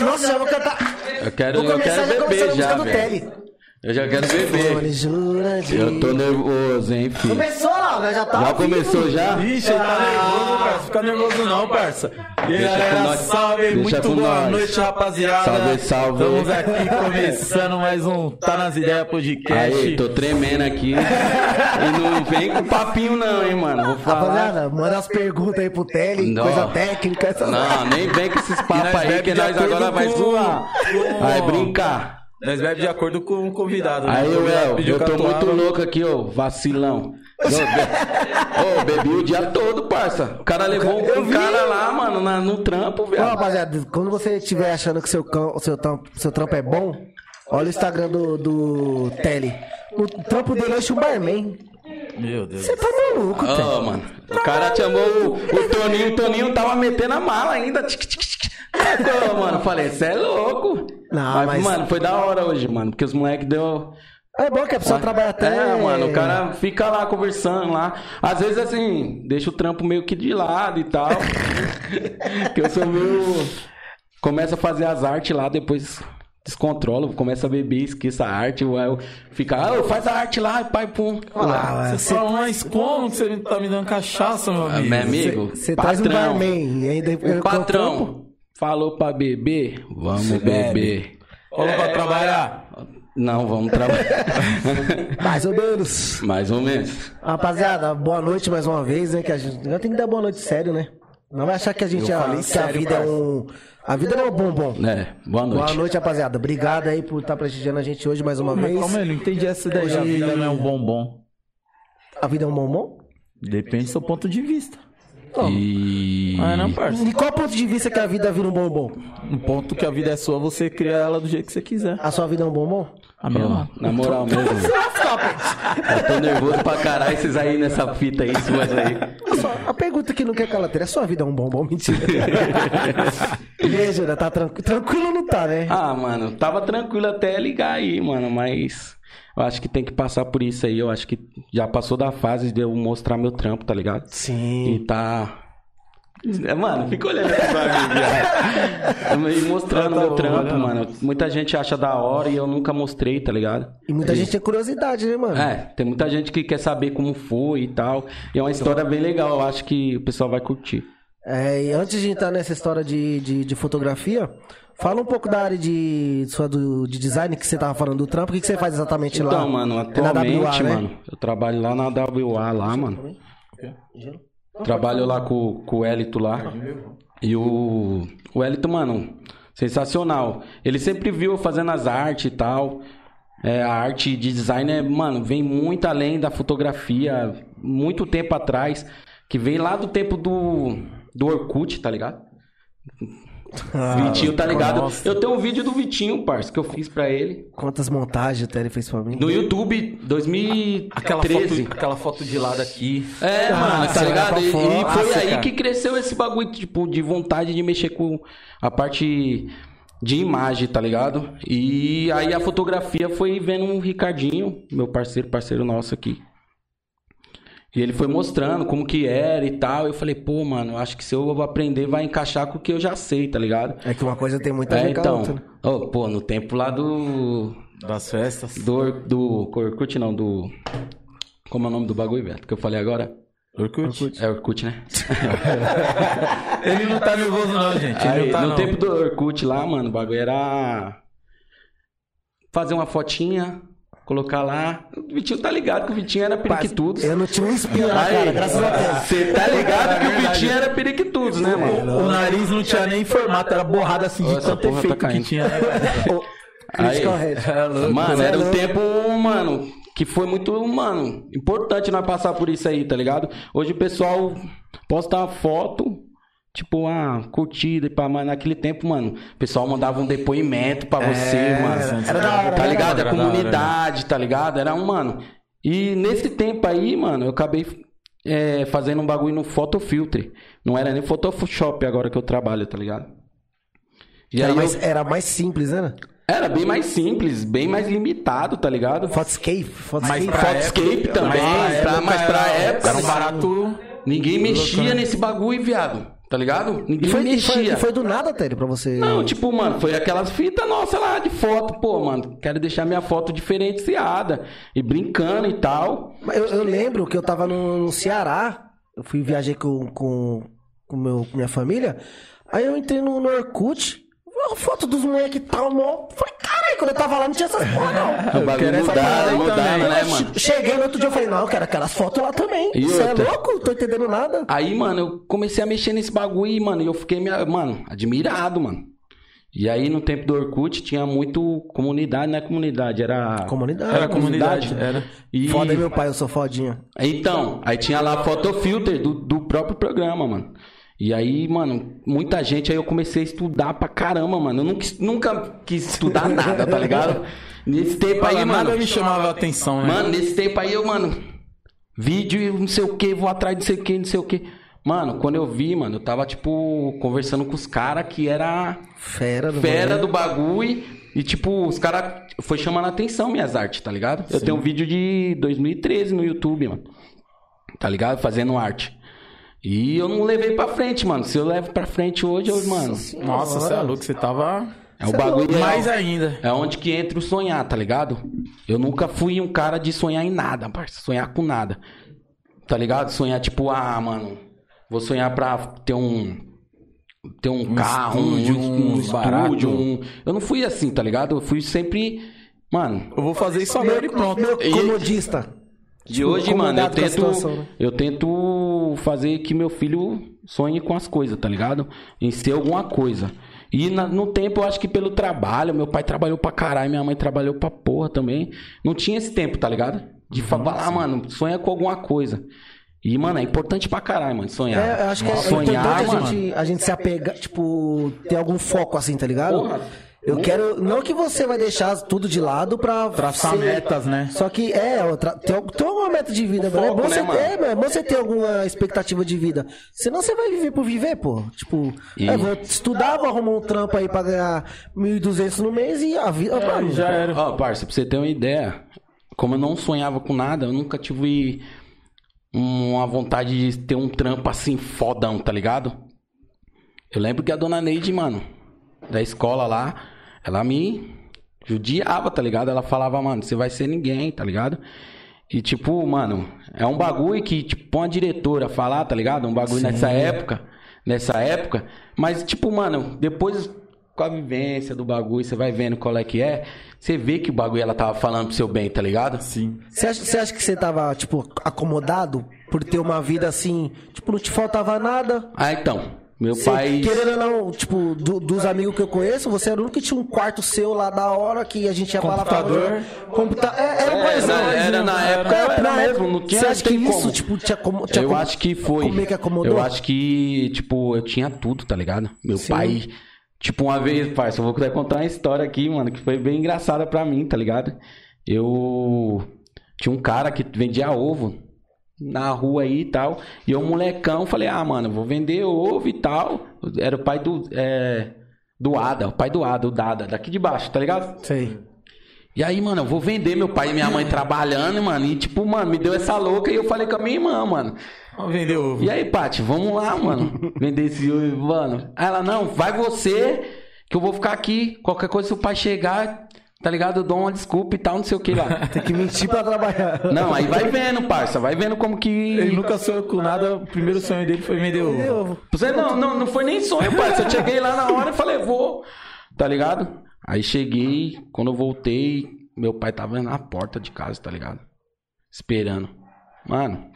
Nossa, já vou cantar. Eu quero, Vou eu quero já beber música já, do velho. Tele. Eu já quero beber. Eu tô nervoso, hein, filho. Começou lá, já tá Já vivo. começou já? Ixi, ele tá nervoso, parça. Fica nervoso não, parça. E aí, galera, salve. Deixa Muito boa nós. noite, rapaziada. Salve, salve. Estamos aqui começando mais um Tá Nas Ideias Podcast. Aí, tô tremendo aqui. e não vem com papinho não, hein, mano. Vou falar. Rapaziada, manda as perguntas aí pro Tele, Não. coisa técnica. Essas... Não, nem vem com esses papos aí que nós agora vai zoar. Vai brincar. Nós bebe de acordo com o convidado. né? Aí, O convidado El, pediu eu tô muito louco aqui, ô, vacilão. Ô, be- Ô, bebi o dia todo, parça. O cara levou Eu um vi. cara lá, mano, na- no trampo, velho. rapaziada, quando você estiver achando que seu, cam- seu, trampo, seu trampo é bom, olha o Instagram do, do Tele. O trampo dele é um barman. Meu Deus. Você tá maluco, Tele. mano, o cara chamou o, o Toninho, o Toninho tava metendo a mala ainda. Tic, tic, tic, tic. Ô, mano, falei, cê é louco. Não, mas, mas- mano, foi da hora hoje, mano, porque os moleques deu. É bom que a pessoa trabalha até... É, mano, o cara fica lá conversando lá. Às vezes, assim, deixa o trampo meio que de lado e tal. que eu sou meio. Começa a fazer as artes lá, depois descontrolo, começa a beber, esqueça a arte. Aí eu fica, ah, faz a arte lá, pai, pum. Ah, Você você fala, mas como que você tá me dando cachaça, meu Ah, amigo? meu amigo, você traz um barman e ainda O com trampo, patrão falou pra beber, vamos Você bebe. beber. Falou pra trabalhar. Não, vamos trabalhar. mais ou menos. Mais ou menos. Rapaziada, boa noite mais uma vez, né? Que a gente tem que dar boa noite sério, né? Não vai achar que a gente é, falei que a vida é um. A vida não é um bombom. É, boa noite. Boa noite, rapaziada. Obrigado aí por estar prestigiando a gente hoje mais uma Mas vez. calma aí, não entendi essa ideia. Hoje- A vida não é um bombom. A vida é um bombom? Depende do seu ponto de vista. E. Ah, não, parça. De qual ponto de vista que a vida vira um bombom? Um ponto que a vida é sua, você cria ela do jeito que você quiser. A sua vida é um bombom? A minha não. na moral mesmo. Eu tô nervoso pra caralho esses aí nessa fita aí, suas aí. A, pergunta que não quer calar a sua vida é um bombom? Mentira. e aí, Júlia, tá tranquilo? Tranquilo não tá, né? Ah, mano, tava tranquilo até ligar aí, mano, mas eu acho que tem que passar por isso aí. Eu acho que já passou da fase de eu mostrar meu trampo, tá ligado? Sim. E tá. É, Mano, fica olhando pra mim. E mostrando Tá meu bom, trampo, não. mano. Muita gente acha da hora e eu nunca mostrei, tá ligado? E muita gente tem curiosidade, né, mano? É, tem muita gente que quer saber como foi e tal. E é uma história bem legal, eu acho que o pessoal vai curtir. É, e antes de entrar nessa história de, de, de fotografia, fala um pouco da área de, sua, do, de design que você tava falando do trampo. O que, que você faz exatamente lá? Então, mano, É na atualmente, WA, né? mano, eu trabalho lá na WA lá, mano. Trabalho lá com, com o Elito lá. E o, o Elito, mano, sensacional. Ele sempre viu eu fazendo as artes e tal. É, a arte de design, é, mano, vem muito além da fotografia. Muito tempo atrás. Que vem lá do tempo do, do Orkut, tá ligado? Ah, Vitinho, tá ligado? nossa. Eu tenho um vídeo do Vitinho, parça, que eu fiz pra ele. Quantas montagens o Terry fez pra mim? No YouTube, 2013. Aquela foto, aquela foto de lado aqui. É, Ah, mano, tá ligado? E, e foi Nossa, aí cara. que cresceu esse bagulho, tipo, de vontade de mexer com a parte de imagem, tá ligado? E aí a fotografia foi vendo um Ricardinho, meu parceiro, parceiro nosso aqui. E ele foi mostrando como que era e tal. Eu falei, pô, mano, acho que se eu aprender vai encaixar com o que eu já sei, tá ligado? É que uma coisa tem muita É, então, outra, né? ô, pô, no tempo lá do Das festas. do, do Orkut, não, do. Como é o nome do bagulho, velho? Que eu falei agora? Orkut. É Orkut, né? Ele não tá nervoso não, gente. Aí, não tá no não. tempo do Orkut lá, mano, o bagulho era. Fazer uma fotinha, colocar lá. O Vitinho tá ligado que o Vitinho era periquitudos. Eu não tinha um espinho na cara, graças a Deus. Você tá ligado que o. Vitinho era periquitudos, né, mano? O nariz não tinha nem formato, era borrado assim de tanto tá efeito que caindo. tinha. né? Aí, Head. mano, Você é era um tempo, mano, que foi muito, mano, importante nós passar por isso aí, tá ligado? Hoje o pessoal posta uma foto, tipo, ah, curtida e pá, mas naquele tempo, mano, o pessoal mandava um depoimento pra você, mano. era da hora, tá era ligado? da A hora, comunidade, tá ligado? Era um, mano. E nesse tempo aí, mano, eu acabei é, fazendo um bagulho no Photofiltre. Não era nem Photoshop agora que eu trabalho, tá ligado? E Era aí mais, eu- era mais simples, né? era bem mais simples, bem mais limitado, tá ligado? Photoscape. Photoscape. Mas pra Photoscape também, Mas pra pra- mas pra época, Era um barato. Ninguém mexia nesse bagulho, viado. Tá ligado? Ninguém E foi, e mexia. foi, e foi do nada, Télio, pra você. Não, tipo, mano, foi aquelas fitas nossas lá de foto. Pô, mano, quero deixar minha foto diferenciada. E brincando e tal. Eu, eu lembro que eu tava no, no Ceará, eu fui viajei com, com, com, meu, com minha família, aí eu entrei no, no Orkut, uma foto dos moleques e tal, mó. Falei, caralho, quando eu tava lá não tinha essas porra, não. O bagulho aí mudaram, também. né, mano? Cheguei no outro dia, eu falei, não, eu quero aquelas fotos lá também. E Você é louco? Tô entendendo nada. Aí, mano, eu comecei a mexer nesse bagulho e, mano, eu fiquei, mano, admirado, mano. E aí, no tempo do Orkut, tinha muito comunidade, não é comunidade, era... Comunidade. Era comunidade, era. E... Foda aí, meu pai, eu sou fodinha. Então, aí tinha lá fotofilter do, do próprio programa, mano. E aí, mano, muita gente, aí eu comecei a estudar pra caramba, mano. Eu nunca, nunca quis estudar nada, tá ligado? Nesse tempo aí, Fala, mano. nada me chamava atenção, né? Mano, nesse tempo aí eu, mano, vídeo e não sei o que, vou atrás de não sei o que, não sei o que. Mano, quando eu vi, mano, eu tava, tipo, conversando com os caras que era Fera do fera do bagulho. E, tipo, os caras foi chamando a atenção minhas artes, tá ligado? Eu tenho um vídeo de 2013 no YouTube, mano. Tá ligado? Fazendo arte. E eu não levei pra frente, mano. Se eu levo pra frente hoje, eu, mano. Nossa, você é louco, você tava É o bagulho. mais é, ainda. é onde que entra o sonhar, tá ligado? Eu nunca fui um cara de sonhar em nada, parça. Sonhar com nada. Tá ligado? Sonhar tipo, ah, mano, vou sonhar pra ter um. Ter um, carro, estúdio, um, um estúdio, um. Eu não fui assim, tá ligado? Eu fui sempre. Mano, Eu vou fazer isso agora e pronto. Meu E- comodista. De hoje, mano, eu tento. situação, né? Eu tento fazer que meu filho sonhe com as coisas, tá ligado? Em ser alguma coisa. E na- no tempo, eu acho que pelo trabalho, meu pai trabalhou pra caralho, minha mãe trabalhou pra porra também. Não tinha esse tempo, tá ligado? De falar, ah, mano, sonha com alguma coisa. E, mano, é importante pra caralho, mano, sonhar. É, eu acho que é sonhar, importante a mano. gente, a gente se apegar, tipo, ter algum foco assim, tá ligado? Porra. Eu quero. Não que você vai deixar tudo de lado pra. Traçar ser- metas, né? Só que é, outra, tem, al- tem alguma meta de vida, mano. É foco, bom, né, você, mano? é, mano, é bom você ter alguma expectativa de vida. Senão você vai viver por viver, pô. Tipo, E- é, vou estudar, vou arrumar um trampo aí pra ganhar 1.200 no mês e a vida. mano, já era. Ó, parça, pra você ter uma ideia, como eu não sonhava com nada, eu nunca tive uma vontade de ter um trampo assim fodão, tá ligado? Eu lembro que a dona Neide, mano, da escola lá, ela me judiava, tá ligado? Ela falava, mano, você vai ser ninguém, tá ligado? E tipo, mano, é um bagulho que, tipo, uma diretora falar, tá ligado? Um bagulho nessa época, nessa época. Mas, tipo, mano, depois com a vivência do bagulho, você vai vendo qual é que é, você vê que o bagulho ela tava falando pro seu bem, tá ligado? Sim. Você acha, você acha que você tava, tipo, acomodado por ter uma vida assim, tipo, não te faltava nada? Ah, então, meu Você, pai. Querendo ou não, tipo, do- dos amigos que eu conheço, você era o único que tinha um quarto seu lá da hora que a gente ia falar pra Computador. Computa... É, era É, mais na- mais era na época, era na não tinha- Você acha que isso, como. tipo, te, acom... te Eu acom- acho que foi. Como é que acomodou? Eu acho que, tipo, eu tinha tudo, tá ligado? Meu pai. Tipo, uma vez, parça, eu vou contar uma história aqui, mano, que foi bem engraçada pra mim, tá ligado? Eu. Tinha um cara que vendia ovo na rua aí e tal. E eu, molecão, falei, ah, mano, vou vender ovo e tal. Era o pai do. É, do Ada, o pai do Ada, o Dada, daqui de baixo, tá ligado? Sei. E aí, mano, eu vou vender meu pai e minha mãe trabalhando, mano. E tipo, mano, me deu essa louca e eu falei com a minha irmã, mano. Vamos vender ovo. E aí, Paty, vamos lá, mano. Vender esse ovo, mano. Aí ela, não, vai você, que eu vou ficar aqui. Qualquer coisa, se o pai chegar, tá ligado? Eu dou uma desculpa e tal, não sei o que lá. Tem que mentir pra trabalhar. Não, aí vai vendo, parça. Vai vendo como que. Ele nunca sonhou com nada, o primeiro sonho dele foi vender ovo. Você não, não, não foi nem sonho, parça. Eu cheguei lá na hora e falei, vou. Tá ligado? Aí cheguei, quando eu voltei, meu pai tava na porta de casa, tá ligado? Esperando. Mano,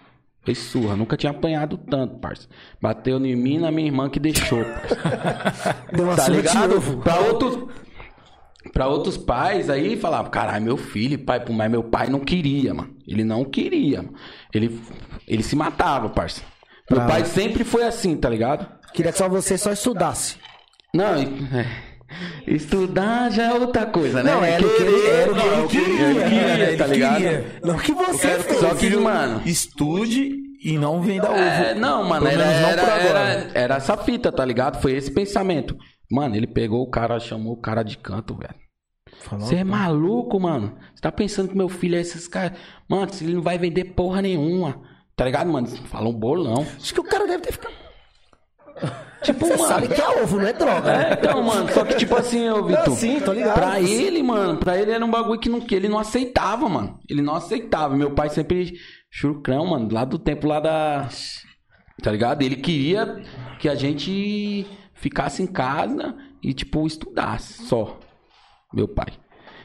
foi surra. Nunca tinha apanhado tanto, parça. Bateu em mim e na minha irmã que deixou, parça. Deu uma Tá ligado? Pra outros. Pra outros pais aí falavam, caralho, meu filho, pai, mas meu pai não queria, mano. Ele não queria, mano. Ele, ele se matava, parça. Meu Ah. pai sempre foi assim, tá ligado? Queria que só você só estudasse. Não, é. estudar já é outra coisa, né? Não, era o que ele- era o que ele queria. Tá ligado? queria. Não que você quero fez. Só que, mano. Estude e não venda ovo. É, não, mano, era, não era, por agora. era, era essa fita, tá ligado? Foi esse pensamento. Mano, ele pegou o cara, chamou o cara de canto, velho. Você é maluco, mano? Você tá pensando que meu filho é esses caras. Mano, ele não vai vender porra nenhuma. Tá ligado, mano? Fala um bolão. Acho que o cara deve ter ficado. Tipo, Você mano. sabe que é ovo, não é droga. né? É, então, mano, só que tipo assim, ô Vitor. sim, tô ligado. Pra ele, mano, pra ele era um bagulho que, não, que ele não aceitava, mano. Ele não aceitava. Meu pai sempre churcrão, mano, lá do tempo lá da. Tá ligado? Ele queria que a gente ficasse em casa e, tipo, estudasse só. Meu pai.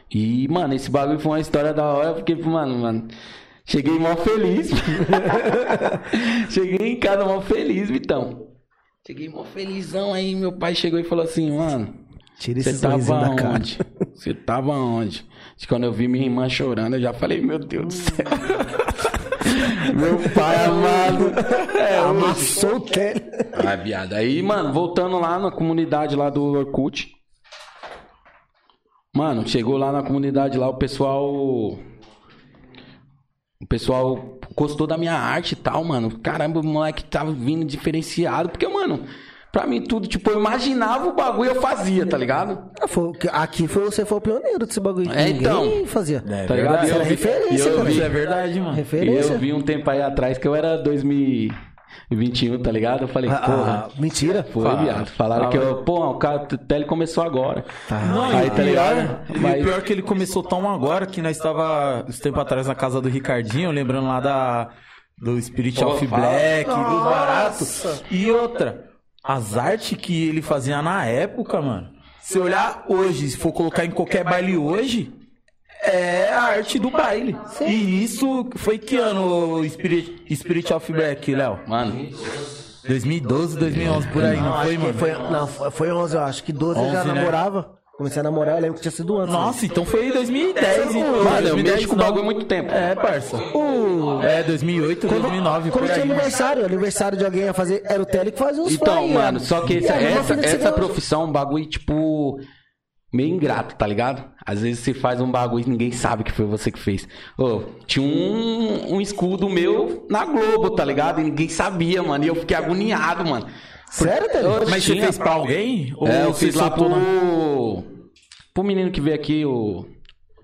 E, mano, esse bagulho foi uma história da hora, porque, mano, mano. Cheguei mó feliz. Cheguei em casa mó feliz, Vitão. Cheguei mó felizão, aí meu pai chegou e falou assim, mano, Tira você esse tava da onde? Você tava onde? De quando eu vi minha irmã chorando, eu já falei, meu Deus do céu. meu pai amado. É, hoje. Amassou o Kelly. Ai, viado. Aí, mano, voltando lá na comunidade lá do Orkut. Mano, chegou lá na comunidade lá, o pessoal. O pessoal gostou da minha arte e tal, mano. Caramba, o moleque tava vindo diferenciado. Porque, mano, pra mim tudo, tipo, eu imaginava o bagulho e eu fazia, tá ligado? Ah, foi- Aqui foi, você foi o pioneiro desse bagulho. É, Ninguém então. fazia. É Tá ligado? era vi- referência, e eu vi- Isso é verdade, mano. E Referência. eu vi um tempo aí atrás que eu era 2021, tá ligado? Eu falei, Ah, porra. ah, mentira. Foi, Fala. viado. Falaram que eu, pô, o cara, o tele começou agora. Não, Aí, e o tá pior, ligado? e Mas- o pior é que ele começou tão agora que nós estava uns tempo atrás na casa do Ricardinho, lembrando lá da do Spirit Pô, of fala. Black, do Nossa. barato. E outra, as artes que ele fazia na época, mano. Se olhar hoje, se for colocar em qualquer baile hoje, é a arte do baile. E isso foi que ano Spirit, Spirit of Black, Léo? Mano, 2012, 2011, por aí, não Acho foi, mano? foi, não, foi, foi 11, eu acho. Que 12 eu já 11, né? Comecei a namorar, eu lembro que tinha sido antes. né? Nossa, então foi em 2010, então. mano, eu 2010 mexo com o bagulho há muito tempo. É, parça. É, 2008, 2009, Quando tinha aí. aniversário, aniversário de alguém ia fazer, era o Tele que fazia os Então, flyers. mano, só que essa, a essa, essa profissão é um bagulho, tipo, meio ingrato, tá ligado? Às vezes você faz um bagulho e ninguém sabe que foi você que fez. Ô, tinha um, um escudo meu na Globo, tá ligado? E ninguém sabia, mano. E eu fiquei agoniado, mano. Sério, Tele? Eu- Mas você fez pra alguém? Ou É, eu fiz lá pro... Pro menino que veio aqui, o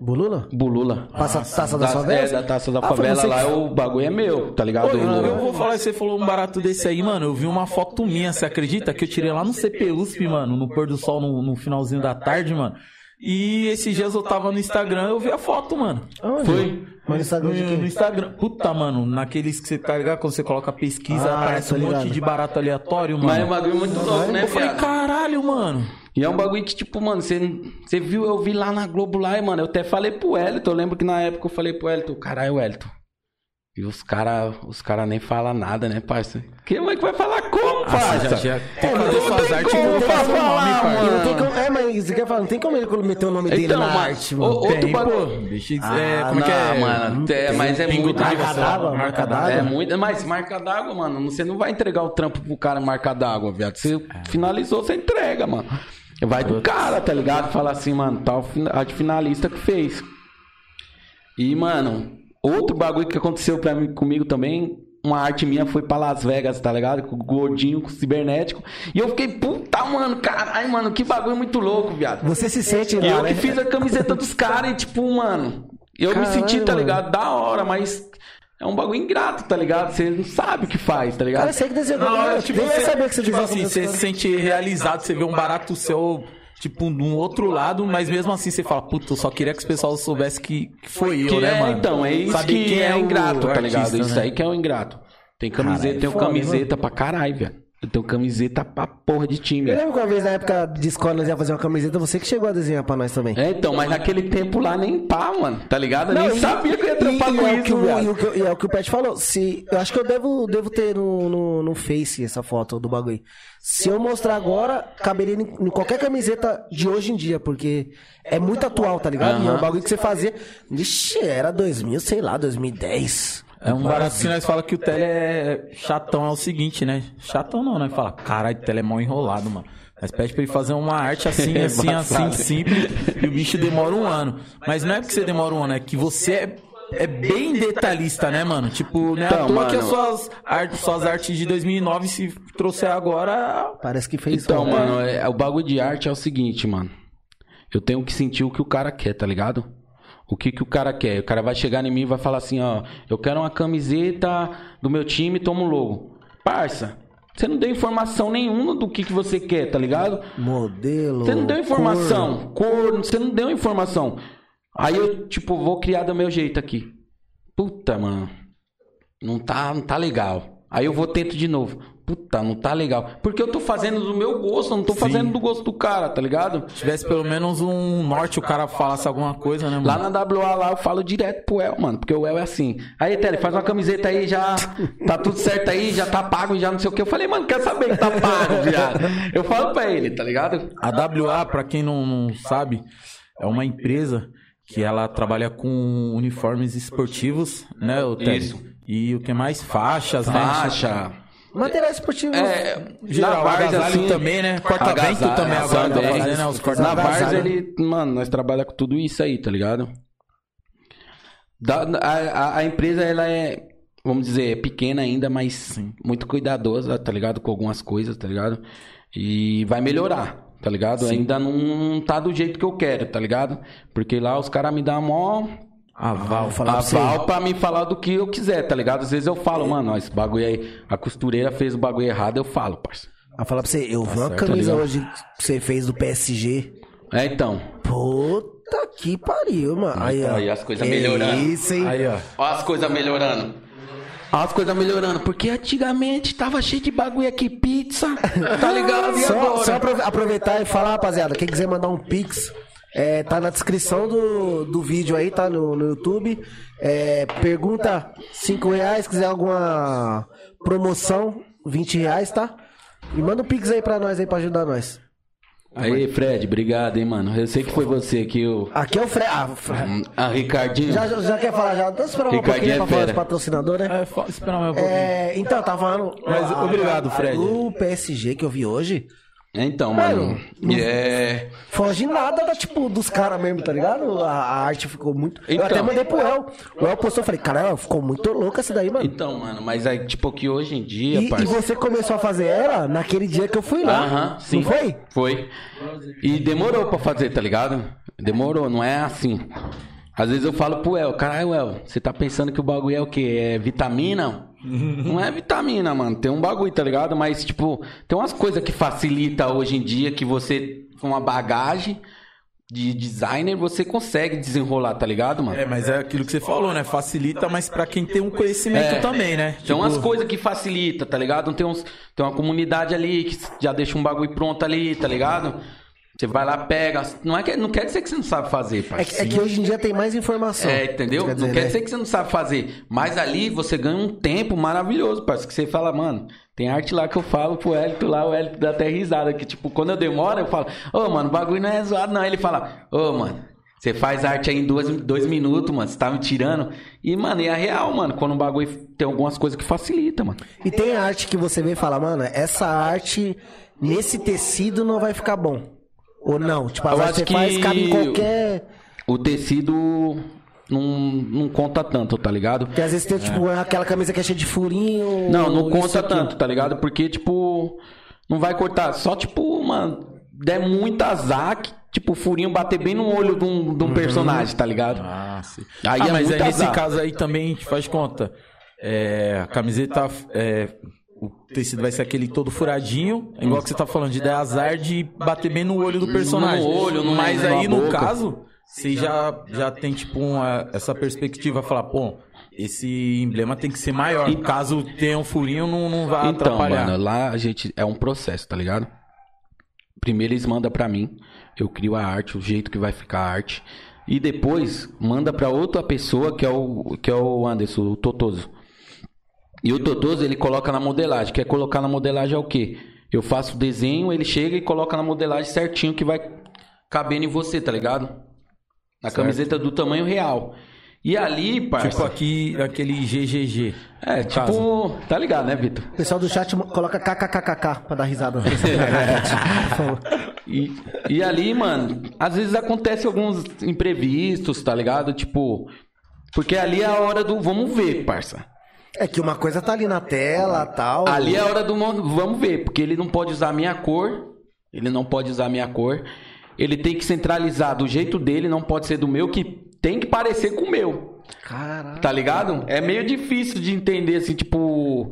Bulula? Bulula. Passa taça da Da- favela? É, da taça da Ah, favela você que- lá, o bagulho é meu, tá ligado? Ô, eu, eu vou falar, você falou um barato desse aí, mano. Eu vi uma foto minha, você acredita? Que eu tirei lá no CPUSP, mano, no pôr do sol, no, no finalzinho da tarde, mano. E esses dias eu tava no Instagram, eu vi a foto, mano. Aonde? Foi. Mas no Instagram No, no? Instagram. Puta, mano, naqueles que você tá ligado? Quando você coloca pesquisa, Ah, aparece tô um monte de barato aleatório, mano. Mas é um bagulho muito louco, né, eu falei, viado? caralho, mano. E é um bagulho que, tipo, mano, você, você viu, eu vi lá na Globo lá, e, mano, eu até falei pro Elton, eu lembro que na época eu falei pro Elton, caralho, Elton. E os caras os cara nem falam nada, né, parça? Quem é que vai falar como, parça? já, já tem que não fazer suas tem artes como que o falar, nome, não tem como, é, mas você quer falar, não tem como ele meter o nome dele Então, na mas- arte, mano. ô, outro Tem, bagulho. Deixa de Ah, é, como é que é? Não, mano, é, mas é muito marca d'água, marca d'água. É muito, mas marca d'água, mano, você não vai entregar o trampo pro cara marca d'água, viado. Você É. finalizou, você entrega, mano. Vai do cara, tá ligado? Fala assim, mano, tal a finalista que fez. E, mano, outro bagulho que aconteceu pra mim, comigo também, uma arte minha foi pra Las Vegas, tá ligado? Com o gordinho, com o cibernético. E eu fiquei, puta, mano, caralho, mano, que bagulho muito louco, viado. Você se sente E lá, eu né? que fiz a camiseta dos caras e, tipo, mano, eu Caralho, me senti, tá mano. ligado? Da hora, mas é um bagulho ingrato, tá ligado? Você não sabe o que faz, tá ligado? Cara, você que desenhou. Não, Não, tipo, você, saber que você tipo assim, você se sente realizado, você vê um barato seu, tipo, num outro lado, mas mesmo assim você fala, puta, eu só queria que os pessoal soubesse que, que foi eu, Que né, é, mano? então, é isso Saber que quem é, o ingrato, tá ligado? artista, Isso né? aí que é o ingrato. Tem camiseta, Caralho, tenho foda, camiseta pra caralho, velho. Eu tenho camiseta pra porra de time, Eu lembro que uma vez na época de escola nós ia fazer uma camiseta, você que chegou a desenhar pra nós também. É, então, mas naquele tempo lá nem pá, mano, tá ligado? Eu Não, nem e- sabia que eu ia trampar com é o isso, que o- e é o que o Pet falou. Se, eu acho que eu devo, devo ter no, no, no Face essa foto do bagulho. Se eu mostrar agora, caberia em, em qualquer camiseta de hoje em dia, porque é muito atual, tá ligado? E é um bagulho que você fazia. Ixi, era 2000, sei lá, 2010. É um barato que nós fala que o Tele é chatão, é o seguinte, né? Chatão não, né? Fala, caralho, o Tele é mal enrolado, mano. Mas pede pra ele fazer uma arte assim, assim, assim, simples, e o bicho demora um ano. Mas não é porque você demora um ano, é que você é, é bem detalhista, né, mano? Tipo, não é Então, à toa que mano. as suas artes, suas artes de 2009, se trouxer agora... Parece que fez Então, uma- mano, é- o bagulho de arte é o seguinte, mano. Eu tenho que sentir o que o cara quer, tá ligado? O que, que o cara quer? O cara vai chegar em mim e vai falar assim, ó, eu quero uma camiseta do meu time, toma um logo. Parça, Você não deu informação nenhuma do que, que você quer, tá ligado? Modelo. Você não deu cor. informação. Cor, você não deu informação. Aí eu, tipo, vou criar do meu jeito aqui. Puta, mano. Não tá, não tá legal. Aí eu vou tento de novo. Puta, não tá legal. Porque eu tô fazendo do meu gosto, eu não tô Sim. fazendo do gosto do cara, tá ligado? Se tivesse pelo menos um norte, o cara falasse alguma coisa, né, mano? Lá na WA lá eu falo direto pro El, mano. Porque o El é assim. Aí, Tele, faz uma camiseta aí, já tá tudo certo aí, já tá pago, já não sei o que. Eu falei, mano, quer saber que tá pago, viado? Eu falo pra ele, tá ligado? A WA, pra quem não, não sabe, é uma empresa que ela trabalha com uniformes esportivos, né, Ted? Isso. E o que mais? Faixas, né? Faixa. Material esportivo. É, Geral, na agasalho assim, também, né? Corta-vento também agora tá fazendo, né? Os Na. Várzea, ele... Mano, nós trabalhamos com tudo isso aí, tá ligado? Da- a, a- a empresa, ela é, vamos dizer, é pequena ainda, mas muito cuidadosa, tá ligado? Com algumas coisas, tá ligado? E vai melhorar, tá ligado? Ainda não tá do jeito que eu quero, tá ligado? Porque lá os caras me dão mó Aval. falar pra você. aval pra me falar do que eu quiser, tá ligado? Às vezes eu falo, mano, ó, esse bagulho aí, a costureira fez o bagulho errado, eu falo, parça. Vou falar pra você, eu vi uma certo, camisa tá ligado? hoje que você fez do PSG. É, então. Puta que pariu, mano. Aí, ó. Aí as coisas Que melhorando. Isso, hein? Aí, ó. Ó as coisas melhorando. Ó as coisas melhorando. Porque antigamente tava cheio de bagulho aqui, pizza. Tá ligado? E Só, agora? só apro- aproveitar e falar, rapaziada, quem quiser mandar um pix, é, tá na descrição do, do vídeo aí, tá no, no YouTube. É, pergunta 5 reais, quiser alguma promoção, 20 reais, tá? E manda um pix aí pra nós aí pra ajudar nós. Aí, Fred, obrigado, hein, mano. Eu sei que foi você que o. Aqui é o Fred. Ah, Fre- A Ricardinho. já, já, já quer falar? Já, eu esperar um Ricardinho pouquinho é pra falar fera. dos patrocinadores, né? É, fa- espera mais um pouquinho. É, então, eu tava falando. Mas a- obrigado, Fred. O PSG que eu vi hoje, Então, mano. Mano, É. foge nada da, tipo, dos caras mesmo, tá ligado? A, a arte ficou muito. Eu Então. até mandei pro El. O El postou, eu falei, caramba, ficou muito louca essa daí, mano. Então, mano, mas aí, tipo, que hoje em dia, E, e parça. você começou a fazer ela naquele dia que eu fui lá. Aham, sim. Não foi? Foi. E demorou pra fazer, tá ligado? Demorou, não é assim. Às vezes eu falo pro El, caralho, El, você tá pensando que o bagulho é o quê? É vitamina? não é vitamina, mano. Tem um bagulho, tá ligado? Mas, tipo, tem umas coisas que facilita hoje em dia que você, com uma bagagem de designer, você consegue desenrolar, tá ligado, mano? É, mas é aquilo que você falou, né? Facilita, mas pra quem tem um conhecimento É. também, né? Tem Tipo, umas coisas que facilita, tá ligado? Tem, uns, tem uma comunidade ali que já deixa um bagulho pronto ali, tá ligado? Você vai lá, pega. Não, é que, não quer dizer que você não sabe fazer, É, parceiro. que- é que hoje em dia tem mais informação. É, entendeu? Quer dizer, não quer né? dizer que você não sabe fazer. Mas ali você ganha um tempo maravilhoso, parceiro. Que você fala, mano, tem arte lá que eu falo pro Hélito lá, o Hélito dá até risada. Que tipo, quando eu demoro, eu falo, ô, mano, o bagulho não é zoado, não. Ele fala, ô, mano. Você faz arte aí em dois, dois minutos, mano. Você tá me tirando. E, mano, é real, mano. Quando o bagulho tem algumas coisas que facilita, mano. E tem arte que você vê e fala, mano, essa arte nesse tecido não vai ficar bom. Ou não? Tipo, a acho que faz, cabe em qualquer. o tecido não, não conta tanto, tá ligado? Porque às vezes tem, tipo, aquela camisa que é cheia de furinho. Não, não conta tanto, tá ligado? Porque, tipo, não vai cortar. Só, tipo, mano, der muito azar, que, tipo, o furinho bater bem no olho de um, de um personagem, tá ligado? Ah, sim. Aí ah, é mas muito é nesse caso aí também, a gente faz conta. É, a camiseta, é, o tecido vai ser aquele todo furadinho, igual que você tá falando, de dar azar de bater bem no olho do personagem. No olho, no- Mas aí, no caso, você já, já tem, tipo, uma- essa perspectiva, falar, pô, esse emblema tem que ser maior. Caso tenha um furinho, não, não vai Então, atrapalhar. mano, lá a gente. É um processo, tá ligado? Primeiro eles mandam pra mim, eu crio a arte, o jeito que vai ficar a arte. E depois manda pra outra pessoa, que é o, que é o Anderson, o Totoso. E o Totoso ele coloca na modelagem. Quer colocar na modelagem é o quê? Eu faço o desenho, ele chega e coloca na modelagem certinho que vai cabendo em você, tá ligado? Na camiseta do tamanho real. E ali, parça. Tipo aqui, aquele GGG. é, no caso. tipo. Tá ligado, né, Vitor? O pessoal do chat coloca kkkk pra dar risada. E, e ali, mano, às vezes acontece alguns imprevistos, tá ligado? Tipo. Porque ali é a hora do vamos ver, parça. É que uma coisa tá ali na tela tal. Ali é a hora do vamos ver, porque ele não pode usar a minha cor. Ele não pode usar a minha cor. Ele tem que centralizar do jeito dele, não pode ser do meu, que tem que parecer com o meu. Caralho. Tá ligado? É meio difícil de entender, assim, tipo.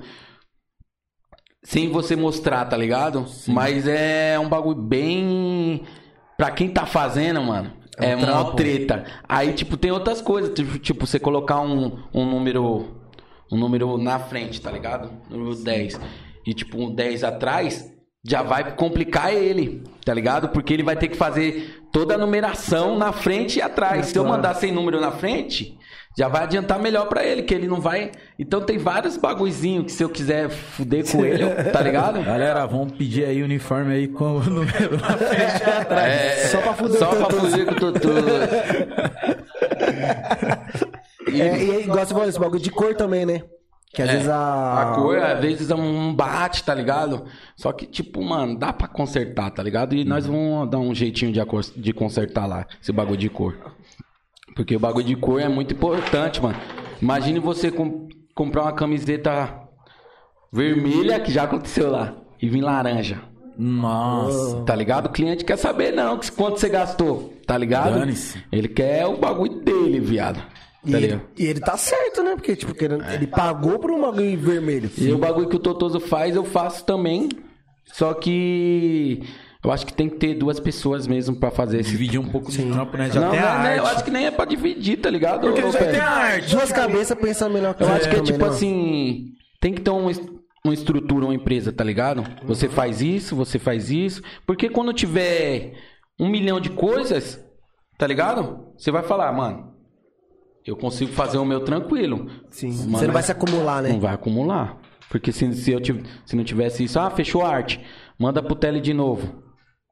sem você mostrar, tá ligado? Mas é um bagulho bem. Pra quem tá fazendo, mano. É, É um uma trampo. treta. Aí, tipo, tem outras coisas. Tipo, tipo, você colocar um, um número. Um número na frente, tá ligado? Número 10. E, tipo, um 10 atrás. Já vai complicar ele, tá ligado? Porque ele vai ter que fazer toda a numeração na frente e atrás. Se eu mandar sem número na frente, já vai adiantar melhor pra ele, que ele não vai. Então tem vários bagulhozinhos que se eu quiser fuder com ele, tá ligado? Galera, vamos pedir aí uniforme aí com o número na frente e atrás. É, Só pra fuder Só o pra Tutu. fuder com o Tutu. E É, e aí, igual você falou, esse bagulho de cor também, né? Que às É, vezes a. a cor, às vezes, é um bate, tá ligado? Só que, tipo, mano, dá pra consertar, tá ligado? E nós vamos dar um jeitinho de, acor- de consertar lá, esse bagulho de cor. Porque o bagulho de cor é muito importante, mano. Imagine você com- comprar uma camiseta vermelha, que já aconteceu lá, e vir laranja. Nossa. Tá ligado? O cliente quer saber não que- quanto você gastou, tá ligado? Dane-se. Ele quer o bagulho dele, viado. E Tá ele, e ele tá certo, né? Porque, tipo, querendo- ele pagou por um bagulho vermelho. E o bagulho que o Totoso faz, eu faço também. Só que eu acho que tem que ter duas pessoas mesmo pra fazer esse. Dividir um pouco de trampo, né? Já não, tem não, a não, eu arte. acho que nem é pra dividir, tá ligado? Porque já tem a arte. Duas cabeças pensando melhor que Eu acho que é tipo né? assim, tem que ter um uma estrutura, uma empresa, tá ligado? Você faz isso, você faz isso. Porque quando tiver um milhão de coisas, tá ligado? Você vai falar, mano, eu consigo fazer o meu tranquilo. Sim. Mano, você não vai se acumular, né? Não vai acumular. Porque se, se, eu se não tivesse isso, ah, fechou a arte, manda pro tele de novo.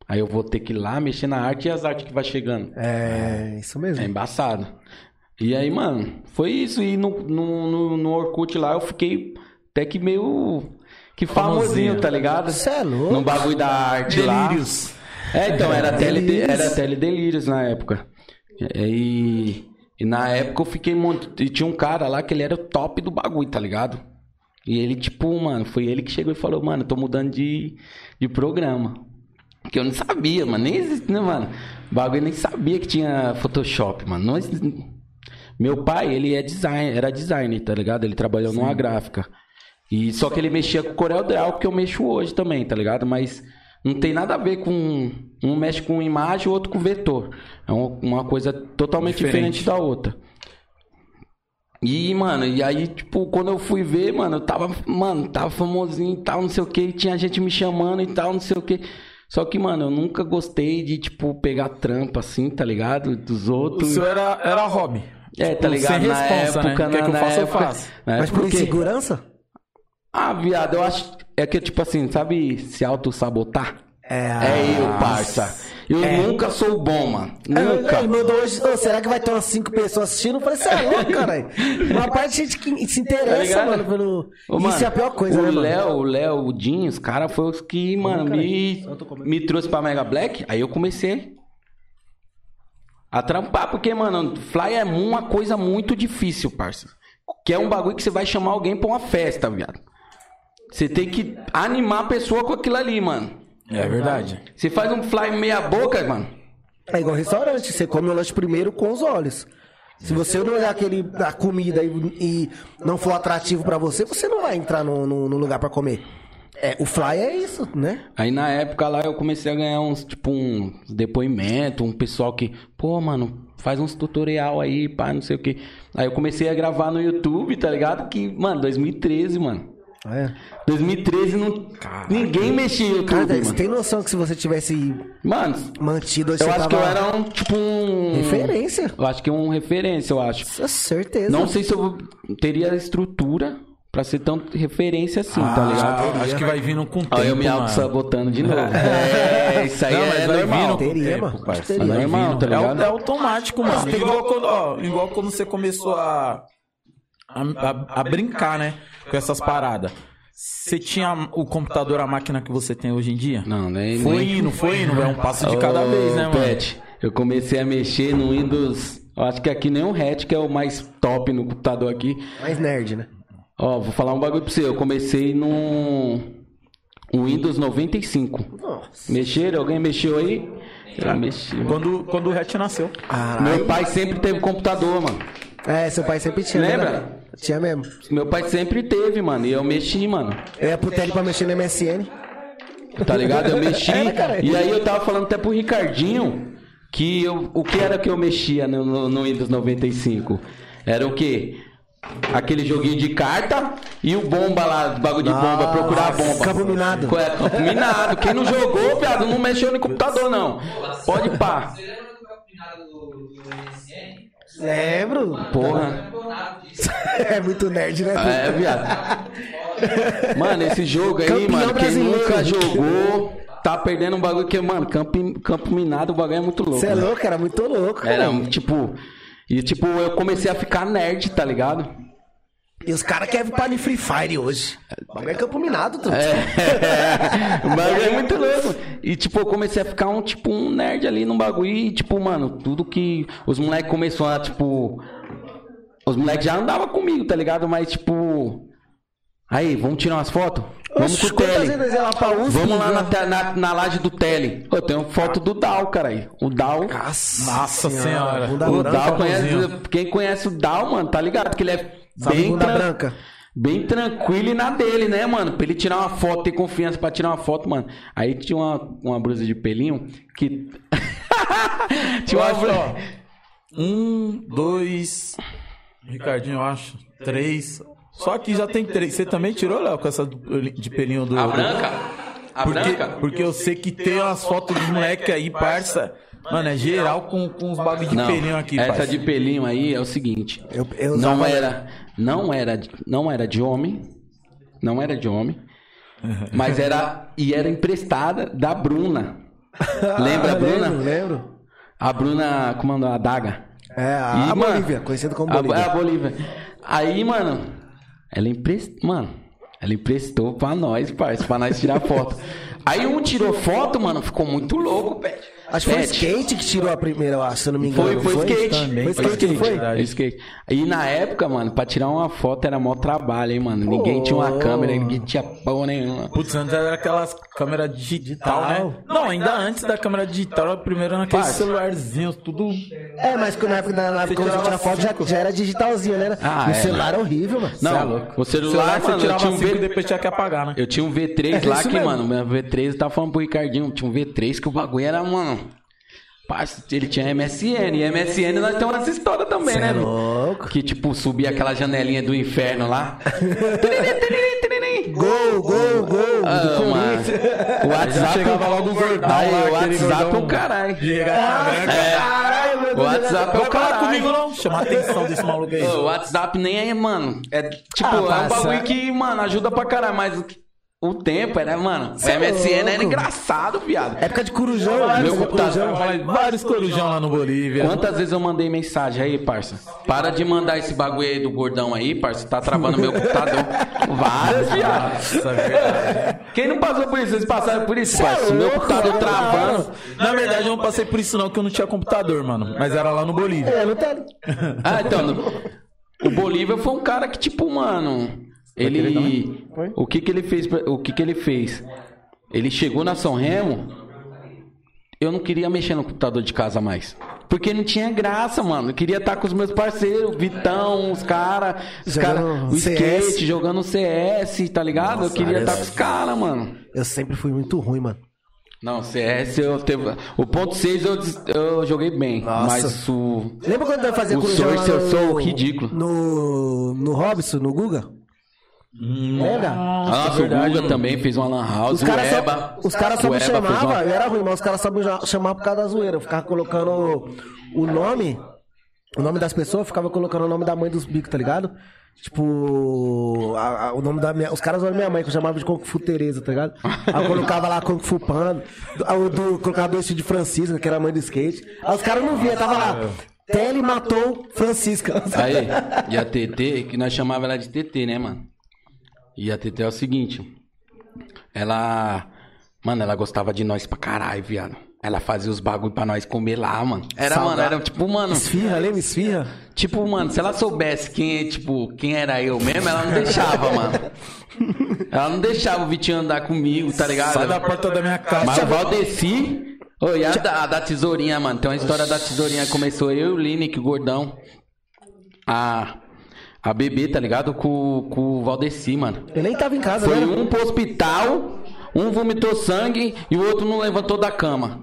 Aí eu vou ter que ir lá mexer na arte e as artes que vai chegando. É, isso mesmo. É embaçado. E aí, mano, foi isso. E no, no, no, no Orkut lá eu fiquei até que meio. Que famosinho, tá ligado? Cê é louco. No bagulho da arte lá. Delírios. É, então, era tele, Delírios. era teledelírios na época. E, e na época eu fiquei muito. E tinha um cara lá que ele era o top do bagulho, tá ligado? E ele, tipo, mano, foi ele que chegou e falou, mano, eu tô mudando de, de programa. Que eu não sabia, mano. Nem existe, né, mano? O bagulho nem sabia que tinha Photoshop, mano. Exi- Meu pai, ele é design, era designer, tá ligado? Ele trabalhou numa gráfica. E só que ele mexia com Corel Draw, que eu mexo hoje também, tá ligado? Mas não tem nada a ver com. Um mexe com imagem, o outro com vetor. É uma, coisa totalmente Diferente. diferente da outra. E, mano, e aí, tipo, quando eu fui ver, mano, eu tava, mano, tava famosinho e tal, não sei o que, tinha gente me chamando e tal, não sei o que. Só que, mano, eu nunca gostei de, tipo, pegar trampa assim, tá ligado? Dos outros. seu era, era hobby. É, tá Tipo, ligado? Sem Na responsa, né? época, Quer que eu na- faça, na eu época- faço. na Mas por época- insegurança? Ah, viado, eu acho. É que, tipo assim, sabe se auto-sabotar? É, É eu, parça. Eu nunca sou bom, mano. Nunca. Ele mandou hoje, "Ô, será que vai ter umas cinco pessoas assistindo? Eu falei, você é louco, caralho. Uma parte de gente que se Tá interessa, ligado? mano, pelo. Ô, Isso mano, é a pior coisa, o né, mano? Léo, o Léo, o Dinho, os caras foram os que, mano, me, me trouxe pra Mega Black. Aí eu comecei a trampar, porque, mano, Fly é uma coisa muito difícil, parça. Que é um bagulho que você vai chamar alguém pra uma festa, viado. Você tem que animar a pessoa com aquilo ali, mano. É verdade. Você faz um fly meia boca, mano. É igual restaurante, você come o lanche primeiro com os olhos. Se você não olhar aquele, a comida e, e não for atrativo pra você, você não vai entrar no, no- no lugar pra comer. É, o fly é isso, né? Aí na época lá eu comecei a ganhar uns, tipo, um depoimento, um pessoal que, pô, mano, faz uns tutorial aí, pá, não sei o que. Aí eu comecei a gravar no YouTube, tá ligado? Que, mano, 2013, mano. É. 2013 não, ninguém mexia no YouTube, Cara, você tem noção que se você tivesse Mano, mantido eu acho que eu era um, tipo, um... Referência. Eu acho que um referência, eu acho. Com certeza. Não sei se eu teria estrutura pra ser tão referência assim, tá ligado? Ah, acho que vai vindo com tempo, Olha eu me auto-sabotando de novo. É, isso aí Não, mas é vai normal. vindo com o Teria, tempo, mano. Teria. Vai Normal, tá É, ligado? é automático, mano. Igual quando, ó, igual quando você começou a, a, a- a brincar, né? Com essas paradas. Você tinha o computador, a máquina que você tem hoje em dia? Não, nem... Foi nem... indo, foi indo. É um passo de cada Ô, vez, né, mano? Pet, eu comecei a mexer no Windows... Eu acho que aqui nem o Hatch, que é o mais top no computador aqui. Mais nerd, né? Ó, vou falar um bagulho pra você. Eu comecei no Windows 95. Nossa. Mexeram? Alguém mexeu aí? Eu mexi. Quando, quando o Hatch nasceu. Ah, Meu pai sempre teve computador, mano. é, seu pai sempre tinha. Lembra? Tinha mesmo. Meu pai sempre teve, mano. E eu mexi, mano. Eu ia pro tele pra mexer no MSN. Tá ligado? Eu mexi. É, né, e aí eu tava falando até pro Ricardinho que eu, o que era que eu mexia no, no, no Windows 95? Era o quê? Aquele joguinho de carta e o bomba lá, bagulho de bomba, procurar a bomba. Campo minado. É? Campo minado. Quem não jogou, viado, não mexeu no computador, não. Pode pá. Você lembra do campeonato do, do MSN? Lembro. Porra. É muito nerd, né? É, viado. Mano, esse jogo aí, Campeão mano, quem nunca jogou, tá perdendo um bagulho que, mano, campo, campo minado, o bagulho é muito louco. Você é né? louco, era muito louco. Era, tipo... E, tipo, eu comecei a ficar nerd, tá ligado? E os caras querem parar de Free Fire hoje. O bagulho é campo minado, tudo. É, o bagulho é muito louco. E, tipo, eu comecei a ficar um, tipo, um nerd ali no bagulho. E, tipo, mano, tudo que os moleques começaram a, tipo... Os moleques já andavam comigo, tá ligado? Mas, tipo... Aí, vamos tirar umas fotos? Vamos pro tele. é Vamos lá né? na, te- na, na laje do tele. Eu tenho foto do Dal, cara. O Dal... Nossa senhora. O Dal conhece... Quem conhece o Dal, mano, tá ligado? Que ele é Sabe bem... bunda branca. Bem tranquilo e na dele, né, mano? Pra ele tirar uma foto, ter confiança pra tirar uma foto, mano. Aí tinha uma, uma blusa de pelinho que. tinha Eu uma blusa. Um, dois. Ricardinho, eu acho. Três. Só aqui já tem três. Você também tirou, Léo, com essa de pelinho do. A branca? A Porque, branca? porque eu sei que tem umas fotos dos moleque aí, parça. Mano, é geral com, com os bagulho de Não, pelinho aqui, essa parça. de pelinho aí é o seguinte. Eu, eu não era, não era, não era de homem, não era de homem, mas era e era emprestada da Bruna. Lembra a Ah, Bruna? Lembro, lembro. A Bruna comandou a Daga. É, a, E, a mano, Bolívia, conhecida como a- Bolívia. A, Bolívia. Aí, mano, ela emprestou. Mano, ela emprestou pra nós, parça, pra nós tirar foto. Aí um tirou foto, mano, ficou muito louco, Pet. Acho que foi o Pet. skate que tirou a primeira, acho, se eu não me engano. Foi, foi, skate. também, Foi Foi skate, skate, não foi? Foi skate. E na época, mano, pra tirar uma foto era mó trabalho, hein, mano. Ninguém tinha uma câmera, ninguém tinha porra nenhuma. Putz, antes era aquelas câmeras digital, né? Não, ainda antes da câmera digital, era primeiro naqueles celularzinhos, tudo. É, mas na época, na época quando a gente tira foto já, já era digitalzinho, né? Ah, o é. celular era horrível, mano. Não, Cê é louco. o celular, você mano, eu tirava tinha um e V... depois tinha que apagar, né? Eu tinha um V3 É lá que, mesmo. mano, meu V3 eu tava falando pro Ricardinho, tinha um V3 que o bagulho era, mano. Parça, ele tinha MSN. E MSN nós temos essa história também, Cê né? é louco. Que tipo, subia aquela janelinha do inferno lá. Gol, gol, gol. Ah. O WhatsApp. chegava logo o gordão Aí, lá, o aquele WhatsApp é o caralho. O. WhatsApp é o caralho. comigo não, chamar a atenção desse maluco aí. O WhatsApp nem é, mano. É tipo, Ah, é um bagulho que, mano, ajuda pra caralho, mas o o tempo era, mano. O Cê é MSN era louco. engraçado, viado. Época de corujão, Meu época de computador. Vários corujão lá no Bolívia. Quantas vezes eu mandei mensagem aí, parça? Para de mandar esse bagulho aí do gordão aí, parça. Tá travando meu computador. Várias, viado. Nossa, é. Quem não passou por isso? Vocês passaram por isso, Cê é parça? Meu computador travando. Na verdade, eu não passei por isso não, que eu não tinha computador, mano. Mas era lá no Bolívia. É, não tá... Ah, então. no- O Bolívia foi um cara que, tipo, mano. Ele. O que que ele fez? O que que ele fez? Ele chegou na São Remo. Eu não queria mexer no computador de casa mais. Porque não tinha graça, mano. Eu queria estar com os meus parceiros, Vitão, os caras. Os cara, o CS. skate, jogando CS, tá ligado? eu queria estar com os caras, mano. Eu sempre fui muito ruim, mano. Não, CS eu teve. O ponto 6 eu, eu joguei bem. Nossa. Mas o. Lembra quando eu fazia O Source eu no- sou ridículo. No, no Robson, no Guga? Lembra? Nossa, o Guga também fez uma lan house. Os caras o Eba. só, os cara só me chamavam, uma- eu era ruim, mas os caras só me chamavam por causa da zoeira. Eu ficava colocando o nome, o nome das pessoas, eu ficava colocando o nome da mãe dos bicos, tá ligado? Tipo, a- a- o nome da minha. Os caras olham minha mãe, que eu chamava de Kung Fu Tereza, tá ligado? Aí eu colocava lá Kung Fu Panda, eu do, colocava dois filhos de Francisca, que era a mãe do skate. Aí os caras não viam, tava lá. Tele matou Francisca. Aí, e a TT, que nós chamava ela de TT, né, mano? E a TT é o seguinte. Ela. Mano, ela gostava de nós pra caralho, viado. Ela fazia os bagulho pra nós comer lá, mano. Era, Saudade. mano, era tipo, mano. Esfirra, lembra? Esfirra? Tipo, mano, se ela soubesse quem, tipo, quem era eu mesmo, ela não deixava, mano. Ela não deixava o Vitinho andar comigo, tá ligado? Sai da porta da minha casa. Mas o Valdeci. Oi, a da, a da tesourinha, mano. Tem uma história da tesourinha. Começou eu, o Lineker, o gordão. A, a bebê, tá ligado? Com, com o Valdeci, mano. Ele nem tava em casa, Foi né? um pro hospital, um vomitou sangue e o outro não levantou da cama.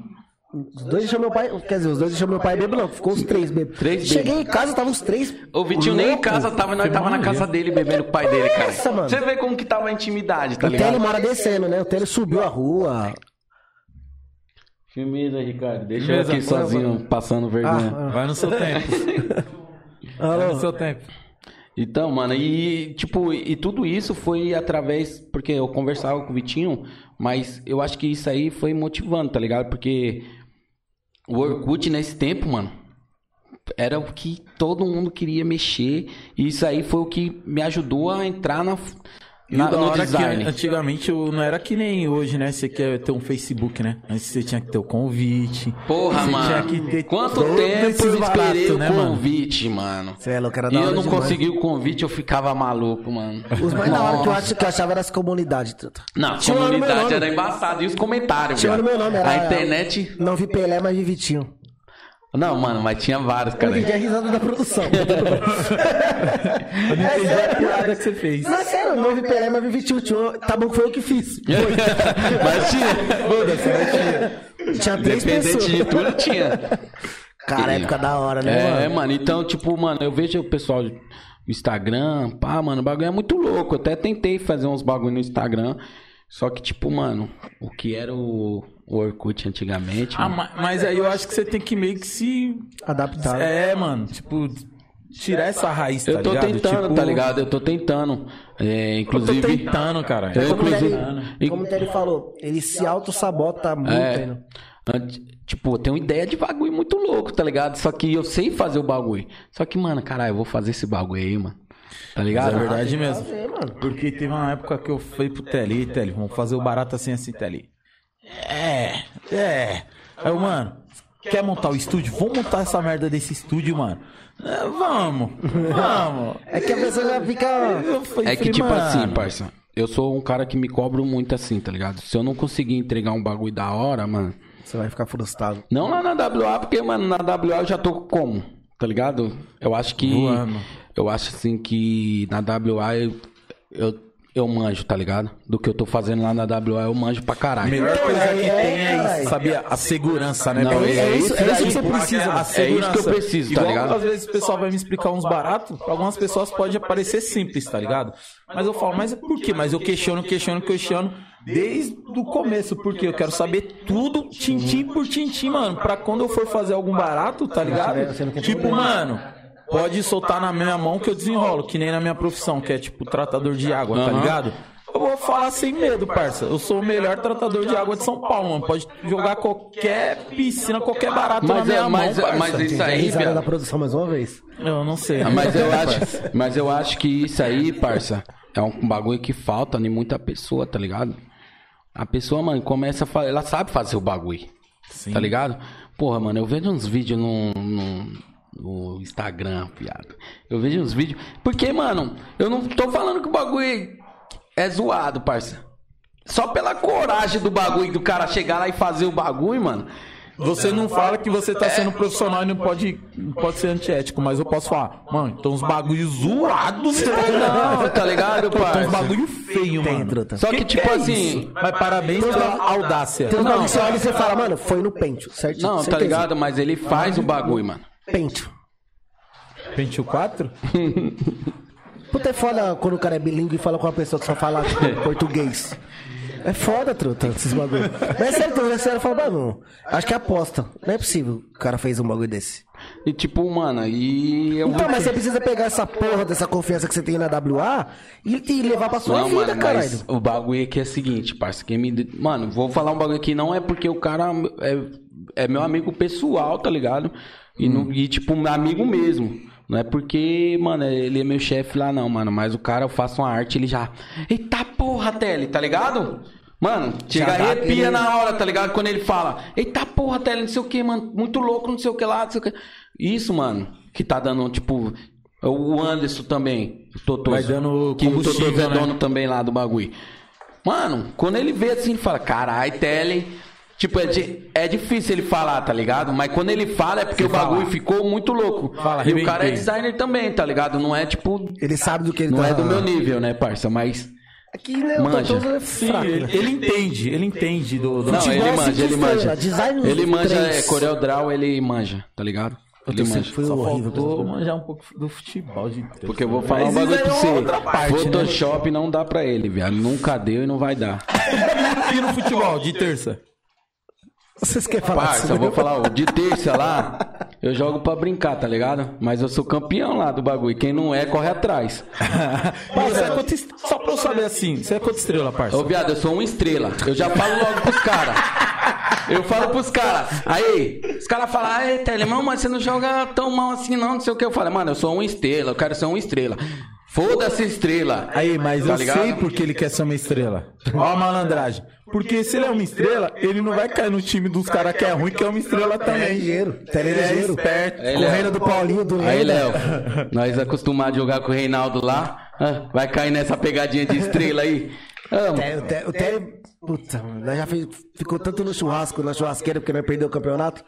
Os dois deixou meu pai. Quer dizer, os dois deixou meu pai bebo, não. Ficou os três bebo. Três Cheguei em casa, tava os três. O Vitinho nem em casa tava, nós tava na casa dele bebendo com o pai dele, cara. Nossa, mano. Você vê como que tava a intimidade, tá O Tele ligado? mora descendo, né? O Tele subiu a rua. Firmeza, Ricardo. Deixa Firmeza, eu aqui sozinho, passando vergonha. Ah, Vai no seu tempo. Vai no seu tempo. Então, mano, e tipo, e tudo isso foi através. Porque eu conversava com o Vitinho, mas eu acho que isso aí foi motivando, tá ligado? Porque o Orkut nesse tempo, mano, era o que todo mundo queria mexer. E isso aí foi o que me ajudou a entrar na, na- no hora design. que antigamente eu- não era que nem hoje, né? Você quer ter um Facebook, né? Antes você tinha que ter o convite. Porra, você mano. tinha que ter Quanto tempo eu esperei o né, mano? convite, mano? Você é louco, era E da eu hora não demais. consegui o convite, eu ficava maluco, mano. Os mais da hora que eu, acho, que eu achava era as comunidades, truta. Não, a comunidade era embaçada. E os comentários, Tinha no meu nome, era. A internet. Não vi Pelé, mas vi Vitinho. Não, mano, mas tinha vários, Eu cara. entendi a risada da produção. Eu não entendi a piada que você fez. Não, é sério, não vi Pelé, mas vi. Tinha- Tá bom que foi eu que fiz. mas tinha. Tinha três Independente pessoas. de tudo, tinha. Cara, época da hora, né, É, mano? mano, então, tipo, mano, eu vejo o pessoal do Instagram, pá, mano, o bagulho é muito louco. Eu até tentei fazer uns bagulho no Instagram. Só que, tipo, mano, o que era o, o Orkut antigamente. Ah, mano, ma- mas aí eu acho que você tem que meio que se. Adaptar. É, mano, tipo, tirar essa raiz, tá eu tô ligado? tentando, Tipo, tá ligado? Eu tô tentando. É, Eu tô inclusive. tentando, cara. Eu, Como inclusive. ele, como ele falou, ele se auto-sabota muito É. né? Tipo, eu tenho ideia de bagulho muito louco, tá ligado? Só que eu sei fazer o bagulho. Só que, mano, caralho, eu vou fazer esse bagulho aí, mano. Tá Mas ligado? é verdade mesmo. fazer, mano. Porque teve uma época que eu fui pro Tele, Tele, vamos fazer o barato assim, assim, Tele. É, é. Aí eu, mano, quer montar o estúdio? Vamos montar essa merda desse estúdio, mano. É, vamos, vamos. É que a pessoa já fica. É que, tipo assim, parça. Eu sou um cara que me cobro muito assim, tá ligado? Se eu não conseguir entregar um bagulho da hora, mano. Você vai ficar frustrado. Não lá na WA, porque, mano, na WA eu já tô como? Tá ligado? Eu acho que. Voando. Eu acho assim que na WA eu, eu, eu manjo, tá ligado? Do que eu tô fazendo lá na WA, eu manjo pra A caralho. melhor coisa É, que é, tem é caralho. isso, sabia? A segurança, né? Não, é, é isso, é isso que você precisa, A mano. É isso que eu segurança. preciso, tá Igual, ligado? Às vezes o pessoal vai me explicar uns baratos, pra algumas pessoas pode parecer simples, tá ligado? Mas eu falo, mas por quê? Mas eu questiono, questiono, questiono desde o começo, porque eu quero saber tudo, tintim por tintim, mano, pra quando eu for fazer algum barato, tá ligado? Tipo, mano, pode soltar na minha mão que eu desenrolo, que nem na minha profissão, que é tipo tratador de água, tá Aham. ligado? Eu vou falar sem medo, parça. Eu sou o melhor tratador de água de São Paulo, mano. Pode jogar qualquer piscina, qualquer barato na Mas, minha é, mas, mão, parça. mas isso A aí, da produção mais uma vez. Eu não sei. Ah, Mas eu acho, mas eu acho que isso aí, parça, é um bagulho que falta em muita pessoa, tá ligado? A pessoa, mano, começa a fazer, ela sabe fazer o bagulho. Tá ligado? Porra, mano, eu vejo uns vídeos no, no, no Instagram, piada. Eu vejo uns vídeos. Porque, mano, eu não tô falando que o bagulho é zoado, parça. Só pela coragem do bagulho, do cara chegar lá e fazer o bagulho, mano. Você não fala que você tá sendo profissional e não pode, pode ser antiético, mas eu posso falar, mano, tem uns bagulho zoados no. Não, tá ligado, Tem uns parça? bagulho feio, Tem, mano. truta. Só que, tipo é assim. isso? Mas parabéns pela audácia. Tem uns bagulho que você olha e você fala, mano, foi no pente, certo? Não, tá ligado? Mas ele faz o bagulho, mano. Pente. Pentium 4? Puta, é foda quando o cara é bilíngue e fala com uma pessoa que só fala português. É foda, truta, esses bagulho. Mas é sério, então, é sério, fala, mano, acho que é aposta. Não é possível que o cara fez um bagulho desse. E tipo, mano, e eu Então, mas você precisa pegar essa porra dessa confiança que você tem na WA e, e levar pra sua Não, vida, mano, caralho. mas o bagulho aqui é o seguinte, parça. Quem me... Mano, vou falar um bagulho aqui, não é porque o cara é, é meu amigo pessoal, tá ligado? E, Hum. não- e, tipo, amigo mesmo. Não é porque, mano, ele é meu chefe lá, não, mano. Mas o cara, eu faço uma arte, ele já. Eita porra, Tele, tá ligado? Mano, chega Já arrepia na hora, tá ligado? Quando ele fala, eita porra, Tele, não sei o que, mano, muito louco, não sei o que lá, não sei o que. Isso, mano, que tá dando, tipo. O Anderson também, o Totoso. Vai dando que o combustível, é né? dono também lá do bagulho. Mano, quando ele vê assim, ele fala, carai, Tele, Tipo, é, di- é difícil ele falar, tá ligado? Mas quando ele fala é porque o bagulho ficou muito louco. Fala, e o cara é designer também, tá ligado? Não é tipo. Ele sabe do que ele Não tá é do meu nível, né, parça? Mas. Aqui, né? Manja. É Sim, ele, né? ele entende, ele entende do. do- Não, Futebol ele é manja, ele manja. design Ele manja, é. Corel Draw, ele manja, tá ligado? Ele Eu sempre manja. fui Só horrível. faltou manjar um pouco do futebol de Porque eu vou falar Mas um bagulho isso pra é você. né? Photoshop não dá pra ele, viado. Nunca deu e não vai dar. E no futebol, de terça? Vocês querem falar Parça, disso? eu vou falar, ó, de terça lá, eu jogo pra brincar, tá ligado? Mas eu sou campeão lá do bagulho. Quem não é, corre atrás. Você é quanta est- Só pra eu saber assim, você é quanta estrela, parça? Ô, viado, eu sou uma estrela. Eu já falo logo pros caras. Eu falo pros caras. Aí, os caras falam, ai, Telemão, mas você não joga tão mal assim, não, não sei o que. Eu falo, mano, eu sou uma estrela, eu quero ser uma estrela. Foda-se estrela. Aí, mas Tá eu ligado? sei porque ele quer ser uma estrela. Ó a malandragem. Porque se ele é uma estrela, ele não vai cair no time dos caras que é ruim, que é uma estrela É também. ligeiro. Tele Ele é ligeiro. esperto. Aí, Correndo Léo. do Paulinho, do Aí, Lenda. Léo, nós acostumados a jogar com o Reinaldo lá, ah, vai cair nessa pegadinha de estrela aí. Ah, O Tele- o Tele. Puta, nós já ficou tanto no churrasco, na churrasqueira, porque nós perdeu o campeonato.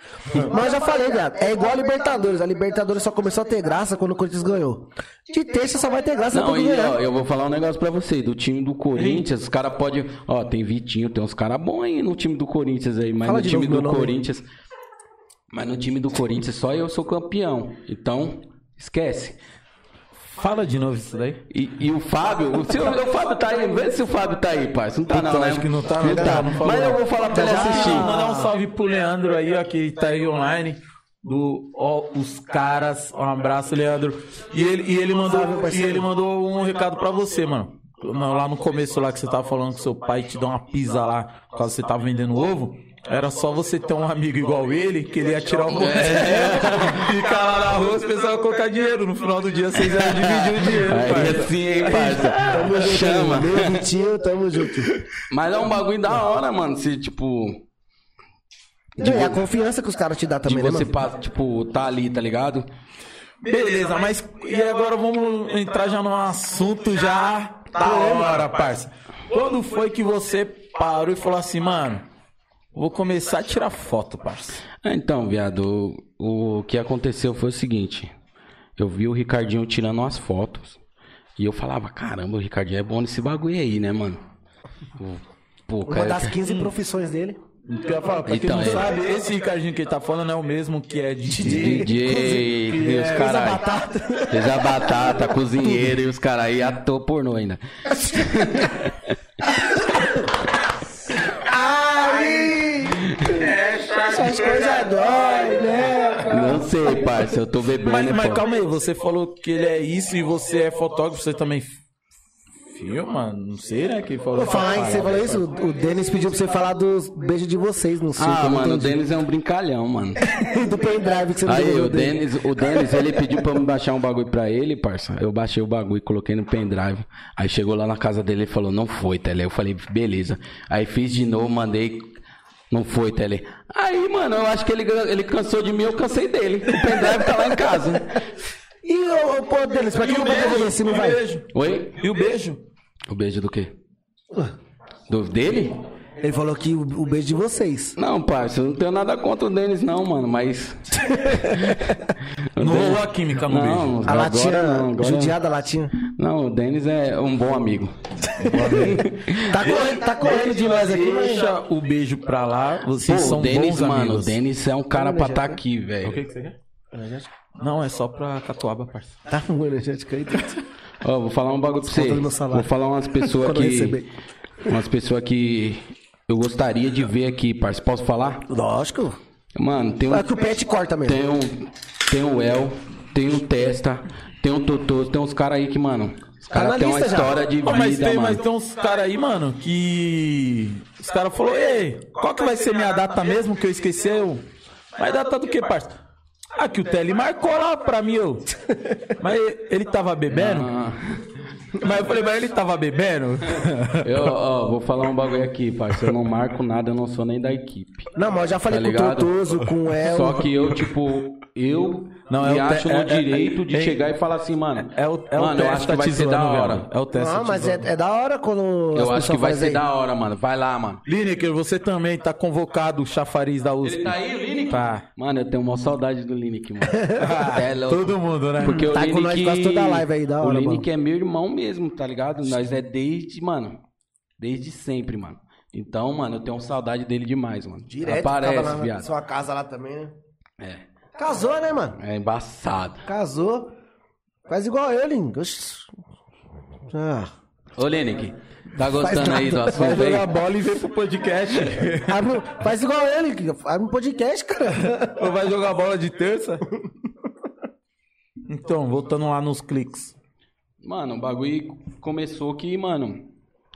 Mas eu já falei, viado. É igual a Libertadores. A Libertadores só começou a ter graça quando o Corinthians ganhou. De terça só vai ter graça Não, quando e ó, eu vou falar um negócio pra você. Do time do Corinthians, os caras podem. Ó, tem Vitinho, tem uns caras bons aí no time do Corinthians aí, mas Fala no time do. Corinthians. Mas no time do Corinthians só eu sou campeão. Então, esquece. Fala de novo isso daí. E, e o Fábio, o, seu, o Fábio tá aí, vê se o Fábio tá aí, parça. Não tá Puta, não, né? acho que não tá, não. Não tá. Não Mas eu vou falar pra ele assistir. Mandar um salve pro Leandro aí, ó, que tá aí online. Do ó, Os Caras. Um abraço, Leandro. E ele, e ele mandou, e ele mandou um recado pra você, mano. Lá no começo lá que você tava falando que seu pai te deu uma pizza lá, por causa que você tava vendendo ovo. Era só você ter um amigo igual ele, que ele ia tirar o ovo. Ficar lá na rua, os pessoal ia colocar dinheiro. No final do dia, vocês iam dividir o dinheiro, Aí assim, hein, parça. Chama. Meu Vitinho, tamo junto. Mas é um bagulho da hora, mano. Se, tipo. E a confiança que os caras te dão De também, né, você, passa, tipo, tá ali, tá ligado? Beleza, mas e agora vamos entrar já num assunto já da hora, parça. Quando foi que você parou e falou assim, mano, vou começar a tirar foto, parça? Ah, Então, viado, o, o que aconteceu foi o seguinte. Eu vi o Ricardinho tirando umas fotos. E eu falava, caramba, o Ricardinho é bom nesse bagulho aí, né, mano? Pô, Uma cara, das 15 profissões dele. Eu falo, pra quem Então, não é. sabe, esse Ricardinho que ele tá falando é o mesmo que é DJ. DJ, e os caralho. Fez a batata, cozinheiro e os caras aí, ator pornô ainda. Essas coisas dói, né? Não sei, parça, eu tô bebendo, Mas, né, mas calma aí, você falou que ele é isso e você é fotógrafo, você também filma? Não sei, né? Que falou Vou falar em você falou isso, o Denis pediu pra você falar dos beijos de vocês no circo. Ah, mano, o. Denis é um brincalhão, mano. do pendrive que você não Aí, o. Denis, o Denis, ele pediu pra eu baixar um bagulho pra ele, parça. Eu baixei o bagulho, coloquei no pendrive. Aí chegou lá na casa dele e falou, não foi, Tele. Eu falei, beleza. Aí fiz de novo, mandei. Não foi, Tele. Aí, mano, eu acho que ele, ele cansou de mim, eu cansei dele. O pendrive tá lá em casa. E o pô, Denis, pra que eu o vou devolver beijo? não o vai? beijo? Oi? E o beijo? O beijo do quê? Do dele? Ele falou que o, o beijo de vocês. Não, parça, eu não tenho nada contra o Denis, não, mano, mas. Não rolou a química no beijo. Não, A agora latinha, não, agora- judiada latinha. Não, o Denis é um bom amigo. Tá correndo, tá correndo de nós aqui, mas... Deixa o beijo pra lá, vocês Pô, são o Denis, bons mano, amigos. o Denis é um cara pra estar aqui, velho. que você quer? Não, é só pra Catuaba, parça. Tá com energético aí. Ó, vou falar um bagulho pra você. Vou falar umas pessoas que. receber. Umas pessoas que eu gostaria de ver aqui, parça. Posso falar? Lógico. Mano, tem um. É que o pet corta mesmo. Tem um. Tem o El, tem o Testa, tem o Totoso, tem uns caras aí que, mano. Os caras têm uma já. história de mas, vida, tem, mas mano. tem uns caras aí, mano, que. Os caras falaram, ei, qual que vai ser minha data mesmo que eu esqueci? Eu. Mas data do que, parça? Ah, que o Tele marcou lá pra mim, eu. Mas ele tava bebendo? Ah. Mas eu falei, mas ele tava bebendo? Eu, ó, vou falar um bagulho aqui, parça. Eu não marco nada, eu não sou nem da equipe. Não, mas eu já falei Tá com o ligado? Tortoso, com o El. Só que eu, tipo, eu Não, é o te- acho no é- é- direito de é- chegar e falar assim, mano. É o, é o mano, eu Tess acho que vai ser da hora. É o Tess Não, te mas é, é da hora quando. Eu acho que vai ser aí. da hora, mano. Vai lá, mano. Lineker, você também tá convocado, o chafariz da USP. Ele tá aí, o Lineker? Tá. Mano, eu tenho uma saudade do Lineker, mano. é louco. Todo mundo, né? Porque Tá o com nós Lineker... quase toda a live aí, da O hora, Lineker é meu irmão mesmo, tá ligado? Nós é desde, mano, desde sempre, mano. Então, mano, eu tenho saudade dele demais, mano. Direto, Aparece, na viado. sua casa lá também, né? É. Casou, né, mano? É embaçado. Casou. Faz igual ele, hein? Oxi. Ah. Ô, Lineker, tá gostando aí do. Vai assunto aí? jogar bola e vem pro podcast. Abre Faz igual ele, que abre um podcast, cara. Ou vai jogar bola de terça? Então, voltando lá nos cliques. Mano, o bagulho começou que, mano,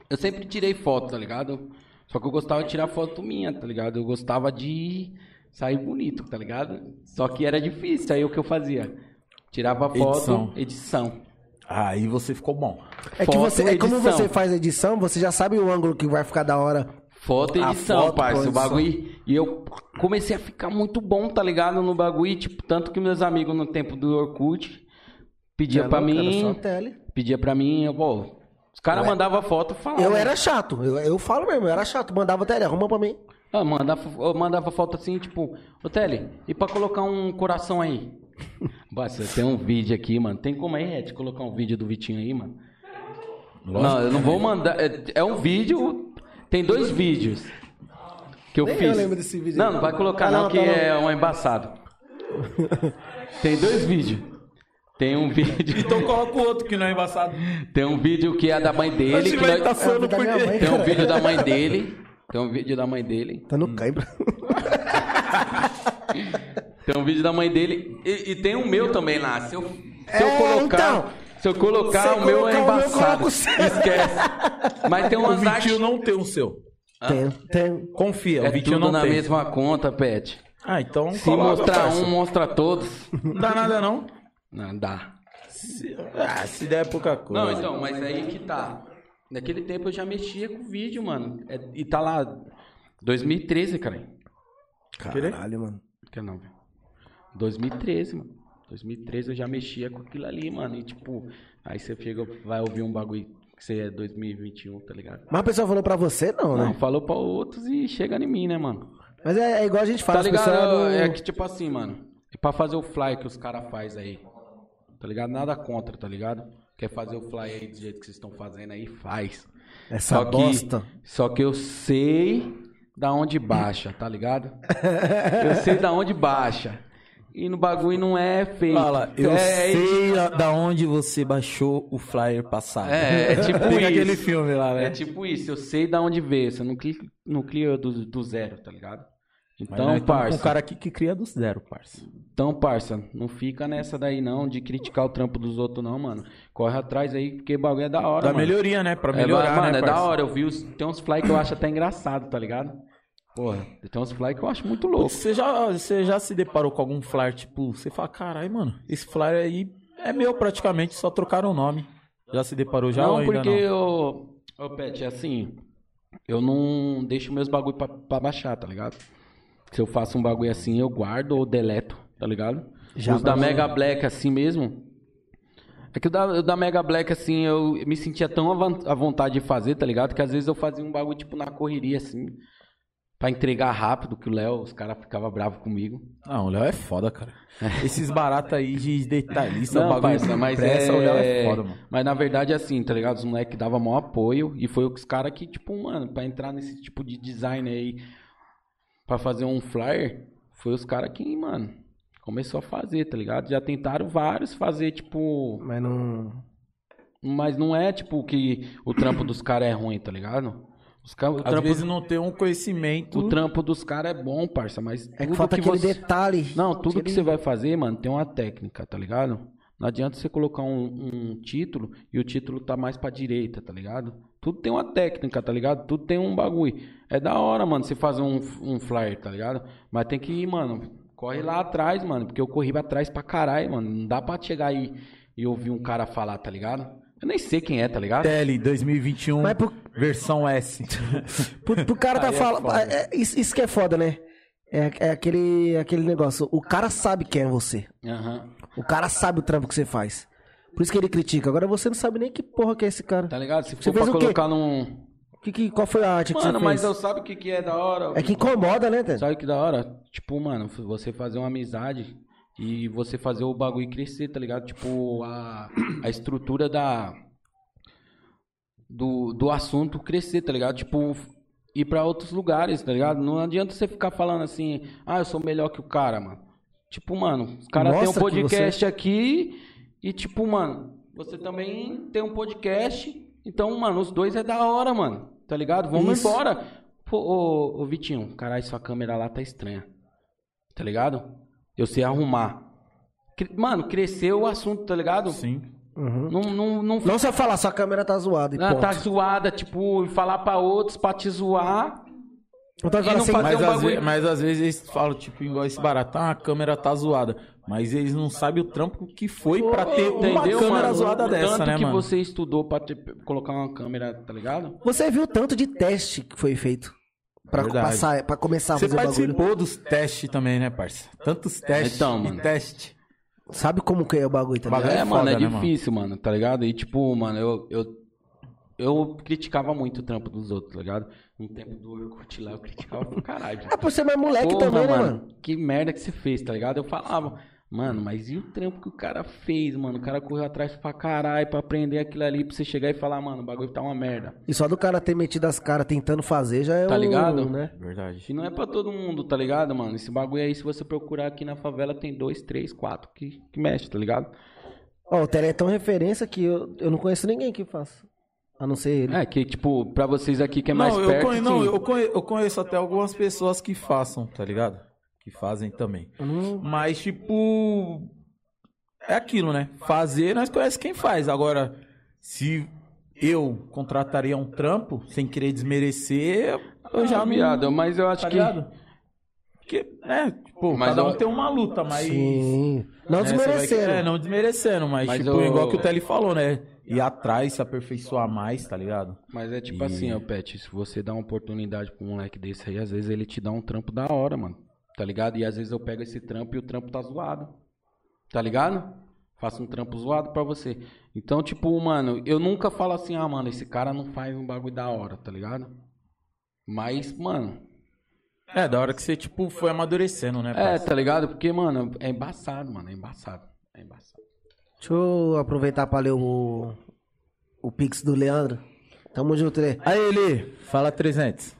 eu sempre tirei foto, tá ligado? Só que eu gostava de tirar foto minha, tá ligado? Eu gostava de sair bonito, tá ligado? Só que era difícil, aí o que eu fazia? Tirava foto, Edição. edição. Aí você ficou bom. É que Foto, você, é como você faz a edição, você já sabe o ângulo que vai ficar da hora. Foto e edição, foto, parça, o bagulho. E eu comecei a ficar muito bom, tá ligado? No bagulho, tipo, tanto que meus amigos no tempo do Orkut pedia Já pra não, cara, mim, pedia pra mim, eu, pô, os caras mandavam foto falando. Eu era chato, eu, eu falo mesmo, eu era chato. Mandava tele, arruma pra mim. Ah, mandava, eu mandava foto assim, tipo, ô Tele, e pra colocar um coração aí? Basta, tem um vídeo aqui, mano. Tem como aí, Ed, colocar um vídeo do Vitinho aí, mano? não, eu não vou mandar. É, é um vídeo. Tem dois vídeos que eu Nem fiz. eu lembro desse vídeo Não, não vai colocar Ah, não, não, que tá é um embaçado. Tem dois vídeos. Tem um vídeo. Então coloca o outro que não é embaçado. Tem um vídeo que é da mãe dele. Que nós- tá falando da por minha quê? mãe. Tem um vídeo da mãe dele. Tem um vídeo da mãe dele. Tá no cãibra. Tem um vídeo da mãe dele e, e tem o meu também lá. Se eu, se eu É, colocar, então. se eu colocar o meu é colocar o meu, embaçado. o seu. Esquece. Mas tem O umas artes. Vitinho não tem o seu. Tem, tem. Confia, É o Vitinho tudo não na tem. mesma conta, Pet. Ah, então Se coloca, mostrar parça. um, mostra todos. Não dá nada não. Não dá. Se, ah, se der pouca coisa. Não, então, mas aí que tá. Naquele tempo eu já mexia com vídeo, mano. É- e tá lá. 2013, cara. Caralho, mano. Quer não, velho. 2013, mano. 2013 eu já mexia com aquilo ali, mano. E tipo, aí você chega, vai ouvir um bagulho que você é 2021, tá ligado? Mas a pessoa falou pra você, não, Não, né? falou pra outros e chega em mim, né, mano? Mas é, é igual a gente fala. Tá ligado? pessoas não- É que tipo assim, mano. E pra fazer o fly que os caras faz aí. Tá ligado? Nada contra, tá ligado? Quer fazer o fly aí do jeito que vocês estão fazendo aí, faz. Essa só que, bosta. Só que eu sei da onde baixa, tá ligado? eu sei da onde baixa. E no bagulho não é feito. Fala, eu é, sei a- da onde você baixou o flyer passado. É, é tipo isso. aquele filme lá, né? É tipo isso, eu sei da onde veio. Você não cria, não cria do, do zero, tá ligado? Então, tamo parça. um cara aqui que cria do zero, parça. Então, parça, não fica nessa daí não, de criticar o trampo dos outros não, mano. Corre atrás aí, porque o bagulho é da hora, Da mano. melhoria, né? Pra É, melhorar, mano, né, é da hora. Eu vi os, tem uns fly que eu acho até engraçado, tá ligado? Porra, tem uns fly que eu acho muito louco. Você já, você já se deparou com algum flyer, tipo, você fala, caralho, mano, esse flyer aí é meu praticamente, só trocaram o nome. Já se deparou já não, porque não? eu. Ô, Pet, é assim. Eu não deixo meus bagulho pra, pra baixar, tá ligado? Se eu faço um bagulho assim, eu guardo ou deleto, tá ligado? Já Os da Mega Black assim mesmo. É que o da, o da Mega Black, assim, eu me sentia tão à vontade de fazer, tá ligado? Que às vezes eu fazia um bagulho, tipo, na correria, assim. Pra entregar rápido, que o Léo, os caras ficavam bravos comigo. Não, o Léo é foda, cara. Esses baratos aí de detalhista, Não, bagulho parça, mas impressa, é... o Léo é foda, mano. Mas na verdade é assim, tá ligado? Os moleques davam maior apoio e foi os caras que, tipo, mano, pra entrar nesse tipo de design aí, pra fazer um flyer, foi os caras que, mano, começou a fazer, tá ligado? Já tentaram vários fazer, tipo, Mas não. mas não é, tipo, que o trampo dos caras é ruim, tá ligado? Os ca- o, Às trampo, vezes não tem um conhecimento. o trampo dos caras é bom, parça, mas É que falta que aquele você... detalhe. Não, tudo que você vai fazer, mano, tem uma técnica, tá ligado? Não adianta você colocar um, um título e o título tá mais pra direita, tá ligado? Tudo tem uma técnica, tá ligado? Tudo tem um bagulho. É da hora, mano, você fazer um, um flyer, tá ligado? Mas tem que ir, mano, corre lá atrás, mano, porque eu corri pra trás pra caralho, mano. Não dá pra chegar aí e ouvir um cara falar, tá ligado? Eu nem sei quem é, tá ligado? TL 2021, Mas por- versão S. Pro, pro cara tá é falando. foda. é, isso, isso que é foda, né? É, é aquele, aquele negócio. O cara sabe quem é você. Aham. O cara sabe o trampo que você faz. Por isso que ele critica. Agora você não sabe nem que porra que é esse cara. Tá ligado? Se Você for pra colocar num. Que, que, qual foi a arte que Mano, você mas fez? eu sabe o que, que é da hora? É que incomoda, né, Ted? Sabe que da hora? Tipo, mano, você fazer uma amizade e você fazer o bagulho crescer, tá ligado? Tipo, a, a estrutura da. Do, do assunto crescer, tá ligado? Tipo, ir pra outros lugares, tá ligado? Não adianta você ficar falando assim, ah, eu sou melhor que o cara, mano. Tipo, mano, os caras têm um que podcast aqui e, tipo, mano, você também tem um podcast. Então, mano, os dois é da hora, mano. Tá ligado? Vamos Isso. embora. Pô, ô, ô Vitinho, caralho, sua câmera lá tá estranha. Tá ligado? Eu sei arrumar. Mano, cresceu o assunto, tá ligado? Sim. Uhum. Não, não, não, Não só falar, sua câmera tá zoada e Ah, tá zoada, tipo, falar pra outros pra te zoar. Eu tava E não assim, faz- Mas, um às bagulho- ve- mas às vezes eles falam, tipo, igual esse barato, ah, a câmera tá zoada. Mas eles não sabem o trampo que foi pra ter uma Entendeu, câmera mano? zoada O dessa, Tanto né, que mano? você estudou pra ter- colocar uma câmera, tá ligado? Você viu o tanto de teste que foi feito pra, Verdade. passar, pra começar a Você fazer o bagulho? participou dos testes também, né, parça? Tantos testes Então, e mano. teste. Sabe como que é o bagulho, tá Bagulho ligado? É, é mano, foda, é né, mano? difícil, mano, tá ligado? E tipo, mano, eu, eu, eu criticava muito o trampo dos outros, tá ligado? No tempo do Orkut lá, eu criticava pra caralho. É por ser mais moleque Porra, também, né, mano, mano? que merda que você fez, tá ligado? Eu falava, mano, mas e o trampo que o cara fez, mano? O cara correu atrás pra caralho pra aprender aquilo ali, pra você chegar e falar, mano, o bagulho tá uma merda. E só do cara ter metido as caras tentando fazer já é Tá o... ligado? Né? Verdade. E não é pra todo mundo, tá ligado, mano? Esse bagulho aí, se você procurar aqui na favela, tem dois, três, quatro que, que mexe, tá ligado? Ó, o Tele é tão referência que eu, eu não conheço ninguém que faça. A não ser ele. É, que tipo, pra vocês aqui que é mais não, perto, eu conheço, não sim. eu, conheço, eu conheço até algumas pessoas que façam, tá ligado? Que fazem também. Mas, tipo. É aquilo, né? Fazer, nós conhecemos quem faz. Agora, se eu contrataria um trampo, sem querer desmerecer, eu já Ah, não. viado, mas eu acho Tá que... ligado? Porque, né? Tipo, Mas cada um eu- tem uma luta, mas. Sim. Não né, você vai- desmerecendo. É, não desmerecendo, mas, Mas tipo, eu- igual que o Telly falou, né? Ir atrás, se aperfeiçoar mais, tá ligado? Mas é tipo E- assim, ó, Pet, se você dá uma oportunidade pra um moleque desse aí, às vezes ele te dá um trampo da hora, mano. Tá ligado? E às vezes eu pego esse trampo e o trampo tá zoado. Tá ligado? Faço um trampo zoado pra você. Então, tipo, mano, eu nunca falo assim, ah, mano, esse cara não faz um bagulho da hora, tá ligado? Mas, mano, É, da hora que você, tipo, foi amadurecendo, né? é, parça? tá ligado? Porque, mano, é embaçado, mano, é embaçado. É embaçado. Deixa eu aproveitar pra ler o, o pix do Leandro. Tamo junto, Lê. Aí, ele, fala 300.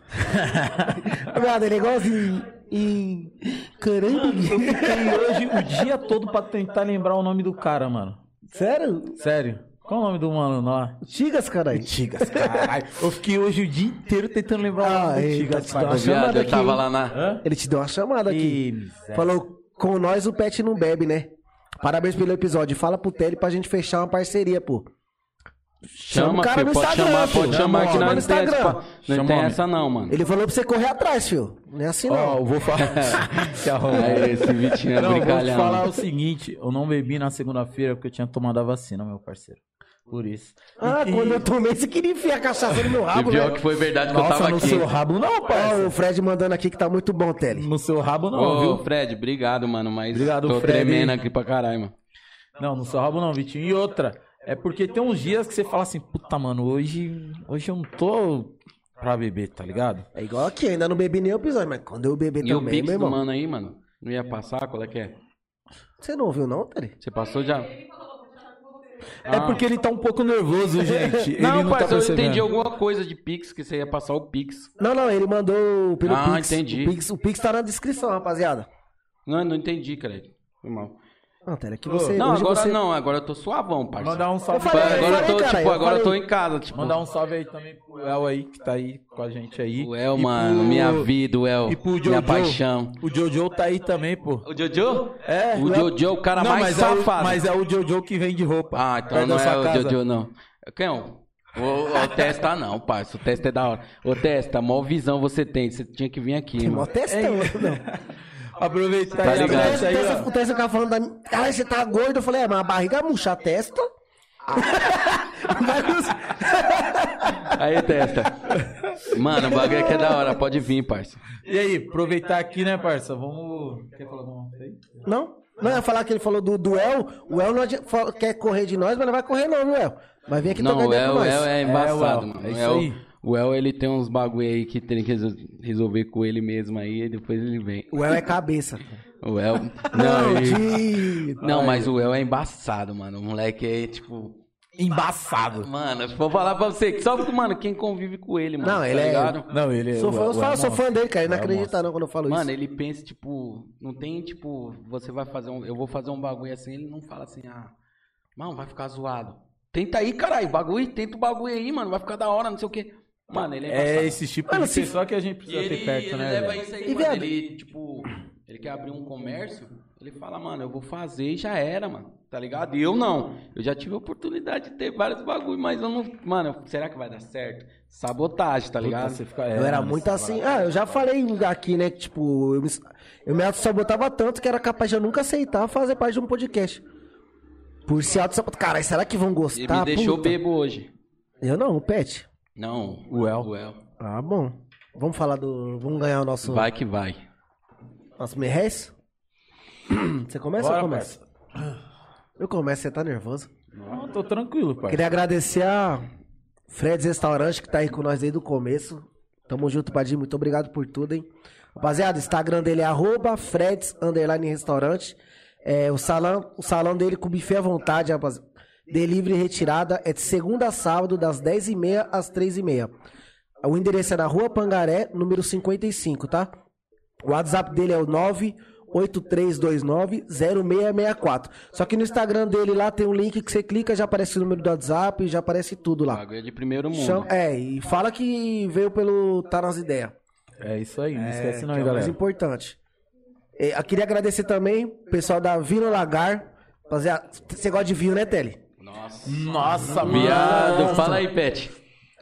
Viado, ele é igualzinho. E... Caramba, Eu fiquei hoje o dia todo pra tentar lembrar o nome do cara, mano. sério? Sério. Qual o nome do mano lá? Tigas, caralho. Tigas, caralho. Eu fiquei hoje o dia inteiro tentando lembrar o Ah, nome do eita, Tigas, chamada Viado, eu aqui, tava lá na... Hã? Ele te deu uma chamada aqui. Falou, com nós o pet não bebe, né? Parabéns pelo episódio. Fala pro Tele pra gente fechar uma parceria, pô. Chama, o cara filho, no pode Instagram, chamar, filho. pode chamar que Chama nós no não tem, essa, Instagram. não Chama tem homem. essa não, mano. Ele falou pra você correr atrás, filho. Não é assim, Ó, não. eu vou falar. É, esse Vitinho é Não, eu vou brincalhão. falar o seguinte, eu não bebi na segunda-feira porque eu tinha tomado a vacina, meu parceiro. Por isso. Ah, E- quando eu tomei, você queria enfiar a cachaça no meu E rabo, pior né? que foi verdade que eu Nossa, tava no aqui. seu rabo não, Ó, parça. o Fred mandando aqui que tá muito bom, Tele. No seu rabo não, Ô, viu? Fred, obrigado, mano, mas Obrigado, tô Fred. tremendo aqui pra caralho, mano. Não, no seu rabo não, Vitinho. E outra, é porque tem uns dias que você fala assim, puta, mano, hoje, hoje eu não tô pra beber, tá ligado? É igual aqui, ainda não bebi nem o episódio, mas quando eu beber E o também, Pix meu irmão. mano aí, mano, não ia passar? Qual é que é? Você não ouviu, não, Tele? Você passou já? É porque ele tá um pouco nervoso, gente. Ele não, não, tá parça, eu percebendo. entendi alguma coisa de Pix, que você ia passar o Pix. Não, não, ele mandou pelo Ah, Pix. entendi. O Pix, o Pix tá na descrição, rapaziada. Não, não entendi, cara. Foi mal. Não, Tele, que você. Não, hoje agora você... não, agora eu tô suavão, parça. Mandar um salve Eu falei, pra agora eu tô, cara, tipo, eu agora eu tô em casa, tipo. Mandar um salve aí também pro El aí, que tá aí com a gente aí. O El, E mano, pro- minha vida, o El. E pro minha Jojo. paixão. O Jojo tá aí também, pô. O Jojo? É. O Jojo é o cara Não, mais mas É safado. o, mas é o Jojo que vende roupa. Ah, então não é o casa. Jojo, não. Quem é o... O, o Testa não, parça. O Testa é da hora. Ô, Testa, maior visão você tem. Você tinha que vir aqui, Tem mó mano. testão, não. Aproveitar Tá ligado? aí, O ó. Tessa- O Tessa ficava falando da minha. Caralho, você tá gordo? Eu falei, é, mas a barriga murcha a testa. Nos- Aí, Testa. Mano, o bagulho aqui é da hora, pode vir, parça. E aí, aproveitar aqui, né, parça? Vamos. Quer falar alguma coisa aí? Não? Não, ia falar que ele falou do duel. O El não adi- quer correr de nós, mas não vai correr não, viu, El? Vai vir aqui Não, trocar o El, o nós. El é embaçado, É, mano. é O isso El, aí. O El, ele tem uns bagulho aí que tem que resol- resolver com ele mesmo aí, e depois ele vem. O El é cabeça. O El... Não, Não, ele- não mas o El é embaçado, mano. O moleque é, tipo... Embaçado. Mano, eu vou falar pra você que só mano, quem convive com ele, mano, Não, tá ele é- ligado? Não, ele Sou fã, eu falo, sou fã dele, cara. Ele não É, acredita monstro. não quando eu falo Mano, isso. ele pensa, tipo, não tem, tipo, você vai fazer um. Eu vou fazer um bagulho assim, ele não fala assim, ah, mano, vai ficar zoado. Tenta aí, caralho, bagulho, tenta o bagulho aí, mano, vai ficar da hora, não sei o quê. Mano, ele é. É esse tipo Mano, de se- pessoa que a gente E precisa ele, ter perto, ele né? leva velho? isso aí, E, mano. Ele, tipo, ele quer abrir um comércio, ele fala, mano, eu vou fazer e já era, mano. Tá ligado? E eu não. Eu já tive a oportunidade de ter vários bagulhos, mas eu não. Mano, será que vai dar certo? Sabotagem, tá ligado? Você fica- é, Eu era mano, muito assim. Ah, eu já falei aqui, né? Que, tipo, eu me, eu me auto-sabotava tanto que era capaz de eu nunca aceitar fazer parte de um podcast. Por se auto-sabotar. Caralho, será que vão Ele gostar? me deixou Puta. bebo hoje. Eu não, o Pet. Não. O El. O El. Ah, bom. Vamos falar do. Vamos ganhar o nosso. Vai que vai. Nosso merréis? Você começa Bora, ou eu começo? Eu começo, você tá nervoso. Não, tô tranquilo, pai. Queria agradecer a Fred's Restaurante que tá aí com nós desde o começo. Tamo junto, Padinho. Muito obrigado por tudo, hein? Rapaziada, o Instagram dele é arroba Freds Restaurante. É, o, salão, o salão dele com buffet à vontade, rapaziada. Delivery e retirada é de segunda a sábado, das 10h30 às 3h30. O endereço é na Rua Pangaré, número 55, tá? O WhatsApp dele é o 983290664. Só que no Instagram dele lá tem um link que você clica, já aparece o número do WhatsApp, já aparece tudo lá. bagulho é de primeiro mundo. Chama- é, e fala que veio pelo Tá Nas Ideias. É isso aí, não esquece não, que hein, é o mais galera. importante. É, eu queria agradecer também o pessoal da Vino Lagar. Rapaziada, você gosta de vinho, né, Tele? Nossa. Nossa, mano. Viado, fala aí, Pet.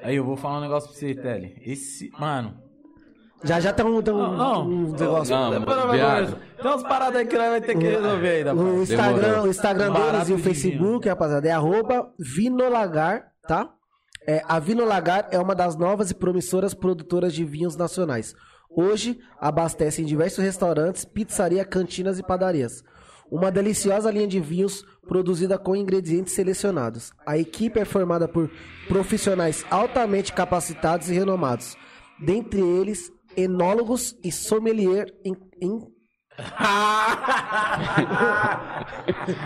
Aí eu vou falar um negócio pra você, Tele. Esse, mano... Já já tem um, tem um, Não, um negócio. Não, vai. Tem umas paradas aí que nós vai ter que resolver ainda, O. Instagram, Demorou. o Instagram Barato deles e o de Facebook, rapaziada, é arroba Vinolagar, tá? É, a Vinolagar é uma das novas e promissoras produtoras de vinhos nacionais. Hoje, abastecem diversos restaurantes, pizzaria, cantinas e padarias. Uma deliciosa linha de vinhos produzida com ingredientes selecionados. A equipe é formada por profissionais altamente capacitados e renomados. Dentre eles, enólogos e sommelier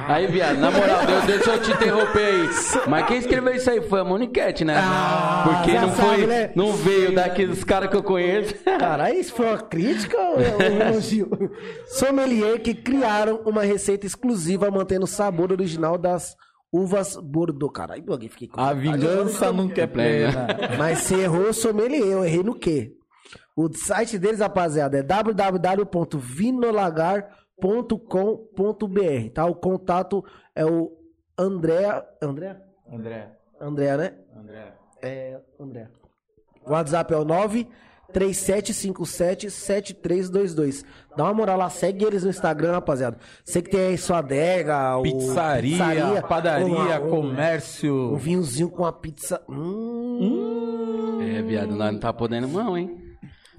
Aí, viado, na moral, Deus, deixa eu te interromper aí. Mas quem escreveu isso aí foi a Moniquete, né? Ah, Porque não foi. sabe, né? Não veio daqueles caras que eu conheço. Caralho, isso foi uma crítica ou é um elogio? Sommelier que criaram uma receita exclusiva mantendo o sabor original das uvas Bordeaux. Caralho, alguém fiquei com A vingança nunca é plena. Mas você errou sommelier, eu errei no quê? O site deles, rapaziada, é www.vinolagar.com.br, tá? O contato é o André... André? André, André, né? André. É, André. O WhatsApp é o 937577322. Dá uma moral lá, segue eles no Instagram, rapaziada. Você que tem aí sua adega, o- Pizzaria, padaria, uma- um- comércio. Um vinhozinho com a pizza. Hum. É, viado, nós não tá podendo não, hein?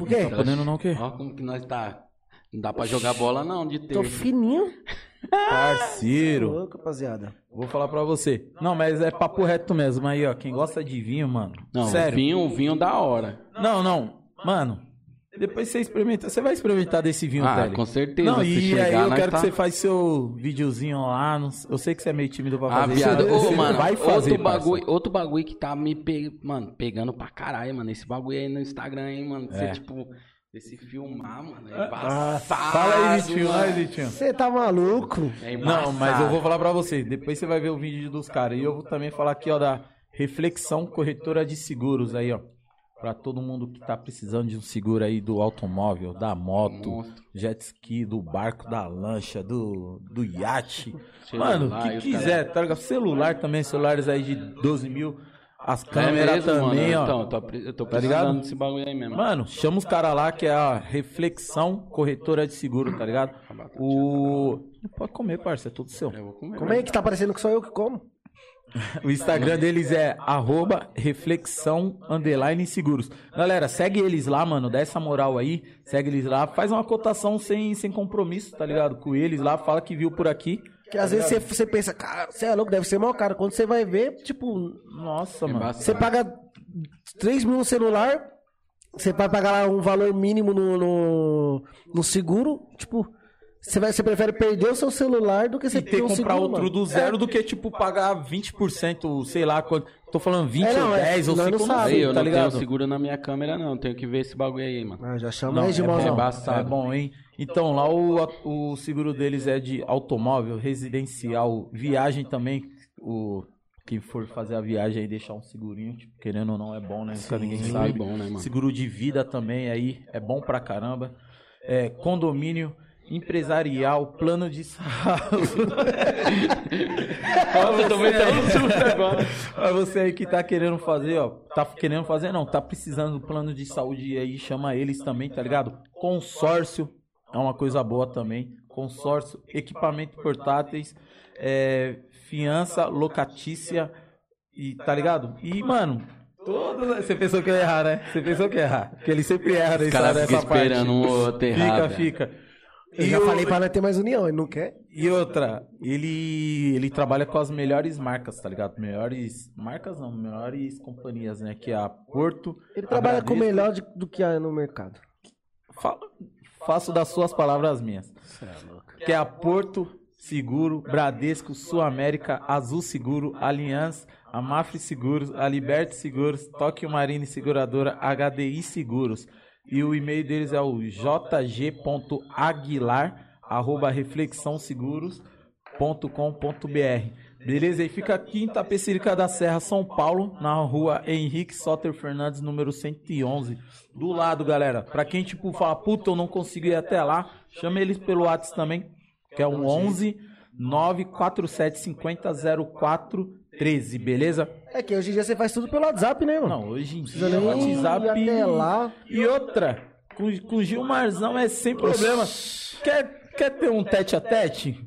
Por quê? Tá podendo não o quê? Ó como que nós tá. Não dá pra jogar bola não, de ter. Tô fininho. Parceiro. Louco, rapaziada. Vou falar pra você. Não, mas é papo reto mesmo. Aí, ó, quem gosta de vinho, mano. Não, sério. vinho, vinho da hora. Não, não. Mano, depois você experimenta. Você vai experimentar desse vinho, Ah, Tele. com certeza, Não, se e chegar, aí eu nós quero tá- que você faça seu videozinho lá. não- Eu sei que você é meio tímido pra Ah, fazer viado, ô, Você mano, vai fazer, outro, bagulho, outro bagulho que tá me pe... mano, pegando pra caralho, mano. Esse bagulho aí no Instagram aí, mano. Você, É. tipo, esse filmar, mano. É Ah, embaçado, Fala aí, Vitinho. mano. Vai, Vitinho. Você tá maluco? É Não, mas eu vou falar pra você. Depois você vai ver o vídeo dos caras. E eu vou também falar aqui, ó, da Reflexão Corretora de Seguros aí, ó. Pra todo mundo que tá precisando de um seguro aí do automóvel, da moto, jet ski, do barco, da lancha, do, do iate. Mano, o que quiser, tá ligado? Celular também, celulares aí de 12 mil. As É câmeras mesmo, também, mano. ó. Então, eu tô, eu tô Tá precisando desse bagulho aí mesmo. Mano, chama os caras lá que é a Reflexão Corretora de Seguro, tá ligado? O. Não pode comer, parça, é tudo seu. Eu vou comer. Como é que tá parecendo que sou eu que como? O Instagram deles é arroba reflexão underline seguros. Galera, segue eles lá, mano. Dá essa moral aí. Segue eles lá. Faz uma cotação sem, sem compromisso, tá ligado? Com eles lá. Fala que viu por aqui. Que às vezes você, pensa, cara, você é louco, deve ser mal caro. Quando você vai ver, tipo, Nossa, mano. Você paga 3 mil no celular, você vai pagar lá um valor mínimo no, no, no seguro, tipo, você, vai, você prefere perder o seu celular do que você E ter que um comprar seguro, outro mano. do zero do que, tipo, pagar 20%, sei lá, quanto. Tô falando 20 É, não, ou é, 10 ou nós 5, não não sabe, eu tá não ligado? tenho seguro na minha câmera, não. Tenho que ver esse bagulho aí, mano. Ah, já chama Não, aí de é, bom, embaçado. é bom, hein? Então, lá o, o seguro deles é de automóvel, residencial, viagem também. O, quem for fazer a viagem aí, deixar um segurinho, tipo, querendo ou não, é bom, né? Nunca ninguém Sempre sabe. bom, né, mano? Seguro de vida também aí, é bom pra caramba. É, condomínio, empresarial, plano de saúde. Nossa, eu tô metendo um susto agora. Pra você aí que tá querendo fazer, ó. Tá querendo fazer, não. Tá precisando do plano de saúde aí, chama eles também, tá ligado? Consórcio é uma coisa boa também. Consórcio, equipamento portáteis, é, fiança locatícia e tá ligado? E, mano, todas. Você pensou que eu ia errar, né? Você pensou que ia errar. Porque ele sempre erra nessa, caras nessa ficam parte. esperando um outro errar, Fica, velho. fica. Eu já o- falei pra nós ter mais união, ele não quer. e outra, ele ele trabalha com as melhores marcas, tá ligado? Melhores marcas não, melhores companhias, né? Que é a Porto. Ele trabalha com o melhor de- do que há no mercado. Fa- faço das suas palavras as minhas. é Que é a Porto Seguro, Bradesco, Sul América, Azul Seguro, Aliança, a Mafre Seguros, a Liberte Seguros, Tóquio Marine Seguradora, HDI Seguros. E o e-mail deles é o jg.aguilar, reflexãoseguros.com.br. Beleza? E fica aqui em Tapecerica da Serra, São Paulo, na rua Henrique Soter Fernandes, número 111. Do lado, galera. Pra quem, tipo, fala, puta, eu não consigo ir até lá, chama eles pelo WhatsApp também, que é um 11 947 50 04 13, beleza? É que hoje em dia você faz tudo pelo WhatsApp, né, mano? Não, hoje em dia, nem WhatsApp. até lá. E outra, com, com o Gilmarzão é sem problema. Quer, quer ter um tete a tete?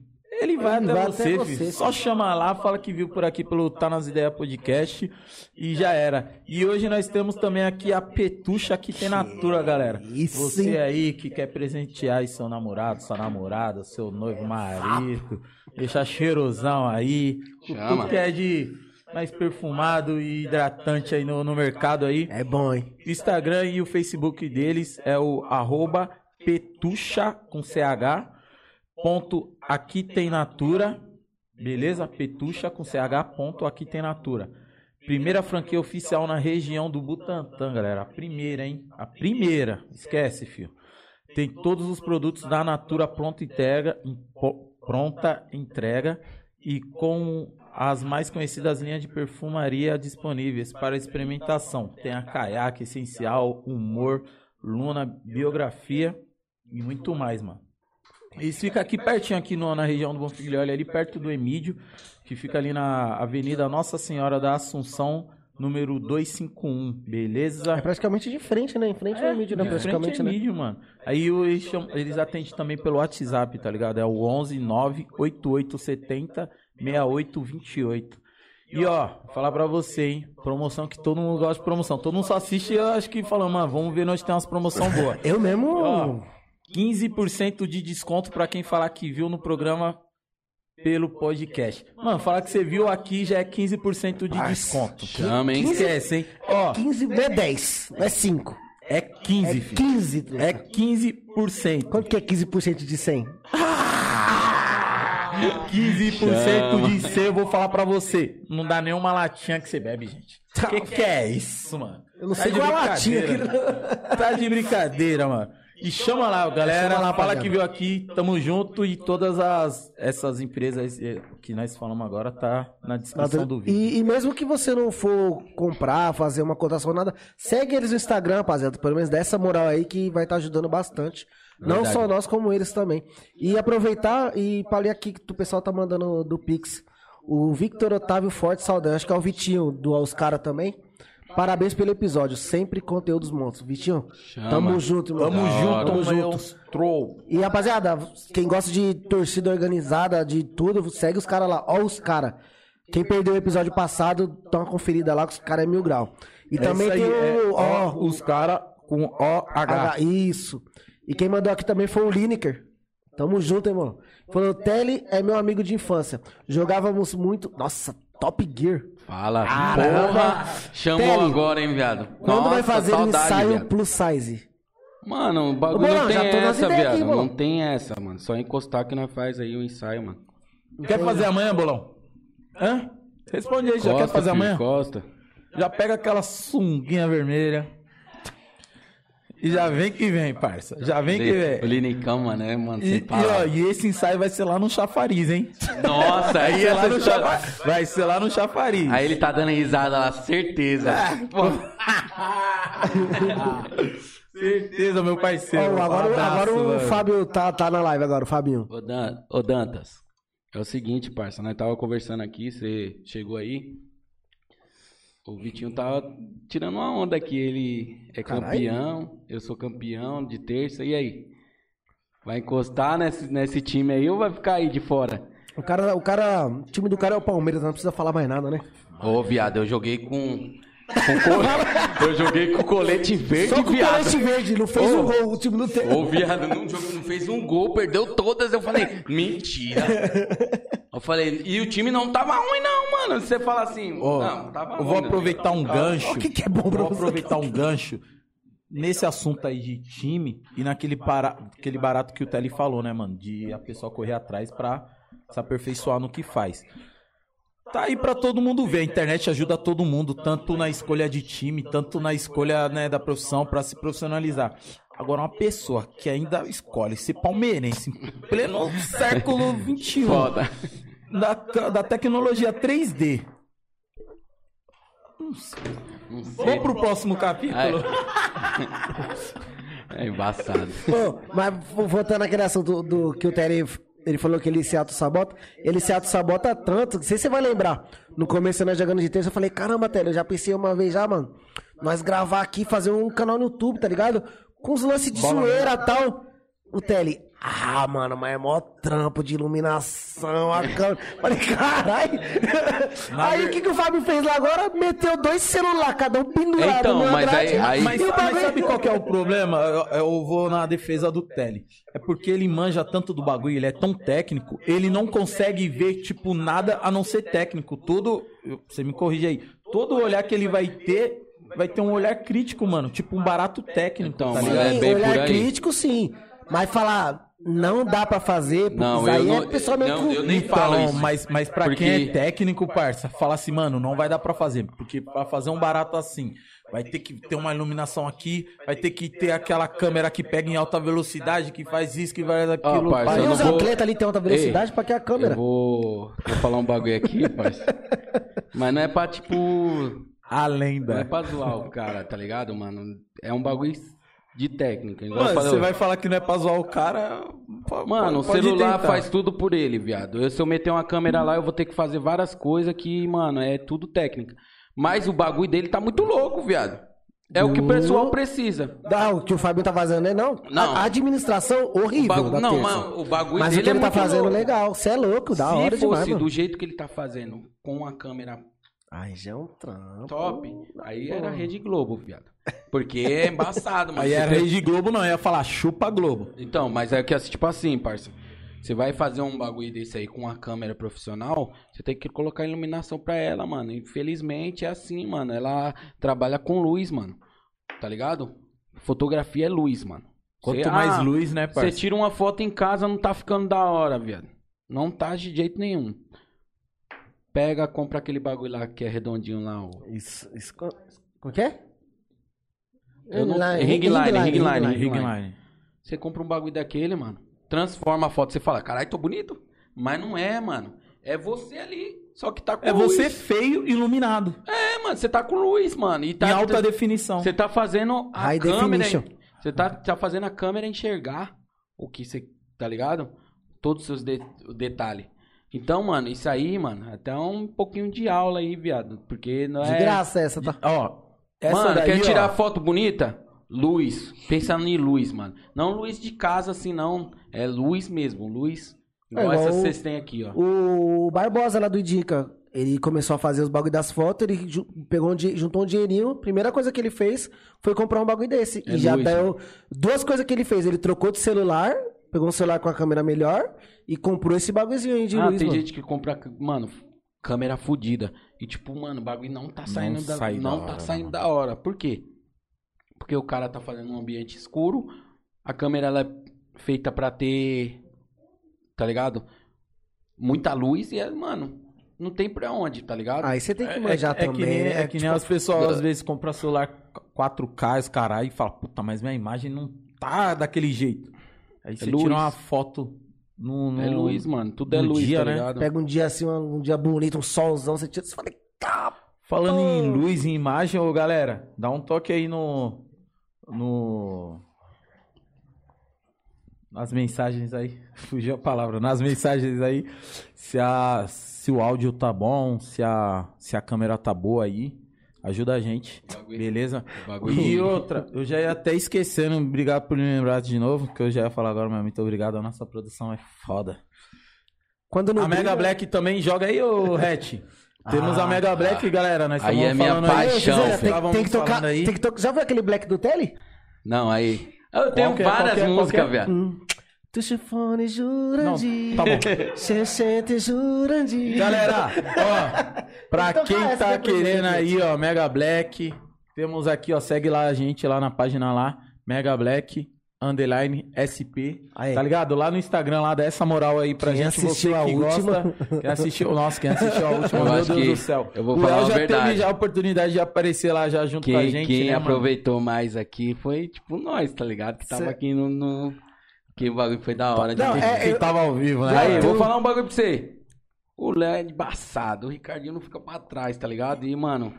Ele vai, Ele até, vai você, até filho. você, Só chama lá, fala que viu por aqui pelo Tá Nas Ideias Podcast e já era. E hoje nós temos também aqui a Petucha que tem Natura, galera. isso, Você aí que quer presentear aí seu namorado, sua namorada, seu noivo marido, deixar cheirosão aí, Chama. tudo que é de mais perfumado e hidratante aí no, no mercado aí. É bom, hein? Instagram e o Facebook deles é o arroba petucha com CH ponto aqui tem natura, beleza? Petucha com CH ponto aqui tem natura. Primeira franquia oficial na região do Butantã, galera. A primeira, hein? A primeira. Esquece, filho. Tem todos os produtos da Natura pronta entrega, pronta entrega e com as mais conhecidas linhas de perfumaria disponíveis para experimentação. Tem a Caiaque, Essencial, Humor, Luna, Biografia e muito mais, mano. Isso fica aqui pertinho, aqui no- na região do Bonfilho, olha ali perto do Emídio, que fica ali na Avenida Nossa Senhora da Assunção, número 251, beleza? É praticamente de frente, né? Em frente ao mídia, né? de Praticamente, frente é né? mídia, mano. Aí eles, chamam- eles atendem também pelo WhatsApp, tá ligado? É o 11 98870 6828. E ó, falar pra você, hein? Promoção que todo mundo gosta de promoção. Todo mundo só assiste e eu acho que fala, mano, vamos ver nós tem umas promoção boa. Eu mesmo. Ó, 15% de desconto pra quem falar que viu no programa pelo podcast. Mano, falar que você viu aqui já é 15% de Nossa, desconto. Chama, hein? Esquece, hein? Ó, 15 não é 10, não é 5. é 15, É filho. 15. truta. É 15%. Quanto que é 15% de 100? 15% de C, eu vou falar pra você. Não dá nenhuma latinha que você bebe, gente. Que que é isso, mano? Eu não Tá sei de qual é a latinha brincadeira. Tá de brincadeira, mano. E chama lá, galera. Chama lá, fala que viu aqui, tamo junto. E todas as essas empresas eh, que nós falamos agora tá na descrição do vídeo. E, e mesmo que você não for comprar, fazer uma cotação, nada, segue eles no Instagram, rapaziada. Pelo menos dá essa moral aí que vai estar ajudando bastante. Não Verdade. só nós, como eles também. E aproveitar e pra ler aqui que o pessoal tá mandando do Pix. O Victor Otávio Forte Saldanha, acho que é o Vitinho do Oscar também. Parabéns pelo episódio, sempre conteúdos monstros. Vitinho, Chama. tamo junto, irmão. Tamo junto, tamo junto. troll. E rapaziada, quem gosta de torcida organizada, de tudo, segue os caras lá. Ó os caras. Quem perdeu o episódio passado, dá uma conferida lá, que os caras é mil grau. E também Essa tem é o. Ó, ó, os caras com OH. H, isso. E quem mandou aqui também foi o Lineker. Tamo junto, irmão. Falou, Telly é meu amigo de infância. Jogávamos muito. Nossa, Top Gear. Fala, Caramba. porra. Chamou Telly, agora, hein, viado. Quando vai Nossa, fazer o saudade, ensaio viado. plus size? Mano, o bagulho Ô, não tem essa, ideias viado. aqui, não tem essa, mano. Só encostar que nós faz aí o ensaio, mano. Quer fazer amanhã, bolão? Hã? Responde aí, já quer fazer amanhã? Costa. Já pega aquela sunguinha vermelha. E já vem que vem, parça. Já vem que O vem. Linicão, mano, é, mano. E, sem e, ó, e esse ensaio vai ser lá no chafariz, hein? Nossa, aí, Vai ser lá no chafariz. Vai ser lá no chafariz. Aí ele tá dando risada lá, certeza. Pô, Certeza, meu parceiro. Ó, agora, abraço, agora o mano. Fábio tá, tá na live agora, o Fabinho. Ô, Dan- ô, Dantas, é o seguinte, parça, nós tava conversando aqui, você chegou aí. O Vitinho tava tirando uma onda aqui, ele é Caralho. campeão, eu sou campeão de terça, e aí? Vai encostar nesse, nesse time aí ou vai ficar aí de fora? O cara, o cara, o time do cara é o Palmeiras, não precisa falar mais nada, né? Ô, viado, eu joguei com. Com col- eu joguei com colete verde, Só com o viado. colete verde, não fez Ô. um gol, o time não tem. Ô, viado, não, jogou- não fez um gol, perdeu todas. Eu falei, mentira. Eu falei, e o time não tava ruim, não, mano. Você fala assim, Ó, não, tava eu vou ruim, aproveitar um gancho. O que, que é bom pra Vou você? aproveitar um gancho nesse assunto aí de time e naquele para... aquele barato que o Telly falou, né, mano? De a pessoa correr atrás pra se aperfeiçoar no que faz. Tá aí pra todo mundo ver. A internet ajuda todo mundo, tanto na escolha de time, tanto na escolha né, da profissão pra se profissionalizar. Agora, uma pessoa que ainda escolhe ser palmeirense em pleno século XXI, Foda. da, da tecnologia 3D. Não sei. Vamos pro próximo capítulo. É embaçado. Pô, mas vo- voltando àquele assunto do, do que o Terry ele falou que ele se auto-sabota, ele se auto-sabota tanto, não sei se você vai lembrar. No começo, nós jogando de terça, eu falei, caramba, Terry, eu já pensei uma vez já, mano, nós gravar aqui, fazer um canal no YouTube, tá ligado? Com os lances de zoeira e tal. O Telly, ah, mano, mas é mó trampo de iluminação, a câmera. Falei, caralho. Aí o que, que o Fábio fez lá agora? Meteu dois celulares, cada um pendurado Então, numa mas grade. aí- aí- Mas, mas bagulho- sabe qual que é o problema? Eu, eu vou na defesa do Telly. É porque ele manja tanto do bagulho, ele é tão técnico, ele não consegue ver, tipo, nada a não ser técnico. Todo. Você me corrige aí. Todo olhar que ele vai ter, vai ter um olhar crítico, mano. Tipo, um barato técnico. Então, tá ligado? é bem olhar por aí. crítico, sim. Mas falar, não dá pra fazer, porque Não, aí não- é pessoa meio não, eu nem Então, falo isso. mas, mas pra Porque- quem é técnico, parça, fala assim, mano, não vai dar pra fazer. Porque pra fazer um barato assim, vai ter que ter uma iluminação aqui, vai ter que ter aquela câmera que pega em alta velocidade, que faz isso, que vai aquilo. parça, Aí não os vou- atletas ali tem alta velocidade, Ei, pra que a câmera? Eu vou, vou falar um bagulho aqui, parça. Mas não é pra, tipo. A Não é lenda. pra zoar o cara, tá ligado, mano? É um bagulho de técnica. Mano, falei, você vai falar que não é pra zoar o cara. Mano, o pode celular tentar. faz tudo por ele, viado. Eu, se eu meter uma câmera lá, eu vou ter que fazer várias coisas que, mano, é tudo técnica. Mas o bagulho dele tá muito louco, viado. É o que o pessoal precisa. Dá, o que o Fabinho tá fazendo, né? Não. Não. A administração horrível O bagu- da não, mano, o bagulho Mas o dele que é ele tá muito fazendo louco. legal. Você é louco, da Se hora fosse demais, mano. do jeito que ele tá fazendo, com a câmera Ai, já é um trampo. top, aí era Rede Globo, viado. Porque é embaçado, mano. Aí Você era tem- Rede Globo, não, ia falar chupa Globo. Então, mas é que assim, tipo assim, parça. Você vai fazer um bagulho desse aí com uma câmera profissional, você tem que colocar iluminação pra ela, mano. Infelizmente é assim, mano. Ela trabalha com luz, mano. Tá ligado? Fotografia é luz, mano. Quanto Cê- mais ah, luz, né, Você parça? tira uma foto em casa, não tá ficando da hora, viado. Não tá de jeito nenhum. Pega, compra aquele bagulho lá que é redondinho lá. O... Isso, isso. co- Como que é? Eu não- Ring Ring line, ring line, ring line. Você compra um bagulho daquele, mano. Transforma a foto. Você fala, caralho, tô bonito. Mas não é, mano. É você ali. Só que tá com É luz. você feio iluminado. É, mano. Você tá com luz, mano. E tá, em alta definição. Você tá fazendo a High câmera. Você tá, tá fazendo a câmera enxergar o que você. Tá ligado? Todos os seus de, o detalhe. Então, mano, isso aí, mano, até um pouquinho de aula aí, viado. Porque não De é. graça essa, tá? Ó, essa mano, daí, quer tirar ó, foto bonita? Luz. Pensando em luz, mano. Não luz de casa assim, não. É luz mesmo. Luz. Igual É igual essa que vocês têm aqui, ó. O Barbosa lá do Indica, Ele começou a fazer os bagulho das fotos, ele pegou um, juntou um dinheirinho. Primeira coisa que ele fez foi comprar um bagulho desse. É e já Luiz, deu. Duas coisas que ele fez. Ele trocou de celular, pegou um celular com a câmera melhor e comprou esse bagulhozinho aí de ah, Luiz, tem mano. gente que compra, mano, câmera fudida. E tipo, mano, o bagulho não tá saindo da, sai da não hora, tá saindo mano. da hora. Por quê? Porque o cara tá fazendo um ambiente escuro, a câmera ela é feita pra ter, tá ligado? Muita luz e, é, mano, não tem pra onde, tá ligado? Aí você tem que É, manjar é, é também. que nem, né? é que nem Tipo, as pessoas às vezes compram celular 4K, os caralho, e falam, puta, mas minha imagem não tá daquele jeito. Aí você luz. tira uma foto no, no- É luz, mano. Tudo é luz, dia, tá né? ligado? Pega um dia assim, um, um dia bonito, um solzão, você tira. Você fala, tá. Falando em luz e imagem, ô galera, dá um toque aí no. No. Nas mensagens aí. Fugiu a palavra. Nas mensagens aí. Se, a, se o áudio tá bom, se a, se a câmera tá boa aí. Ajuda a gente. Bagulho- Beleza? bagulho- E outra, eu já ia até esquecendo, obrigado por me lembrar de novo, que eu já ia falar agora, mas muito obrigado. A nossa produção é foda. Quando não A Mega brilha- Black também joga aí, ô Hatch. Temos a Mega Black, galera. Nós Aí estamos é minha falando paixão, aí. Tem, tem que tocar, tem que tocar. Já viu aquele Black do Telly? Não, aí. Eu tenho que é? Várias é? Músicas, é? Hum. Tuxifone Jurandir. Não, tá bom. Xexente Jurandir. Galera, ó, pra Então, quem tá é querendo aí, ó, Mega Black, temos aqui, ó, segue lá a gente lá na página lá, Mega Black underline SP, Aí. tá ligado? Lá no Instagram lá, dá essa moral aí pra Quem gente, você que a última. gosta, quem assistiu, nossa, quem assistiu a última, Eu meu Deus que do céu. eu vou o falar Léo a já verdade. teve já a oportunidade de aparecer lá já junto com a Quem, gente, quem né, mano? aproveitou mais aqui foi, tipo, nós, tá ligado? Que tava Cê- aqui no, no- Que o bagulho foi da hora. de Não, ter- é- Quem eu- tava ao vivo, né? Aí, eu vou falar um bagulho pra você. O Léo é embaçado, o Ricardinho não fica pra trás, tá ligado? E, mano,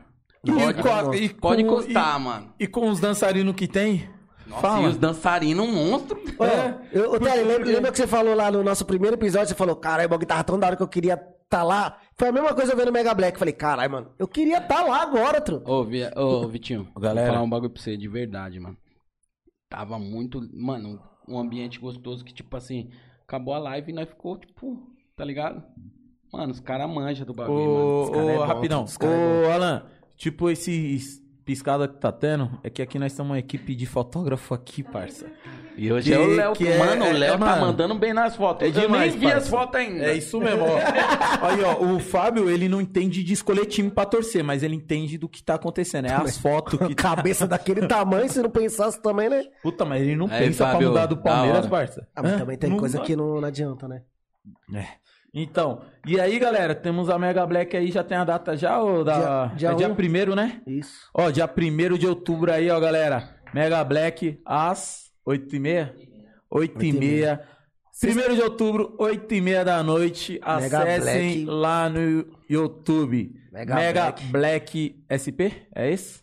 E pode, com- e pode com- encostar, mano. E com os dançarinos que tem? Nossa, Fala. e os dançarinos, um monstro. É. eu, ô, Telly, lembra, lembra que você falou lá no nosso primeiro episódio? Você falou, caralho, o bagulho tava tão da hora que eu queria tá lá. Foi a mesma coisa eu vendo o Mega Black. Falei, caralho, mano, eu queria tá lá agora, truta. Ô, Vi- ô, Vitinho, Galera. vou falar um bagulho pra você, de verdade, mano. Tava muito, mano, um ambiente gostoso que, tipo assim, acabou a live e nós ficou, tipo, tá ligado? Mano, os caras manjam do bagulho, mano. Ô, cara ô, é bom, rapidão. os cara é Ô, Alan, tipo esses piscada que tá tendo, é que aqui nós temos uma equipe de fotógrafo aqui, parça. E hoje Que- é o Léo, que é- mano, o é- Léo é, tá mano. mandando bem nas fotos. É demais, Eu nem vi parça. as fotos ainda. É isso mesmo, ó. Aí, ó, o Fábio, ele não entende de escolher time pra torcer, mas ele entende do que tá acontecendo. É as fotos que tá... Cabeça daquele tamanho, se não pensasse também, né? Puta, mas ele não Aí, pensa Fábio, pra mudar do Palmeiras, parça. Ah, mas Hã? também tem Não coisa vai. que não, não adianta, né? Então, e aí, galera, temos a Mega Black aí, já tem a data já, ou da... Dia- dia é dia um. primeiro, né? Isso. Ó, dia 1 de outubro aí, ó, galera. Mega Black às 8h30? 8h30. 1 de outubro, 8h30 da noite. Mega Acessem Black. lá no YouTube. Mega Mega, Black. Black. SP? É esse?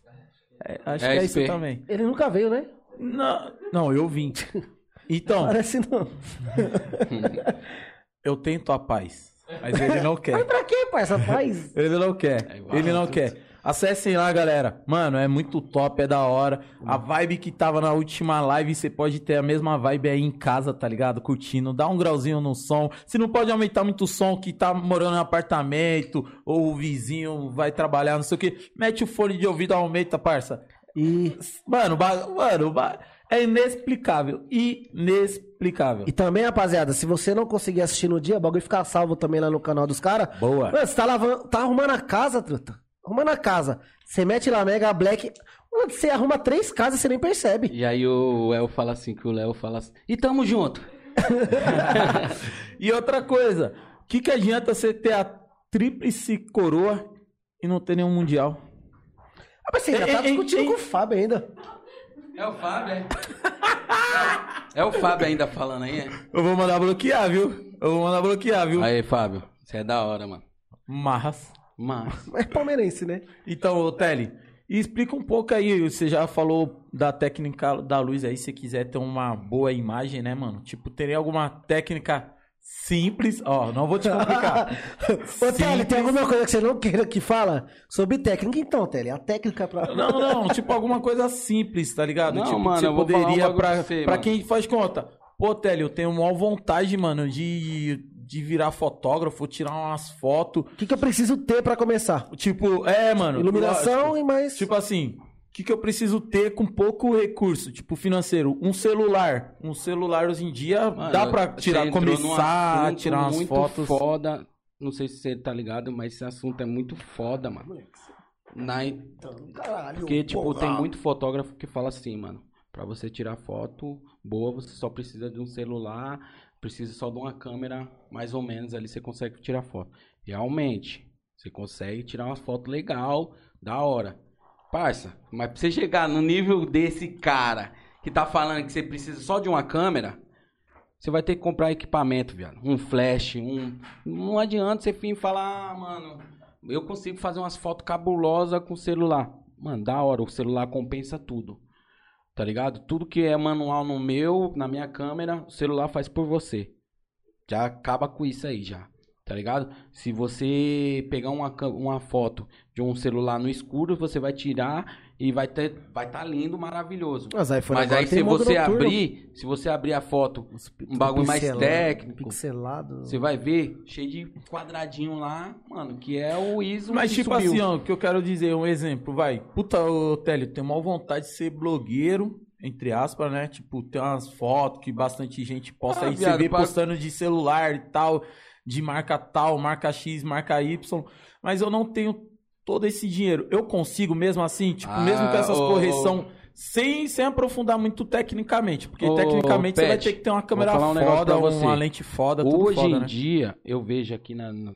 É, acho É que é SP. isso também. Ele nunca veio, né? Não, não, eu vim. Então, Parece não. eu tento a paz. Mas ele não quer. Mas pra quê, parça? Faz. Ele não quer. É igual Ele não quer. Acessem lá, galera. Mano, é muito top, é da hora. A vibe que tava na última live, você pode ter a mesma vibe aí em casa, tá ligado? Curtindo. Dá um grauzinho no som. Se não pode aumentar muito o som que tá morando em apartamento, ou o vizinho vai trabalhar, não sei o que. Mete o fone de ouvido, aumenta, parça. E, Mano, ba- mano, ba- é inexplicável. Inexplicável. e também, rapaziada, se você não conseguir assistir no dia, o bagulho fica salvo também lá no canal dos caras. Boa. Mano, você tá lavando, tá arrumando a casa, truta. Arrumando a casa. Você mete lá Mega Black. Mano, você arruma três casas e você nem percebe. E aí o Léo fala assim, que o Léo fala assim, e tamo junto. E outra coisa, o que, que adianta você ter a tríplice coroa e não ter nenhum mundial? Ah, mas você já Ei, tá ei, discutindo ei. com o Fábio ainda. É o Fábio, é? É o Fábio ainda falando aí, é? Eu vou mandar bloquear, viu? Eu vou mandar bloquear, viu? Aí, Fábio, você é da hora, mano. Mas. Mas, Mas é palmeirense, né? Então, ô Tele, explica um pouco aí. Você já falou da técnica da luz aí, se quiser ter uma boa imagem, né, mano? Tipo, teria alguma técnica simples? Ó, não vou te complicar. Ô, Tele, tem alguma coisa que você não queira que fala sobre técnica? Então, Tele, a técnica pra. Não, não, tipo alguma coisa simples, tá ligado? Não, tipo, mano, que você eu vou falar um poderia bagulho pra, você, pra mano. quem faz conta. Pô, Télio, eu tenho maior vontade, mano, de, de virar fotógrafo, tirar umas fotos. O que, que eu preciso ter pra começar? Tipo, é, mano. Iluminação e mais. Tipo assim, que, que eu preciso ter com pouco recurso, tipo financeiro? Um celular. Um celular hoje em dia Mano, dá pra tirar, começar a tirar umas muito fotos. foda. Não sei se você tá ligado, mas esse assunto é muito foda, mano. Na... Caralho, Porque, tipo, porra. tem muito fotógrafo que fala assim, mano. Pra você tirar foto boa, você só precisa de um celular, precisa só de uma câmera, mais ou menos, ali você consegue tirar foto. Realmente, você consegue tirar uma foto legal, da hora. Parça, mas pra você chegar no nível desse cara que tá falando que você precisa só de uma câmera, você vai ter que comprar equipamento, viado. Um flash, um. Não adianta você vir falar, ah, mano, eu consigo fazer umas fotos cabulosas com celular. Mano, da hora, o celular compensa tudo. Tá ligado? Tudo que é manual no meu, na minha câmera, o celular faz por você. Já acaba com isso aí, já. Tá ligado? Se você pegar uma, uma foto de um celular no escuro, você vai tirar e vai ter, vai tá lindo, maravilhoso. Mas, Mas aí tem se você noturno. abrir, se você abrir a foto, um bagulho mais técnico, Pixelado. você vai ver cheio de quadradinho lá, mano, que é o ISO Mas que tipo subiu. assim, ó, o que eu quero dizer, um exemplo, vai. Puta, ô Télio, tenho maior vontade de ser blogueiro, entre aspas, né? Tipo, ter umas fotos que bastante gente posta Ah, aí. Você viado, vê pra- postando de celular e tal, de marca tal, marca X, marca Y. Mas eu não tenho todo esse dinheiro. Eu consigo mesmo assim, tipo, Ah, mesmo com essas ô, correção, sem, sem aprofundar muito tecnicamente. Porque Ô, tecnicamente você vai ter que ter uma câmera um foda, uma lente foda, tudo Hoje foda, em né? dia, eu vejo aqui na, na-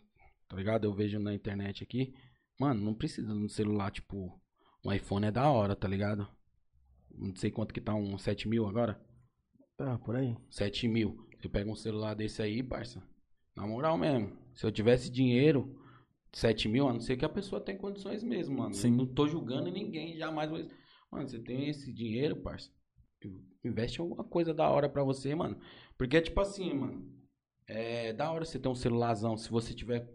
Tá ligado? Eu vejo na internet aqui. Mano, não precisa de um celular, tipo. Um iPhone é da hora, tá ligado? Não sei quanto que tá, um 7 mil agora? Ah, por aí. 7 mil. Você pega um celular desse aí, parça. Na moral mesmo. Se eu tivesse dinheiro, 7 mil, a não ser que a pessoa tenha condições mesmo, mano. Sim. Não tô julgando ninguém, jamais. vou- Mano, você tem esse dinheiro, parça. Investe alguma coisa da hora pra você, mano. Porque, tipo assim, mano. É da hora você ter um celularzão. Se você tiver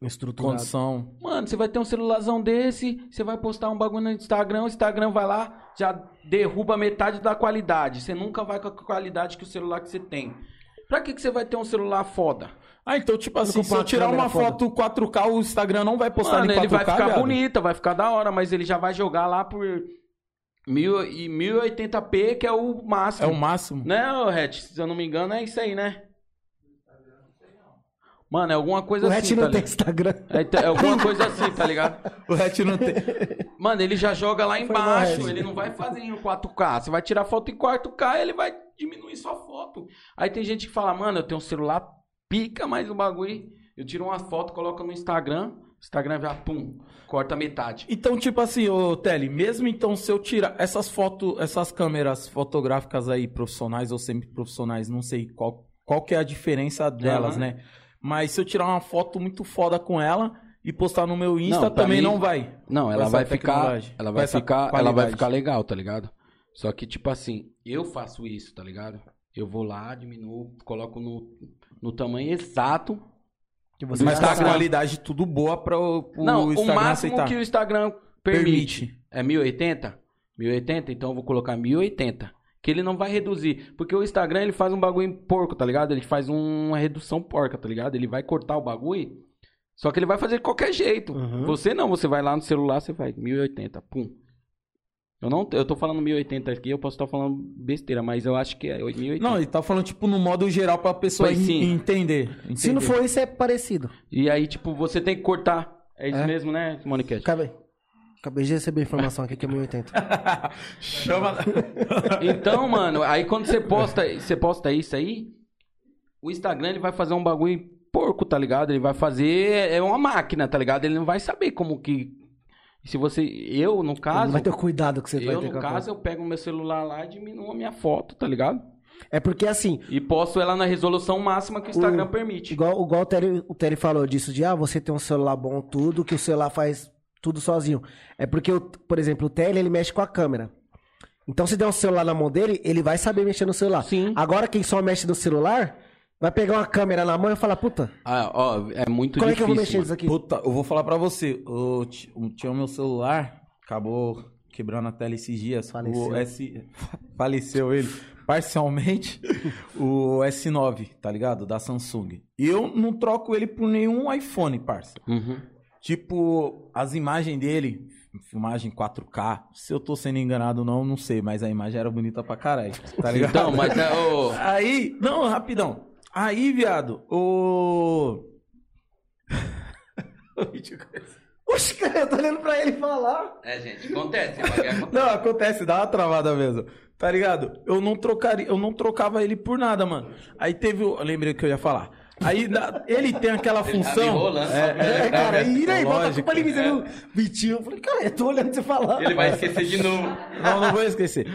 Estruturado. Condição. Mano, você vai ter um celularzão desse, você vai postar um bagulho no Instagram, o Instagram vai lá, já derruba metade da qualidade. Você nunca vai com a qualidade que o celular que você tem. Pra que, que você vai ter um celular foda? Ah, então, tipo assim, se eu tirar uma foda. foto 4K, o Instagram não vai postar Mano, em 4K, ele vai ficar viado? bonita, vai ficar da hora, mas ele já vai jogar lá por mil, e 1080p, que é o É máximo. o máximo. Né, Hatch? Se eu não me engano, é isso aí, né? Mano, é alguma coisa O assim, Hatch tá não tem ligado? Instagram. É, é alguma coisa assim, tá ligado? O Hatch não tem. Mano, ele já joga lá embaixo, ele não vai fazer em 4K. Você vai tirar foto em 4K, ele vai diminuir sua foto. Aí tem gente que fala, mano, eu tenho um celular, pica mais o bagulho. Eu tiro uma foto, coloco no Instagram, Instagram já, pum, corta metade. Então, tipo assim, ô Tele, mesmo então se eu tirar essas fotos, essas câmeras fotográficas aí, profissionais ou semi-profissionais, não sei qual, qual que é a diferença delas, Aham. né? Mas se eu tirar uma foto muito foda com ela e postar no meu Insta, Não, também mim- não vai. Não, ela vai ficar, ela vai ficar, ela vai qualidade. ficar legal, tá ligado? Só que tipo assim, eu faço isso, tá ligado? Eu vou lá, diminuo, coloco no, no tamanho exato Que você Mas tá a qualidade tudo boa para o Não, Instagram o máximo aceitar. que o Instagram permite, Permite. é 1080. 1080, então eu vou colocar 1080. Que ele não vai reduzir. Porque o Instagram ele faz um bagulho porco, tá ligado? Ele faz uma redução porca, tá ligado? Ele vai cortar o bagulho. Só que ele vai fazer de qualquer jeito. Uhum. Você não, você vai lá no celular, você vai 1080, pum. Eu não, eu tô falando 1080 aqui, eu posso estar falando besteira, mas eu acho que é 1080. Não, ele tá falando tipo no modo geral pra pessoa Pois en- sim. entender, Se não entender. for isso, é parecido. E aí, tipo, você tem que cortar. É isso É. mesmo, né, Moniquete? Acabei. Acabei de receber a informação aqui que é 1080. Chama. Então, mano, aí quando você posta, você posta isso aí, o Instagram ele vai fazer um bagulho porco, tá ligado? Ele vai fazer é uma máquina, tá ligado? Ele não vai saber como que se você, eu no Não caso, vai ter o cuidado que você vai eu ter no com a caso eu pego meu celular lá e diminuo a minha foto, tá ligado? É porque assim, E posto ela na resolução máxima que o Instagram O- permite. igual, igual o, Terry, o Terry falou disso, de ah, você tem um celular bom, tudo, que o celular faz tudo sozinho. É porque, o- por exemplo, o Terry, ele mexe com a câmera. Então, se der um celular na mão dele, ele vai saber mexer no celular. Sim. Agora, quem só mexe no celular, vai pegar uma câmera na mão e falar, puta, Ah, ó, é muito como é que eu difícil. vou mexer mano. nisso aqui? Puta, eu vou falar pra você. Eu ti- eu tinha o meu celular, acabou quebrando a tela esses dias. Faleceu. O S... Faleceu ele. parcialmente o S9, tá ligado? Da Samsung. Eu não troco ele por nenhum iPhone, parça. Uhum. Tipo, as imagens dele, filmagem 4K, se eu tô sendo enganado ou não, não sei, mas a imagem era bonita pra caralho, tá ligado? Então, mas é o. Aí, não, rapidão. Aí, viado, o. Oxe, cara, eu tô olhando pra ele falar. É, gente, acontece. acontece. Não, acontece, dá uma travada mesmo. Tá ligado? Eu não trocaria, eu não trocava ele por nada, mano. Aí teve o. Lembrei o que eu ia falar. Aí da- ele tem aquela Ele tá me função. enrolando, só É, cara, e aí, bota a culpa ali, viu? Vitinho, eu falei, cara, eu tô olhando você falar. Ele vai esquecer de novo. Não, não vou esquecer.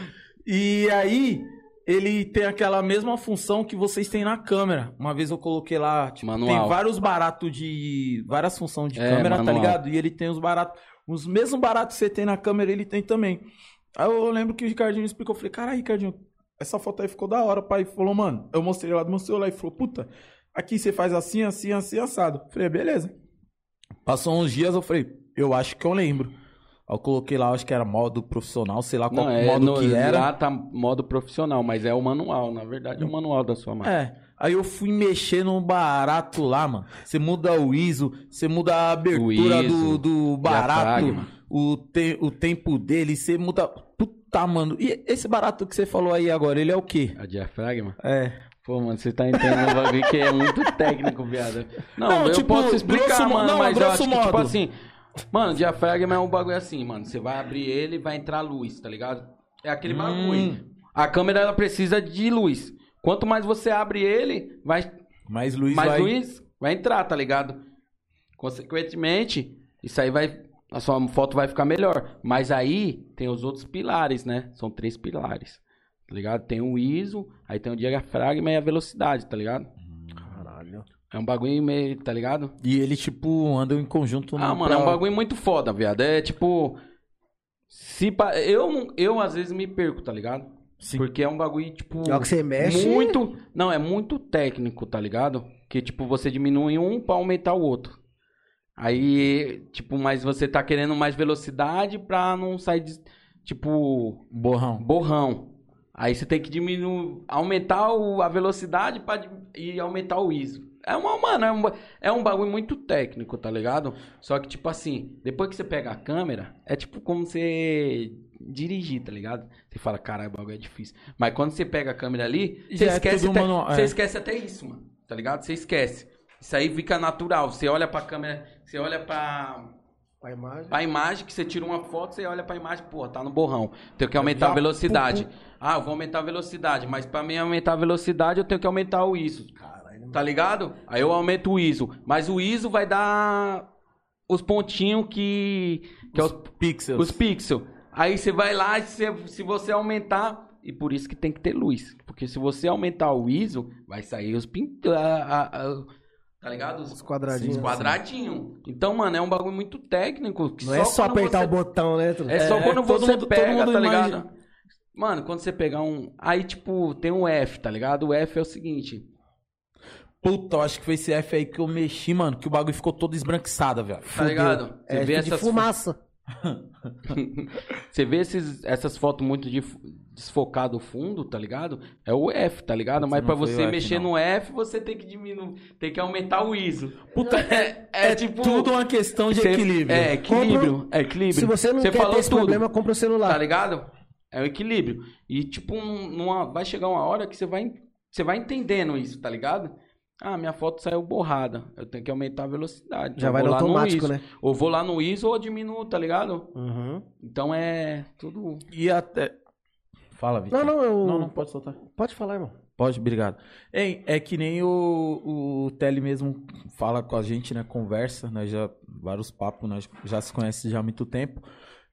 E aí, ele tem aquela mesma função que vocês têm na câmera. Uma vez eu coloquei lá, tipo, Manual. tem vários baratos de. várias funções de É, câmera, tá manual. ligado? E ele tem os baratos. Os mesmos baratos que você tem na câmera, ele tem também. Aí eu lembro que o Ricardinho explicou, eu falei, caralho, Ricardinho, essa foto aí ficou da hora, pai. Ele falou, mano, eu mostrei lá do meu celular e falou, puta, aqui você faz assim, assim, assim, assado. Eu falei, beleza. Passou uns dias, eu falei, eu acho que eu lembro. Eu coloquei lá, acho que era modo profissional, sei lá qual Não, é, modo no, que era. Lá tá modo profissional, mas é o manual. Na verdade, é o manual da sua máquina. É. Aí eu fui mexer num barato lá, mano. Você muda o ISO, você muda a abertura ISO, do, do barato, o, te- o tempo dele, você muda. Puta, mano. E esse barato que você falou aí agora, ele é o quê? A diafragma. É. Pô, mano, você tá entendendo um bagulho que é muito técnico, viado. Não, Não, eu tipo, posso explicar, grosso mano, não, mas eu grosso acho que, tipo modo. assim... Mano, diafragma é um bagulho assim, mano. Você vai abrir ele e vai entrar luz, tá ligado? É aquele Hum. bagulho. A câmera, ela precisa de luz. Quanto mais você abre ele, vai, Mas Luiz mais vai... luz vai entrar, tá ligado? Consequentemente, isso aí vai... A sua foto vai ficar melhor. Mas aí, tem os outros pilares, né? São três pilares. Tá ligado? Tem o ISO, aí tem o diafragma e a velocidade, tá ligado? É um bagulho meio, tá ligado? E ele, tipo, anda em conjunto Ah, no- mano, é um pra- bagulho muito foda, viado. É tipo. Se pa- eu, eu às vezes me perco, tá ligado? Sim. Porque é um bagulho, tipo. Na hora que você mexe- Muito. Não, é muito técnico, tá ligado? Que, tipo, você diminui um pra aumentar o outro. Aí, tipo, mas você tá querendo mais velocidade pra não sair, de, tipo, Borrão. borrão. Aí você tem que diminuir, aumentar o- a velocidade pra, e aumentar o ISO. É uma, mano, é um, é um bagulho muito técnico, tá ligado? Só que, tipo assim, depois que você pega a câmera, é tipo como você dirigir, tá ligado? Você fala, caralho, o bagulho é difícil. Mas quando você pega a câmera ali, você Já é esquece, tudo até, manual, você é. esquece até isso, mano. Tá ligado? Você esquece. Isso aí fica natural. Você olha pra câmera, você olha pra, A imagem. a imagem que você tira uma foto, você olha pra imagem, pô, tá no borrão. Tenho que aumentar a velocidade. Ah, eu vou aumentar a velocidade, mas pra mim aumentar a velocidade eu tenho que aumentar o ISO. Tá ligado? Aí eu aumento o ISO, mas o ISO vai dar os pontinhos que que é os, Pixels. os pixels. Aí você vai lá e se, se você aumentar e por isso que tem que ter luz, porque se você aumentar o ISO, vai sair os pintos, tá ligado? Os Os quadradinhos. Sim, quadradinho. Então, mano, é um bagulho muito técnico. Não é só apertar você- o botão, né? truta? É só É, quando você mundo- pega, tá imagina- ligado? Mano, quando você pegar um... Aí, tipo, tem um F, tá ligado? O F é o seguinte... Puta, eu acho que foi esse F aí que eu mexi, mano, que o bagulho ficou todo esbranquiçado, velho. Tá ligado? Você É, vê fica de essas... fumaça. Você vê esses, essas fotos muito de, desfocado o fundo, tá ligado? É o F, tá ligado? Mas foi você F, mexer não. no F, você tem que diminuir... Tem que aumentar o ISO. Puta, É, é, tipo... Tudo uma questão de Você- equilíbrio. É, equilíbrio. É equilíbrio. Se você não quer falou ter esse tudo. problema, compra o celular. Tá ligado? É o equilíbrio. E, tipo, num- numa, vai chegar uma hora que você vai, você vai entendendo isso, tá ligado? Ah, minha foto saiu borrada. Eu tenho que aumentar a velocidade. Já Eu vai no automático, ISO. né? Ou vou lá no ISO ou diminuo, tá ligado? Uhum. Então é tudo. E até. Fala, Vitor. Não, não, eu... Não, não pode soltar. Pode falar, irmão. Pode, obrigado. Hein, é que nem o, o Tele mesmo fala com a gente, né? Conversa, nós já. Vários papos, nós já se conhecemos já há muito tempo.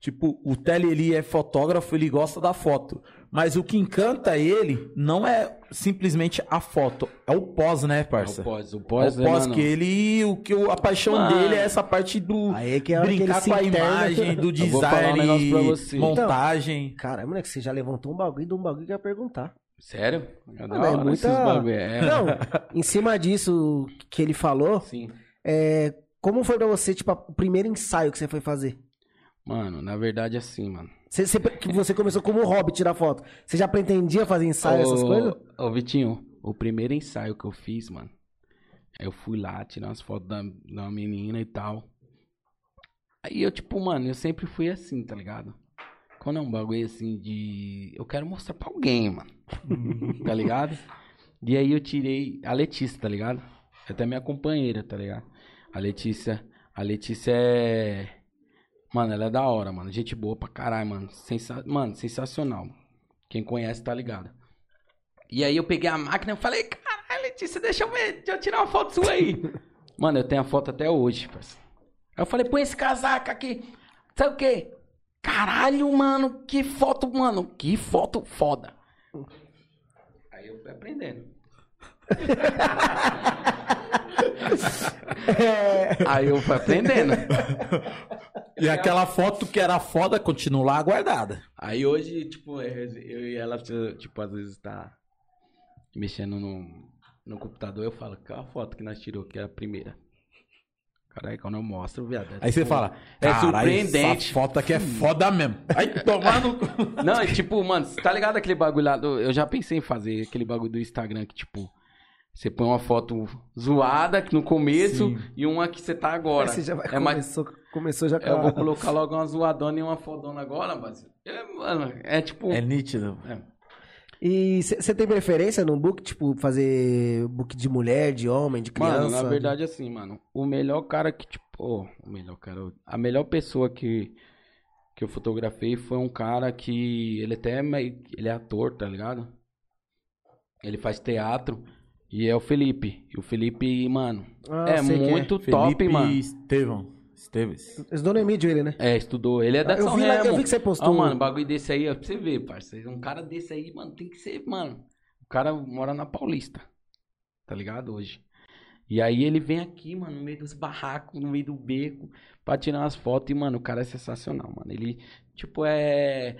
Tipo, o Tele, ele é fotógrafo, ele gosta da foto. Mas o que encanta ele não é simplesmente a foto, é o pós, né, É parça? o pós. O É pós, o né, pós mano? que ele, o que a paixão Mano. dele é essa parte do Aí que é que brincar com a interna. imagem, do um design, pra você. montagem. Cara, moleque, você já levantou um bagulho de um bagulho que eu ia perguntar. Sério? É da Mano, é muita-. É. Não, em cima disso que ele falou, Sim. é, como foi pra você, tipo, o primeiro ensaio que você foi fazer? Mano, na verdade, assim, mano. Você, você- que você começou como hobby tirar foto. Você já pretendia fazer ensaio, essas Ô, coisas? Ô, Vitinho, o primeiro ensaio que eu fiz, mano, eu fui lá tirar umas fotos da, da menina e tal. Aí eu, tipo, mano, eu sempre fui assim, tá ligado? Quando é um bagulho assim de. Eu quero mostrar pra alguém, mano. tá ligado? E aí eu tirei a Letícia, tá ligado? É Até minha companheira, tá ligado? A Letícia. A Letícia é. Mano, ela é da hora, mano. Gente boa pra caralho, mano. Sensa... Mano, sensacional. Quem conhece tá ligado. E aí eu peguei a máquina e falei, caralho, Letícia, deixa eu ver, deixa eu tirar uma foto sua aí. Mano, eu tenho a foto até hoje, parceiro. Aí eu falei, põe esse casaco aqui. Sabe o quê? Caralho, mano, que foto, mano, que foto foda. Aí eu fui aprendendo. Aí eu fui aprendendo. E aquela foto que era foda continua lá guardada. Aí hoje, tipo, eu e ela, tipo, às vezes tá mexendo no, no computador, eu falo, qual a foto que nós tirou, que é a primeira? Caralho, quando eu mostro, viado. é Aí você tipo- fala, É "Caralho, surpreendente. Essa foto aqui é foda mesmo. Aí tomar no cu. Não, e tipo, mano, tá ligado aquele bagulho lá do... Eu já pensei em fazer aquele bagulho do Instagram que, tipo, você põe uma foto zoada no começo Sim. e uma que você tá agora. Aí você já vai é mais... começou, começou já com Eu a- vou colocar logo uma zoadona e uma fodona agora, mas... É, mano, é tipo... É nítido. é. E você tem preferência no book, tipo, fazer book de mulher, de homem, de criança? Mano, na verdade, assim, mano, o melhor cara que, tipo, ô, o melhor cara, a melhor pessoa que, que eu fotografei foi um cara que, ele até, é meio- ele é ator, tá ligado? Ele faz teatro e é o Felipe. E o Felipe, mano, Ah, é é. muito top, Felipe mano. Estevão. Esteves. Esse dono é Emílio, ele, né? É, estudou. Ele é da Eu São vi lá- eu Remo. vi que você postou. Ah, mano, bagulho desse aí, ó, pra você ver, parceiro. Um cara desse aí, mano, tem que ser, mano. O cara mora na Paulista. Tá ligado? Hoje. E aí ele vem aqui, mano, no meio dos barracos, no meio do beco, pra tirar umas fotos. E, mano, o cara é sensacional, mano. Ele, tipo, é.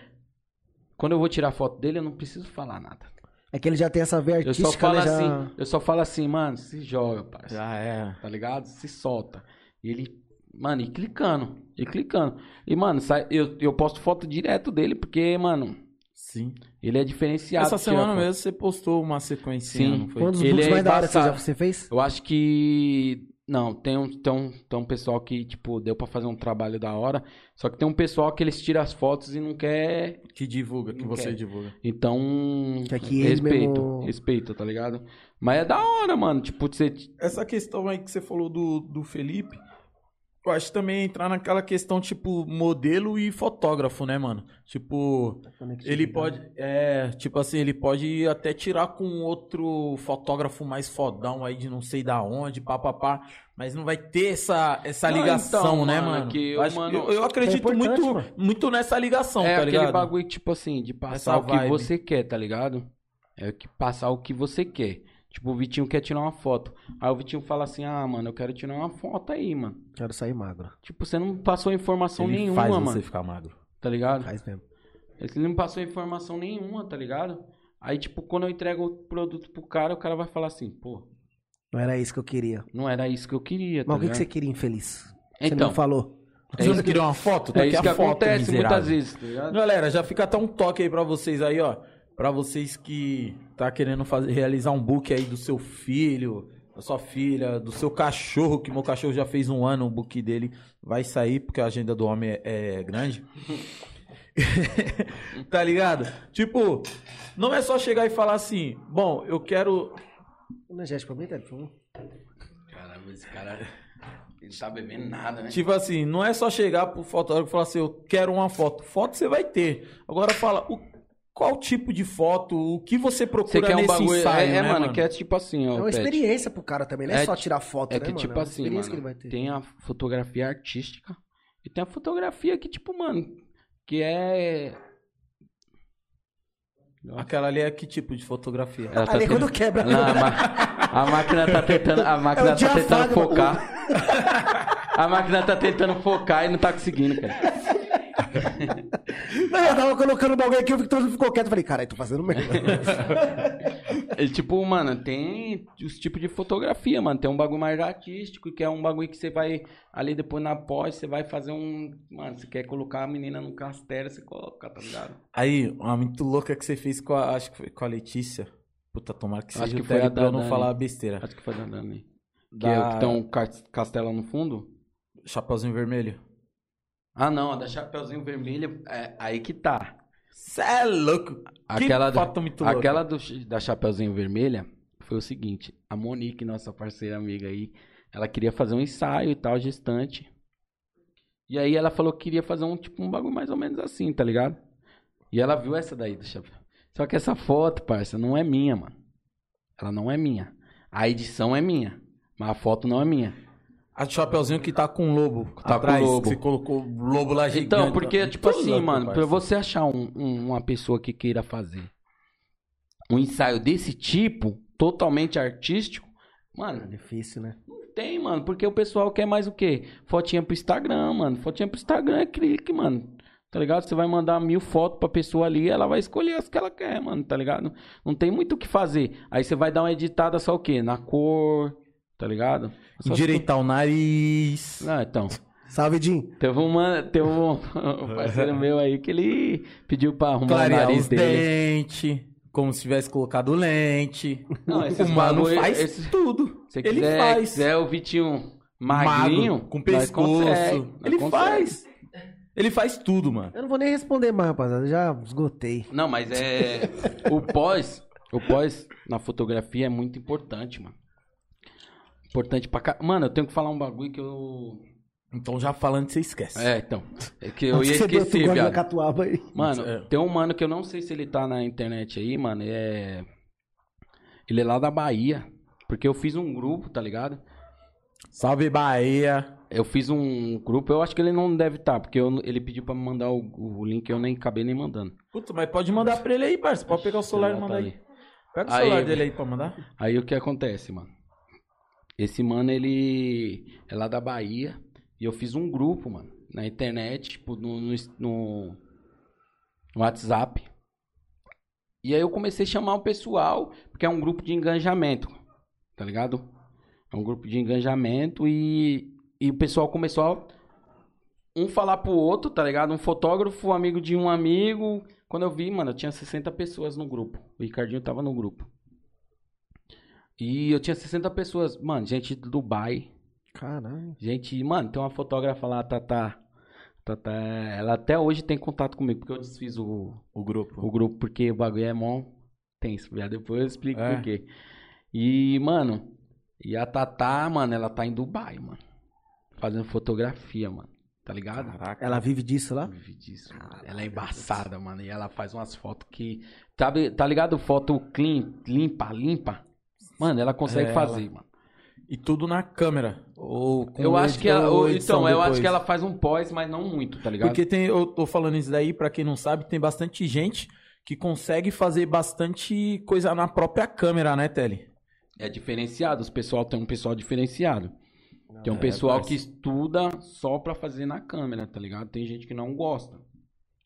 Quando eu vou tirar foto dele, eu não preciso falar nada. É que ele já tem essa veia Eu só falo né? já- assim, eu só falo assim, mano, se joga, parceiro Já é. tá ligado? Se solta. E ele, mano, e clicando, e clicando. E, mano, sai, eu, eu posto foto direto dele, porque, mano, Sim. ele é diferenciado. Essa semana mesmo você postou uma sequência, Sim. não foi? Dos Ele books é mais da hora que você, já, você fez? Eu acho que. Não, tem um, tem, um, tem um pessoal que, tipo, deu pra fazer um trabalho da hora. Só que tem um pessoal que eles tiram as fotos e não quer. Que divulga, que você quer. divulga. Então. Que aqui respeito, mesmo- respeito, tá ligado? Mas é da hora, mano. Tipo, você. Essa questão aí que você falou do, do Felipe, eu acho também entrar naquela questão, tipo, modelo e fotógrafo, né, mano? Tipo, ele pode, é, tipo assim, ele pode até tirar com outro fotógrafo mais fodão aí de não sei da onde, papapá, mas não vai ter essa, essa Não, ligação, então, né, mano, mano? que eu, acho- mano, eu, eu acredito é muito, mano. muito nessa ligação, É tá aquele ligado? bagulho, tipo assim, de passar Essa o que vibe. você quer, tá ligado? É que passar o que você quer. Tipo, o Vitinho quer tirar uma foto. Aí o Vitinho fala assim, ah, mano, eu quero tirar uma foto aí, mano. Quero sair magro. Tipo, você não passou informação Ele nenhuma, faz mano. você ficar magro. Tá ligado? Faz mesmo. Ele não passou informação nenhuma, tá ligado? Aí, tipo, quando eu entrego o produto pro cara, o cara vai falar assim, pô, Não era isso que eu queria. não era isso que eu queria, tá Mas o que, você queria, infeliz? Você Então, não falou. é você não queria uma foto? Tá é aqui isso a que foto, acontece miserável. muitas vezes, tá ligado? Galera, já fica até um toque aí pra vocês aí, ó. Pra vocês que tá querendo fazer, realizar um book aí do seu filho, da sua filha, do seu cachorro, que meu cachorro já fez um ano, o book dele vai sair, porque a agenda do homem é, é grande. tá ligado? Tipo, não é só chegar e falar assim, bom, eu quero. Energético pra mim, tá? Por favor. Caramba, esse cara, ele tá bebendo nada, né? Tipo assim, não é só chegar pro fotógrafo e falar assim, eu quero uma foto. Foto você vai ter. Agora fala, o, qual tipo de foto, o que você Você procura quer um nesse bagulho. ensaio, é, é, né, mano, que é tipo assim, ó. É uma Pet. experiência pro cara também, não é, É só ti- tirar foto, É né, que, mano? tipo é uma assim, experiência mano, que ele vai ter. tem a fotografia artística e tem a fotografia que, tipo, mano, que é... Aquela ali é que tipo de fotografia? Ela tá Ali é tendo- quando quebra. Não, a, ma- a máquina tá tentando, a máquina É tá tentando focar. A máquina tá tentando focar e não tá conseguindo, cara. Não, eu tava colocando o bagulho aqui, o Victor ficou quieto. Eu falei, caralho, tô fazendo merda. É, tipo, mano, tem os tipos de fotografia, mano. Tem um bagulho mais artístico, que é um bagulho que você vai ali depois na pós, você vai fazer um. Mano, você quer colocar a menina no castelo, você coloca, tá ligado? Aí, uma muito louca que você fez com a, acho que foi com a Letícia. Puta, tomara que Acho seja que o foi Terry a pra eu não falar besteira. Acho que foi da Dani. Que Da- é o que tem um cas- castelo no fundo? Chapeuzinho vermelho. Ah, não, a da Chapeuzinho Vermelho, é aí que tá. Cê é louco. Aquela, que foto muito louca. aquela do, da Chapeuzinho Vermelha foi o seguinte: a Monique, nossa parceira amiga aí, ela queria fazer um ensaio e tal, gestante. E aí ela falou que queria fazer um tipo um bagulho mais ou menos assim, tá ligado? E ela viu essa daí do chapéu. Só que essa foto, parça, não é minha, mano. Ela não é minha. A edição é minha, mas a foto não é minha. A do Chapeuzinho que tá com o lobo Tá com atrás. o lobo. Você colocou o lobo lá gigante. Então, porque, tipo assim, louco, mano, pra você achar um- um- uma pessoa que queira fazer um ensaio desse tipo, totalmente artístico, mano, Difícil, né? não tem, mano, porque o pessoal quer mais o quê? Fotinha pro Instagram, mano. Fotinha pro Instagram é clique, mano. Tá ligado? Você vai mandar mil fotos pra pessoa ali, ela vai escolher as que ela quer, mano, tá ligado? Não tem muito o que fazer. Aí você vai dar uma editada só o quê? Na cor, tá ligado? Só- Endireitar o nariz. Ah, então. Salve, Jim. Teve, uma, teve um, um parceiro meu aí que ele pediu pra arrumar o Clarear nariz os dele. dentes. Como se tivesse colocado lente. Não, esses o mano bagulho- faz esses- tudo. Se ele quiser, faz. quiser o Vitinho magrinho, Magro, com pescoço. consegue, ele consegue. faz. Ele faz tudo, mano. Eu não vou nem responder mais, rapaziada. Já esgotei. Não, mas é. o pós. O pós na fotografia é muito importante, mano. Importante pra cá. Mano, eu tenho que falar um bagulho que eu. Então já falando, você esquece. É, então. É que eu ia esquecer, viado. catuaba aí. Mano, É. tem um mano que eu não sei se ele tá na internet aí, mano. É. Ele é lá da Bahia. Porque eu fiz um grupo, tá ligado? Salve Bahia. Eu fiz um grupo, eu acho que ele não deve estar, porque eu- ele pediu pra me mandar o, o link eu nem acabei nem mandando. Puta, mas pode mandar pra ele aí, parça. Pode pegar o celular e mandar tá aí. Pega o Aí, celular dele aí pra mandar. Aí o que acontece, mano? Esse mano, ele é lá da Bahia. E eu fiz um grupo, mano, na internet, tipo, no, no, no- WhatsApp. E aí eu comecei a chamar o pessoal, porque é um grupo de engajamento, tá ligado? É um grupo de engajamento e, e o pessoal começou a um falar pro outro, tá ligado? Um fotógrafo, amigo de um amigo. Quando eu vi, mano, eu tinha 60 pessoas no grupo. O Ricardinho tava no grupo. E eu tinha 60 pessoas. Mano, gente do Dubai. Caralho. Gente, mano, tem uma fotógrafa lá, Tata. Tata, ela até hoje tem contato comigo, porque eu desfiz o, O grupo. o grupo, porque o bagulho é mó tenso, viado. Depois eu explico É. por quê. E, mano, e a Tata, mano, ela tá em Dubai, mano. Fazendo fotografia, mano. Tá ligado? Caraca. Ela vive disso lá? Vive disso, mano. Ela é embaçada, mano. E ela faz umas fotos que. Sabe, tá ligado? Foto clean, limpa, limpa. Mano, ela consegue É, fazer, mano. E tudo na câmera. Ou com Eu acho que ela. ou então, eu acho depois. que ela faz um pós, mas não muito, tá ligado? Porque tem, eu tô falando isso daí, pra quem não sabe, tem bastante gente que consegue fazer bastante coisa na própria câmera, né, Telly? É diferenciado. Os pessoal tem um pessoal diferenciado. Tem um é, pessoal parça. que estuda só pra fazer na câmera, tá ligado? Tem gente que não gosta.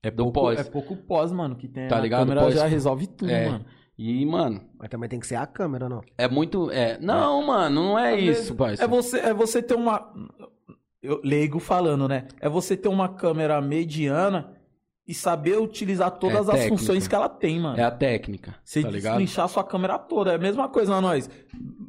É Do pouco, pós. é pouco pós, mano, que tem Tá a ligado? câmera Pós- já resolve tudo, É. mano. E, mano, Mas também tem que ser a câmera, não. é muito. É... Não, mano, não é Às isso, parceiro. É você, é você ter uma. Eu, leigo falando, né? É você ter uma câmera mediana e saber utilizar todas É as técnica. funções que ela tem, mano. É a técnica, Você tá destrinchar sua câmera toda. É a mesma coisa nós.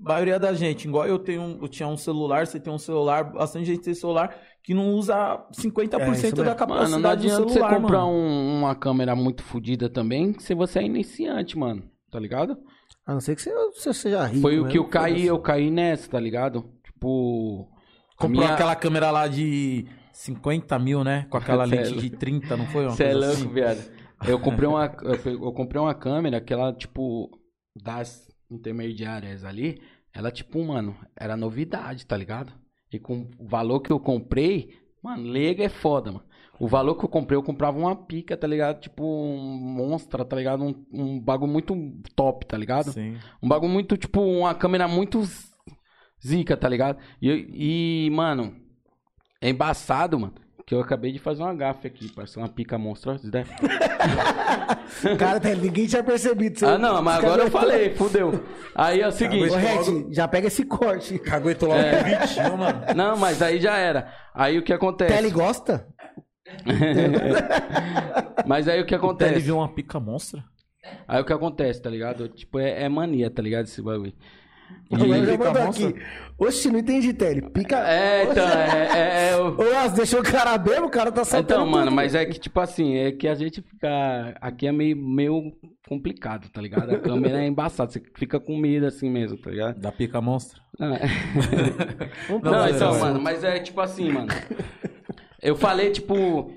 A maioria da gente, igual eu tenho, eu tinha um celular, você tem um celular, bastante gente tem celular que não usa 50% É, da capacidade Mano, não adianta do você celular, comprar mano. um- uma câmera muito fodida também se você é iniciante, mano. Tá ligado? A não ser que você, seja rico. Foi o que eu caí, eu caí nessa, tá ligado? Tipo. a Comprou minha- aquela câmera lá de 50 mil, né? Com aquela é lente de 30, não foi? Você é louco, assim? viado. Eu comprei uma, eu comprei uma câmera que ela, tipo, das intermediárias ali, ela, tipo, mano, era novidade, tá ligado? E com o valor que eu comprei, mano, lega é foda, mano. O valor que eu comprei, eu comprava uma pica, tá ligado? Tipo, um monstra, tá ligado? Um, um bagulho muito top, tá ligado? Sim. Um bagulho muito, tipo, uma câmera muito zica, tá ligado? E, e, mano, é embaçado, mano. que eu acabei de fazer uma gafe aqui, parece uma pica monstruosa. né? Cara, tá, ninguém tinha percebido. Você- Ah, não, mas agora eu falei, fudeu. Aí é o seguinte. Ô, Red, já pega esse corte. Caguetou logo É. 20, mano. Não, mas aí já era. Aí o que acontece? Tele gosta? Mas aí o que Até ele acontece? viu uma pica monstra. Aí o que acontece, tá ligado? Tipo, é, é mania, tá ligado? Esse bagulho. Agora já pica mandou aqui. Oxi, não entendi, Tele. Pica. É, então, é, é, é o- Ô, deixou o cara bebo, o cara tá saltando. Então, mano, tudo. mas é que, tipo assim, é que a gente fica. Aqui é meio, meio complicado, tá ligado? A câmera é embaçada, você fica com medo assim mesmo, tá ligado? Da pica monstra. Não, é- Não, pra então, mano, mas é tipo assim, mano. Eu falei, tipo.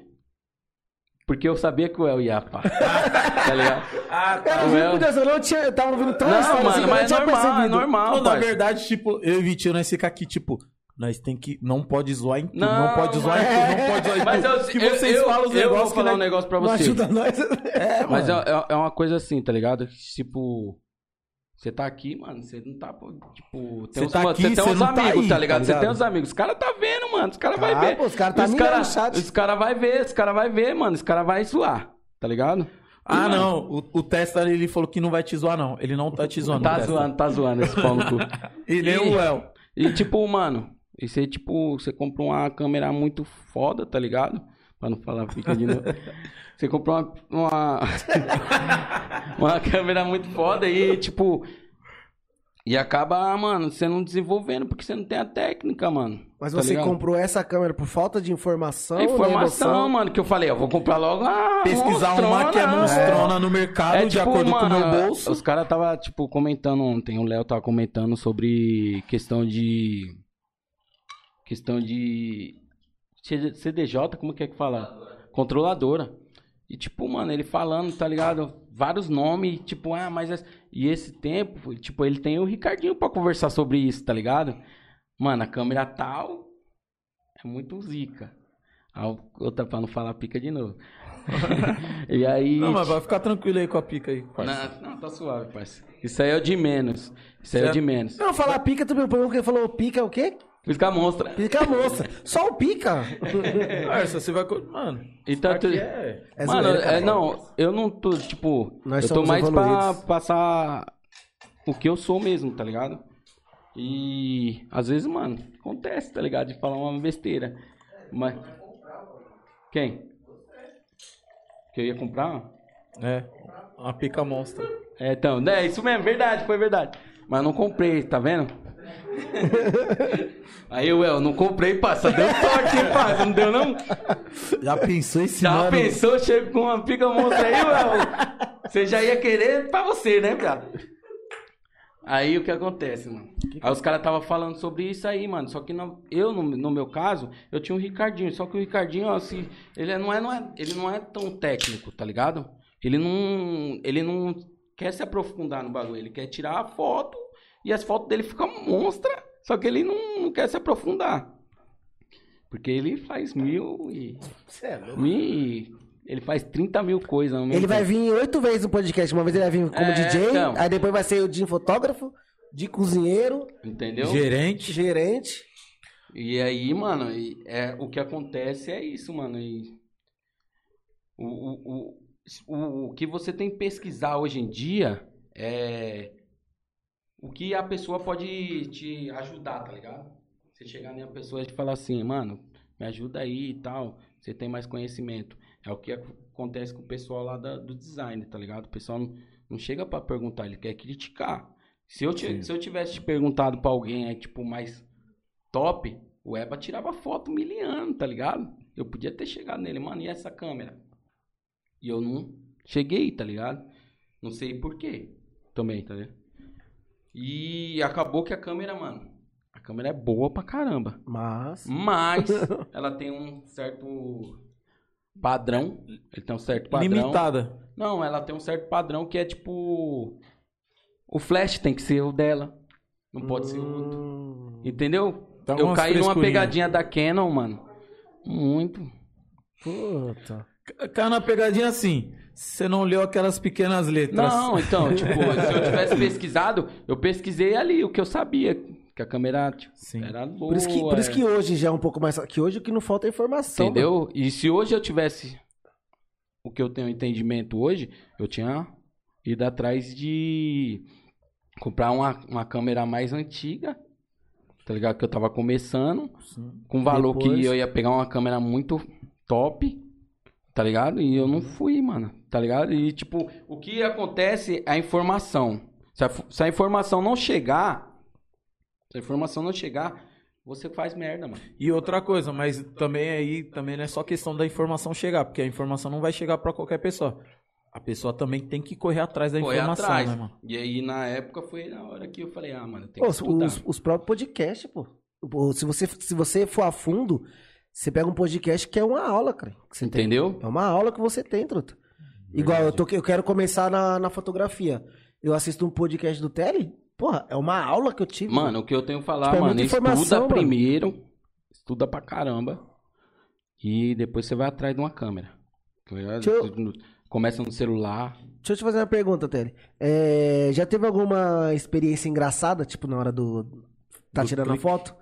Porque eu sabia que o El ia pá. tá ligado? Ah, Cara, o eu, Deus, eu não tinha. Eu tava ouvindo tão Não, história assim mano, que eu mas é tinha normal, é percebido. normal, Pô, na verdade, tipo, eu e Vitinho, nós fica aqui, tipo, nós tem que. Não pode zoar em tudo, não, Não, pode zoar em mas- tudo, não pode zoar em Mas tudo. eu, que eu, vocês eu, falam os eu vou negócios que falar um nós- negócio pra Não você. ajuda nós. É, Mas mano. é, é- é uma coisa assim, tá ligado? Tipo, você tá aqui, mano, você não tá, tipo, tem Você uns, tá mano, aqui, você tem você uns tá amigos, aí, tá tá ligado? Você ligado? tem uns amigos, os caras tá vendo, mano, os caras vai Ah, ver. pô, os caras tá Os cara- no chat. Os caras vai ver, os caras vai ver, mano, os caras vai zoar, tá ligado? Ah, Mano, não. O, o Testa, ele falou que não vai te zoar, não. Ele não tá te zoando. Tá zoando, tá zoando esse pau no cu. E nem o El. E tipo, mano, isso aí, tipo, você comprou uma câmera muito foda, tá ligado? Pra não falar, fica de novo. Você comprou uma, uma, uma câmera muito foda e, tipo. E acaba, mano, você não desenvolvendo porque você não tem a técnica, mano. Mas tá você ligado? comprou essa câmera por falta de informação? A informação, mano, que eu falei, eu vou comprar logo a Pesquisar uma que é monstrona no mercado, É de tipo, acordo mano, com o meu bolso. Os caras tava, tipo, comentando ontem, o Léo tava comentando sobre questão de. Questão de. CDJ, como que é que fala? Controladora. E, tipo, mano, ele falando, tá ligado? Vários nomes, tipo, ah, mas. es- E esse tempo, tipo, ele tem o Ricardinho pra conversar sobre isso, tá ligado? Mano, a câmera tal é muito zica. Ah, Outra pra não falar pica de novo. e aí. Não, mas vai ficar tranquilo aí com a pica aí. parça. Não, não, tá suave, parceiro. Isso aí é o de menos. Isso aí é o de menos. Não, falar pica, tu me perguntou que ele falou pica o quê? Fica monstra. Pica a moça. Só o pica. Parça, você vai. Mano. Então, tu... aqui é. É Mano, zoeira, é, não, eu não tô, tipo, Nós eu tô mais pra evoluídos. passar o que eu sou mesmo, tá ligado? E às vezes, mano, acontece, tá ligado? De falar uma besteira. Mas. Quem? Que eu ia comprar? É. Uma pica monstra. É, então, é isso mesmo, verdade, foi verdade. Mas não comprei, tá vendo? Aí eu, eu não comprei, passa, deu sorte, hein, passa, não deu não? Já pensou esse Já mano? pensou, chega com uma pica monstra aí, Uel? Você já ia querer pra você, né, viado? Aí o que acontece, mano? Aí os caras tava falando sobre isso aí, mano. Só que não- eu, no, no meu caso, eu tinha um Ricardinho. Só que o Ricardinho, ó, assim, ele é- não é, não é, ele não é tão técnico, tá ligado? Ele não, ele não quer se aprofundar no bagulho. Ele quer tirar a foto e as fotos dele ficam monstra. Só que ele não, não quer se aprofundar. Porque ele faz mil e... Cê é louco. mil e- Ele faz 30 mil coisas ao mesmo Ele vai tempo. vir oito vezes no podcast. Uma vez ele vai vir como É, DJ, então. aí depois vai ser o de fotógrafo, de cozinheiro, Entendeu? Gerente. gerente. E aí, mano, é, o que acontece é isso, mano. E o, o, o, o, o que você tem que pesquisar hoje em dia é o que a pessoa pode te ajudar, tá ligado? Você chegar na pessoa e falar assim, mano, me ajuda aí e tal, você tem mais conhecimento. É o que acontece com o pessoal lá da- do design, tá ligado? O pessoal não, não chega pra perguntar, ele quer criticar. Se eu, se eu tivesse te perguntado pra alguém aí, tipo, mais top, o Eba tirava foto miliano, tá ligado? Eu podia ter chegado nele, mano, e essa câmera? E eu não cheguei, tá ligado? Não sei por quê. Também, tá ligado? E acabou que a câmera, mano, a câmera é boa pra caramba. Mas. Mas ela tem um certo padrão. Ele tem um certo padrão. Limitada. Não, ela tem um certo padrão que é tipo. O flash tem que ser o dela. Não pode ser o outro. Hum, Entendeu? Dá Eu caí numa pegadinha da Canon, mano. Muito. puta. Caiu na pegadinha assim. Você não leu aquelas pequenas letras. Não, então, tipo, se eu tivesse pesquisado, eu pesquisei ali o que eu sabia Que a câmera, tipo, Sim. era boa. Por isso, que, por isso é. que hoje já é um pouco mais. Que hoje o que não falta é informação. mano. Entendeu? E se hoje eu tivesse o que eu tenho entendimento hoje, eu tinha ido atrás de comprar uma, uma câmera mais antiga, tá ligado? Que eu tava começando, com valor Depois- que eu ia pegar uma câmera muito top, tá ligado? E eu não fui, mano, tá ligado? E tipo, o que acontece é a informação. Se a, se a informação não chegar, se a informação não chegar, você faz merda, mano. E outra coisa, mas também aí também não é só questão da informação chegar, porque a informação não vai chegar pra qualquer pessoa. A pessoa também tem que correr atrás da informação, atrás. né, mano? E aí, na época, foi na hora que eu falei, ah, mano, tem que os, estudar. os, os próprios podcasts, pô. Pô, Se você, se você for a fundo, você pega um podcast que é uma aula, cara. que você tem. Entendeu? É uma aula que você tem, truta. Igual, eu, tô, eu quero começar na, na fotografia. Eu assisto um podcast do Tele, porra, é uma aula que eu tive. Mano, o que eu tenho que falar, Tipo, é mano, estuda mano. primeiro, estuda pra caramba, e depois você vai atrás de uma câmera. Eu- Começa no celular. Deixa eu te fazer uma pergunta, Tele. É, já teve alguma experiência engraçada, tipo, na hora do. Tá Do tirando clique. a foto?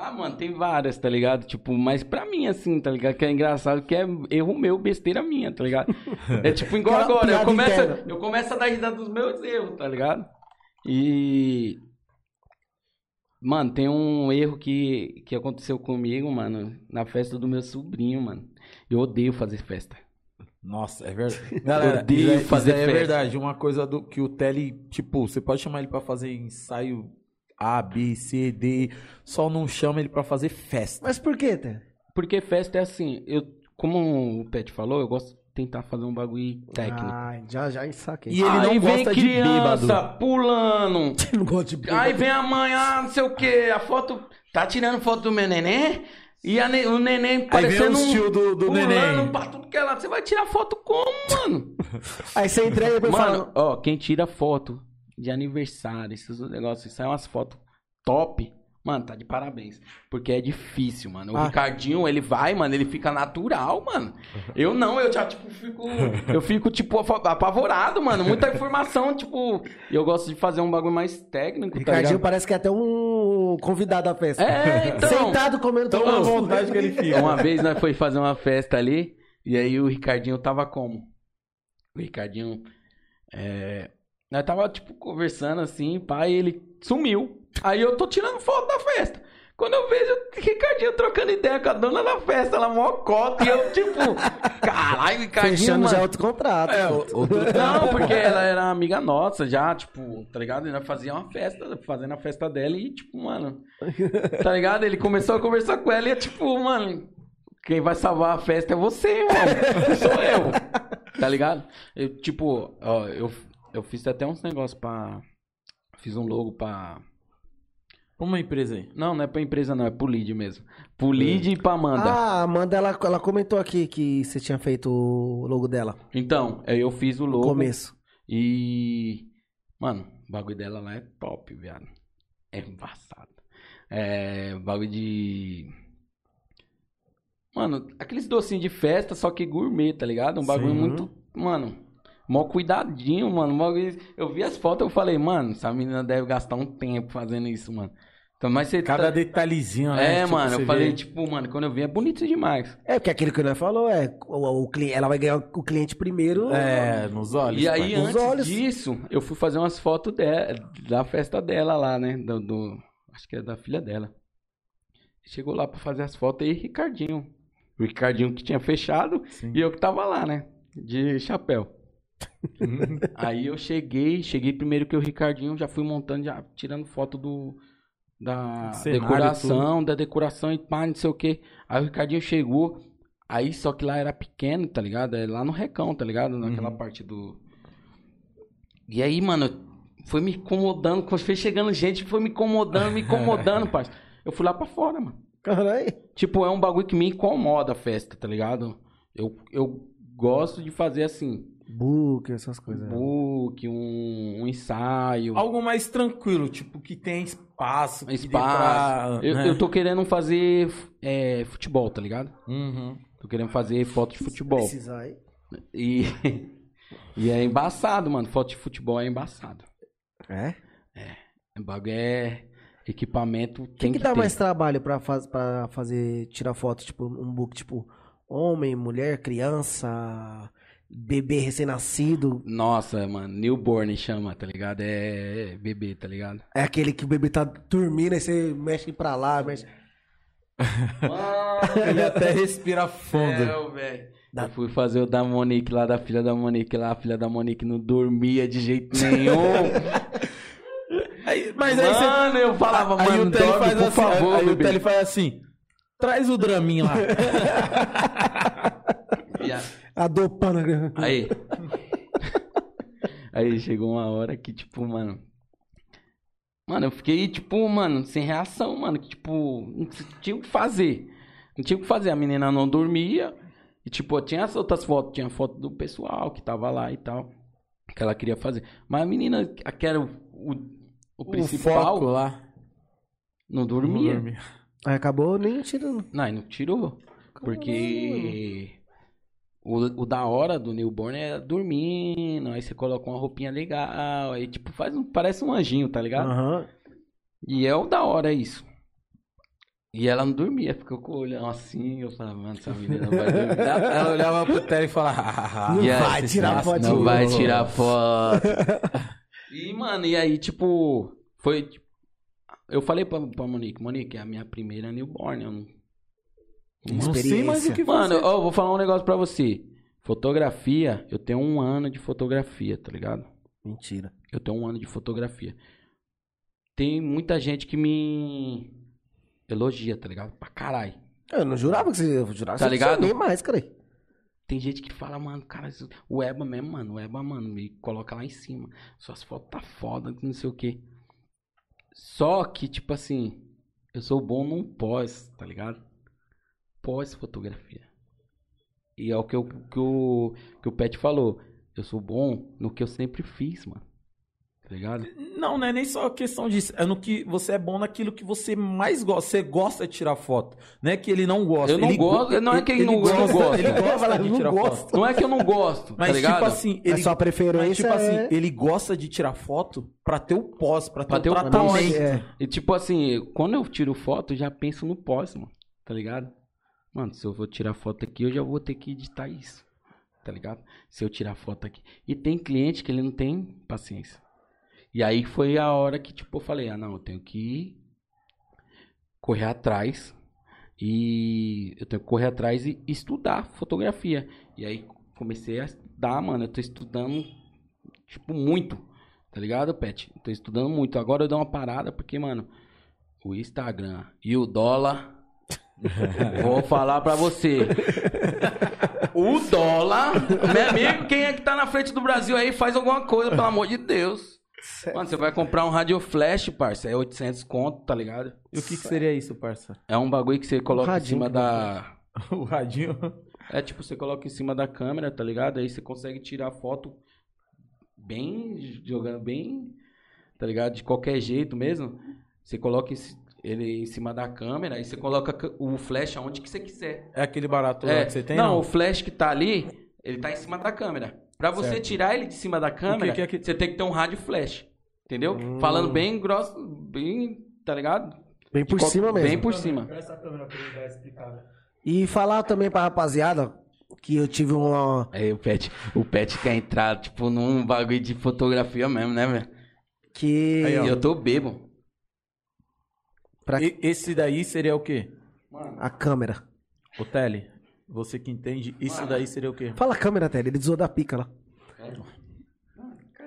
Ah, mano, tem várias, tá ligado? Tipo, mas pra mim, assim, tá ligado? Que é engraçado, que é erro meu, besteira minha, tá ligado? É tipo igual Aquela agora, eu começo, interna. eu começo a dar risada dos meus erros, tá ligado? E. Mano, tem um erro que, que aconteceu comigo, mano, na festa do meu sobrinho, mano. Eu odeio fazer festa. Nossa, é verdade. Galera, odeio é- fazer isso é festa. verdade. Uma coisa do que o Tele, tipo, você pode chamar ele pra fazer ensaio A, B, C, D, só não chama ele pra fazer festa. Mas por quê, Tele? Porque festa é assim, eu, como o Pet falou, eu gosto de tentar fazer um bagulho técnico. Ah, já, já saquei. E ele não Aí vem gosta de criança bêbado. pulando. não gosto de Aí vem a mãe, ah, não sei o que, a foto. Tá tirando foto do meu neném? E a ne- o neném Aí vem parecendo o um. tio do, do pulando neném. pra tudo que é lado. Você vai tirar foto como, mano? Aí você entrega e depois mano, fala. ó, quem tira foto de aniversário, esses negócios, sai umas fotos top. Mano, tá de parabéns. Porque é difícil, mano. O Ah. Ricardinho, ele vai, mano, ele fica natural, mano. Eu não, eu já, tipo, fico. Eu fico, tipo, apavorado, mano. Muita informação, tipo. E eu gosto de fazer um bagulho mais técnico, tá Ricardinho ligado? parece que é até um convidado da festa. É, então. Sentado comendo Tão à vontade que ele fica. Uma vez nós foi fazer uma festa ali, e aí o Ricardinho tava como? O Ricardinho. É... Nós tava, tipo, conversando assim, pai, ele sumiu. Aí eu tô tirando foto da festa. Quando eu vejo o Ricardinho trocando ideia com a dona da festa, ela mó cota, e eu, tipo, caralho, Ricardinho, Fechando mano. já outro contrato. É, outro... Não, porque ela era amiga nossa já, tipo, tá ligado? E nós fazia uma festa, fazendo a festa dela e, tipo, mano, tá ligado? Ele começou a conversar com ela e, é tipo, mano, quem vai salvar a festa é você, irmão. Não sou eu. Tá ligado? Eu, tipo, ó, eu, eu fiz até uns negócios pra. Fiz um logo pra. Uma empresa aí. Não, não é pra empresa, não, é pro lead mesmo. Pro lead e pra Amanda. Ah, a Amanda, ela, ela comentou aqui que você tinha feito o logo dela Então, aí eu fiz o no logo. começo. E. Mano, o bagulho dela lá é top, viado. É embaçado. É. Bagulho de. Mano, aqueles docinhos de festa, só que gourmet, tá ligado? Um bagulho Sim. muito. Mano, mó cuidadinho, mano. bagulho- Eu vi as fotos eu falei, mano, essa menina deve gastar um tempo fazendo isso, mano. Então, mas você. Cada tá- detalhezinho, né? É, Tipo, mano, eu falei, vê- tipo, mano, quando eu vi é bonito demais. É, porque aquilo que nós falou é o, o ela vai ganhar o cliente primeiro. É, nos olhos. E aí, pai. Os antes olhos. disso, eu fui fazer umas fotos de- da festa dela lá, né? Do, do- acho que é da filha dela. Chegou lá pra fazer as fotos e Ricardinho. O Ricardinho que tinha fechado Sim. e eu que tava lá, né? De chapéu. aí eu cheguei, cheguei primeiro que o Ricardinho, já fui montando, já tirando foto do da Cenário, decoração, da decoração e pá, não sei o que. Aí o Ricardinho chegou, aí só que lá era pequeno, tá ligado? É lá no Recão, tá ligado? Naquela parte do. E aí, mano, foi me incomodando, foi chegando gente, foi me incomodando, me incomodando, parça. Eu fui lá pra fora, mano. Caralho. Tipo, é um bagulho que me incomoda a festa, tá ligado? Eu, eu gosto de fazer assim, Book, essas coisas. um book, um, um ensaio. Algo mais tranquilo, tipo, que tem espaço. que Espaço. pra- Eu, né? eu tô querendo fazer é, futebol, tá ligado? Uhum. Tô querendo fazer foto de futebol. Precisar aí. E, e é embaçado, mano. Foto de futebol é embaçado. É? O bagulho é, equipamento tem que que, dá ter. mais trabalho pra, faz, pra fazer, tirar foto, tipo, um book, tipo, homem, mulher, criança, bebê recém-nascido? Nossa, mano, newborn chama, tá ligado? É, é bebê, tá ligado? É aquele que o bebê tá dormindo, aí você mexe pra lá, mexe... Ele até respira fundo. É, velho. Eu fui fazer o da Monique lá, da filha da Monique lá, a filha da Monique não dormia de jeito nenhum. Aí- mas aí você. mano, eu falava, Aí mano, o Tele dorme, faz por assim. favor, aí o bebê. Tele faz assim. Traz o draminho lá. A dopana. Aí. Aí chegou uma hora que, tipo, mano. Mano, eu fiquei, tipo, mano, sem reação, mano. Que, tipo, não tinha o que fazer. Não tinha o que fazer. A menina não dormia. E, tipo, tinha as outras fotos. Tinha foto do pessoal que tava lá e tal. Que ela queria fazer. Mas a menina, que era o, o, o o principal, foco lá. não dormia. Não dorme. Aí acabou nem tirando. Não, não tirou. Porque o, o da hora do newborn é dormindo, aí você coloca uma roupinha legal, aí tipo faz um, parece um anjinho, tá ligado? Aham. E é o da hora isso. E ela não dormia, ficou com o olhão assim, eu falava, mano, essa menina não vai dormir. Ela olhava pro Tele e falava. "Ah, Não E aí, vai tirar foto Não vai tirar foto. e, mano, e aí, tipo, foi. tipo, Eu falei pra, pra Monique, Monique, é a minha primeira newborn. Eu não, Não sei mais o que Mano, fazer. ó, eu vou falar um negócio pra você. Fotografia, eu tenho um ano de fotografia, tá ligado? Mentira. Eu tenho um ano de fotografia. Tem muita gente que me elogia, tá ligado? Pra caralho. Eu não jurava que você... Jurava Tá você ligado? nem mais, cara. Tem gente que fala, mano, cara, o Eba mesmo, mano, o Eba, mano, me coloca lá em cima. Suas fotos tá foda, não sei o quê. Só que, tipo assim, eu sou bom num pós, tá ligado? Pós-fotografia. E é o que, eu, que, o, que o Pet falou. Eu sou bom no que eu sempre fiz, mano. Tá ligado? Não, não é nem só questão disso. É no que você é bom naquilo que você mais gosta. Você gosta de tirar foto. Não é que ele não gosta. Eu não ele gosto- go- não é que ele não- eu não gosta. Ele gosta de não tirar foto. Não é que eu não gosto, Mas tá ligado? tipo assim, ele, É sua preferência mas, tipo assim, é- ele gosta de tirar foto pra ter o pós, pra ter Pra o ter o tratamento. pós, É. E tipo assim, quando eu tiro foto, eu já penso no pós, mano. Tá ligado? Mano, se eu vou tirar foto aqui, eu já vou ter que editar isso. Tá ligado? Se eu tirar foto aqui. E tem cliente que ele não tem paciência. E aí foi a hora que, tipo, eu falei, ah não, eu tenho que correr atrás. E eu tenho que correr atrás e estudar fotografia. E aí comecei a estudar, mano. Eu tô estudando, tipo, muito. Tá ligado, Pet? Tô estudando muito. Agora eu dou uma parada porque, mano, o Instagram e o dólar. Vou falar pra você. O dólar. Meu amigo, quem é que tá na frente do Brasil aí faz alguma coisa, pelo amor de Deus. Mano, você vai comprar um radio flash, parça. É 800 conto, tá ligado? E o que, que seria isso, parça? É um bagulho que você coloca em cima da. O radinho. É tipo, você coloca em cima da câmera, tá ligado? Aí você consegue tirar foto bem, jogando bem, tá ligado? De qualquer jeito mesmo. Você coloca esse- ele em cima da câmera, aí você coloca ca- o flash aonde que você quiser. É aquele barato lá É, que você tem? não, o flash que tá ali, ele tá em cima da câmera. Pra você Certo. tirar ele de cima da câmera, que é que- você tem que ter um rádio flash. Entendeu? Falando bem grosso, bem, tá ligado? Bem por qual- cima mesmo. Bem por cima. Essa câmera pra ele dar explicada. E falar também pra rapaziada que eu tive uma. Aí o Pet, o Pet quer entrar, tipo, num bagulho de fotografia mesmo, né, velho? Que. Aí, eu tô bebo. Pra E- esse daí seria o quê? a câmera. O Tele, você que entende, isso daí seria o quê? Fala a câmera, Tele. Ele desou da pica lá.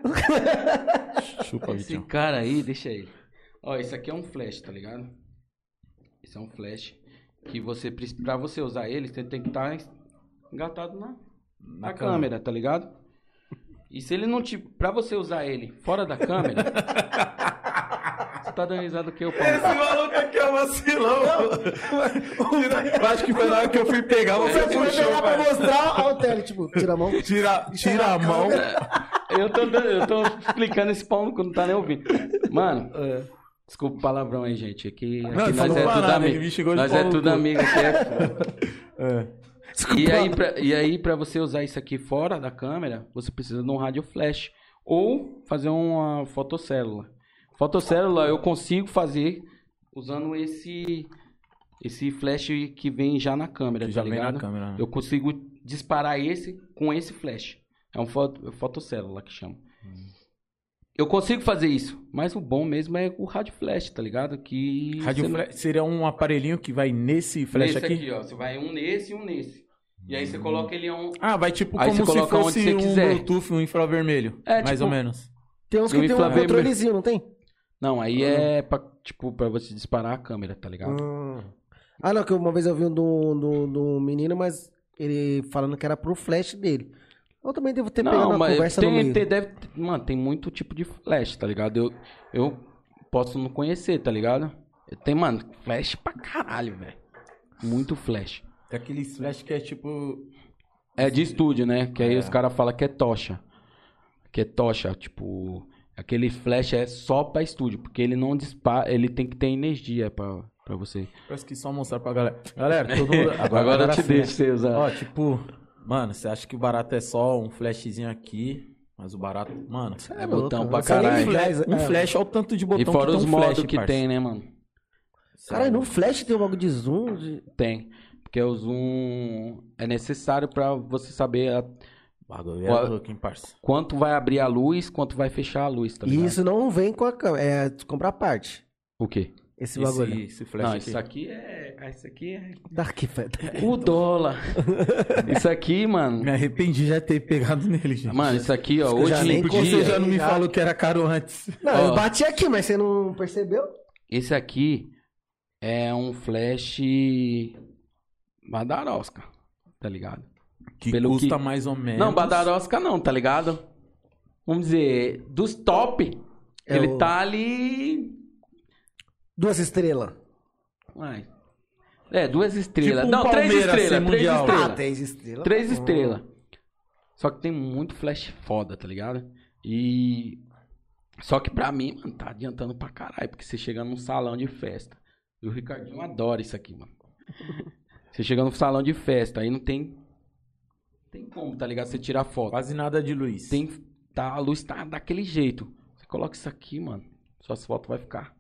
Chupa, Esse cara aí, deixa ele. Ó, isso aqui é um flash, tá ligado? Isso é um flash que você, pra você usar ele, você tem que estar engatado na, na câmera, tá ligado? E se ele não te. Pra você usar ele fora da câmera. você tá dando risada que eu, Paulo. maluco aqui é vacilão. Eu acho que foi na hora que eu fui pegar, você puxou, pra pai. mostrar. Ó, o Tele, tipo, tira a mão. Tira, tira a mão. Eu tô, dando- eu tô explicando esse pau que não tá nem ouvindo. Mano, É. desculpa o palavrão aí, gente. Aqui, aqui Não, nós falou é tudo banana, amigo. ele me xingou de Nós é tudo amigo aqui. É. É. E aí, pra, e aí, pra você usar isso aqui fora da câmera, você precisa de um rádio flash. Ou fazer uma fotocélula. Fotocélula eu consigo fazer usando esse esse flash que vem já na câmera, Que tá já vem na ligado? câmera, né? Eu consigo disparar esse com esse flash. É um foto, fotocélula que chama. Eu consigo fazer isso, mas o bom mesmo é o rádio flash, tá ligado? Que Rádio não- flash seria um aparelhinho que vai nesse flash nesse aqui? aqui, ó. Você vai um nesse e um nesse. E aí você coloca ele um Ah, vai tipo Aí como você se coloca onde fosse você um quiser. Bluetooth, um infravermelho. É, mais tipo- ou menos. Tem uns que tem um controlezinho, não tem? Não, aí é pra, tipo, pra você disparar a câmera, tá ligado? Hum. Ah, não, que uma vez eu vi um do, do, do menino, mas ele falando que era pro flash dele. Eu também devo ter pegado Não, uma conversa no tem, meio. tem, deve, mano, tem muito tipo de flash, tá ligado? Eu, eu posso não conhecer, tá ligado? Tem, mano, flash pra caralho, velho. Muito flash. Tem aquele flash que é tipo. É de estúdio, né? Que aí É. os caras falam que é tocha. Que é tocha, tipo... Aquele flash é só pra estúdio, porque ele não dispara, ele tem que ter energia pra, pra você. Parece que só mostrar pra galera. Galera, todo mundo. Agora, eu te assim, né? deixo você usar. Ó, tipo, mano, você acha que o barato é só um flashzinho aqui, mas o barato, mano, é botão pra não sei nem caralho. que flash, um é. flash, olha o tanto de botão E fora que os um modos flash, que parça. tem, né, mano? Caralho, no flash tem um bagulho de zoom. de- Tem. Porque o zoom é necessário pra você saber a- Bagulho é louco, hein, parça. quanto vai abrir a luz, quanto vai fechar a luz, tá E ligado? isso não vem com a câmera. É tu compra a parte. O quê? Esse bagulho. Esse, esse flash Não, aqui. isso aqui é... ah, Isso aqui é... Daqui, velho. O dólar. isso aqui, mano... Me arrependi já de ter pegado nele, gente. Mano, isso aqui, ó, hoje já em nem Porque dia... você já não me Já. falou que era caro antes. Não, Ó. eu bati aqui, mas você não percebeu? Esse aqui é um flash Badarosca, tá ligado? Que Pelo custa que- mais ou menos. Não, Badarosca não, tá ligado? Vamos dizer, dos top, É ele o- tá ali... Duas estrelas. Uai. É, duas estrelas. Tipo um não, três Palmeiras estrelas, ser três mundial. estrelas. Ah, três estrelas. Três Hum. estrelas. Só que tem muito flash foda, tá ligado? E. Só que pra mim, mano, tá adiantando pra caralho. Porque você chega num salão de festa. E o Ricardinho adora isso aqui, mano. Você chega num salão de festa, aí não tem. Tem como, tá ligado? Você tirar foto. Quase nada de luz. Tem. Tá, a luz tá daquele jeito. Você coloca isso aqui, mano. Suas fotos vai ficar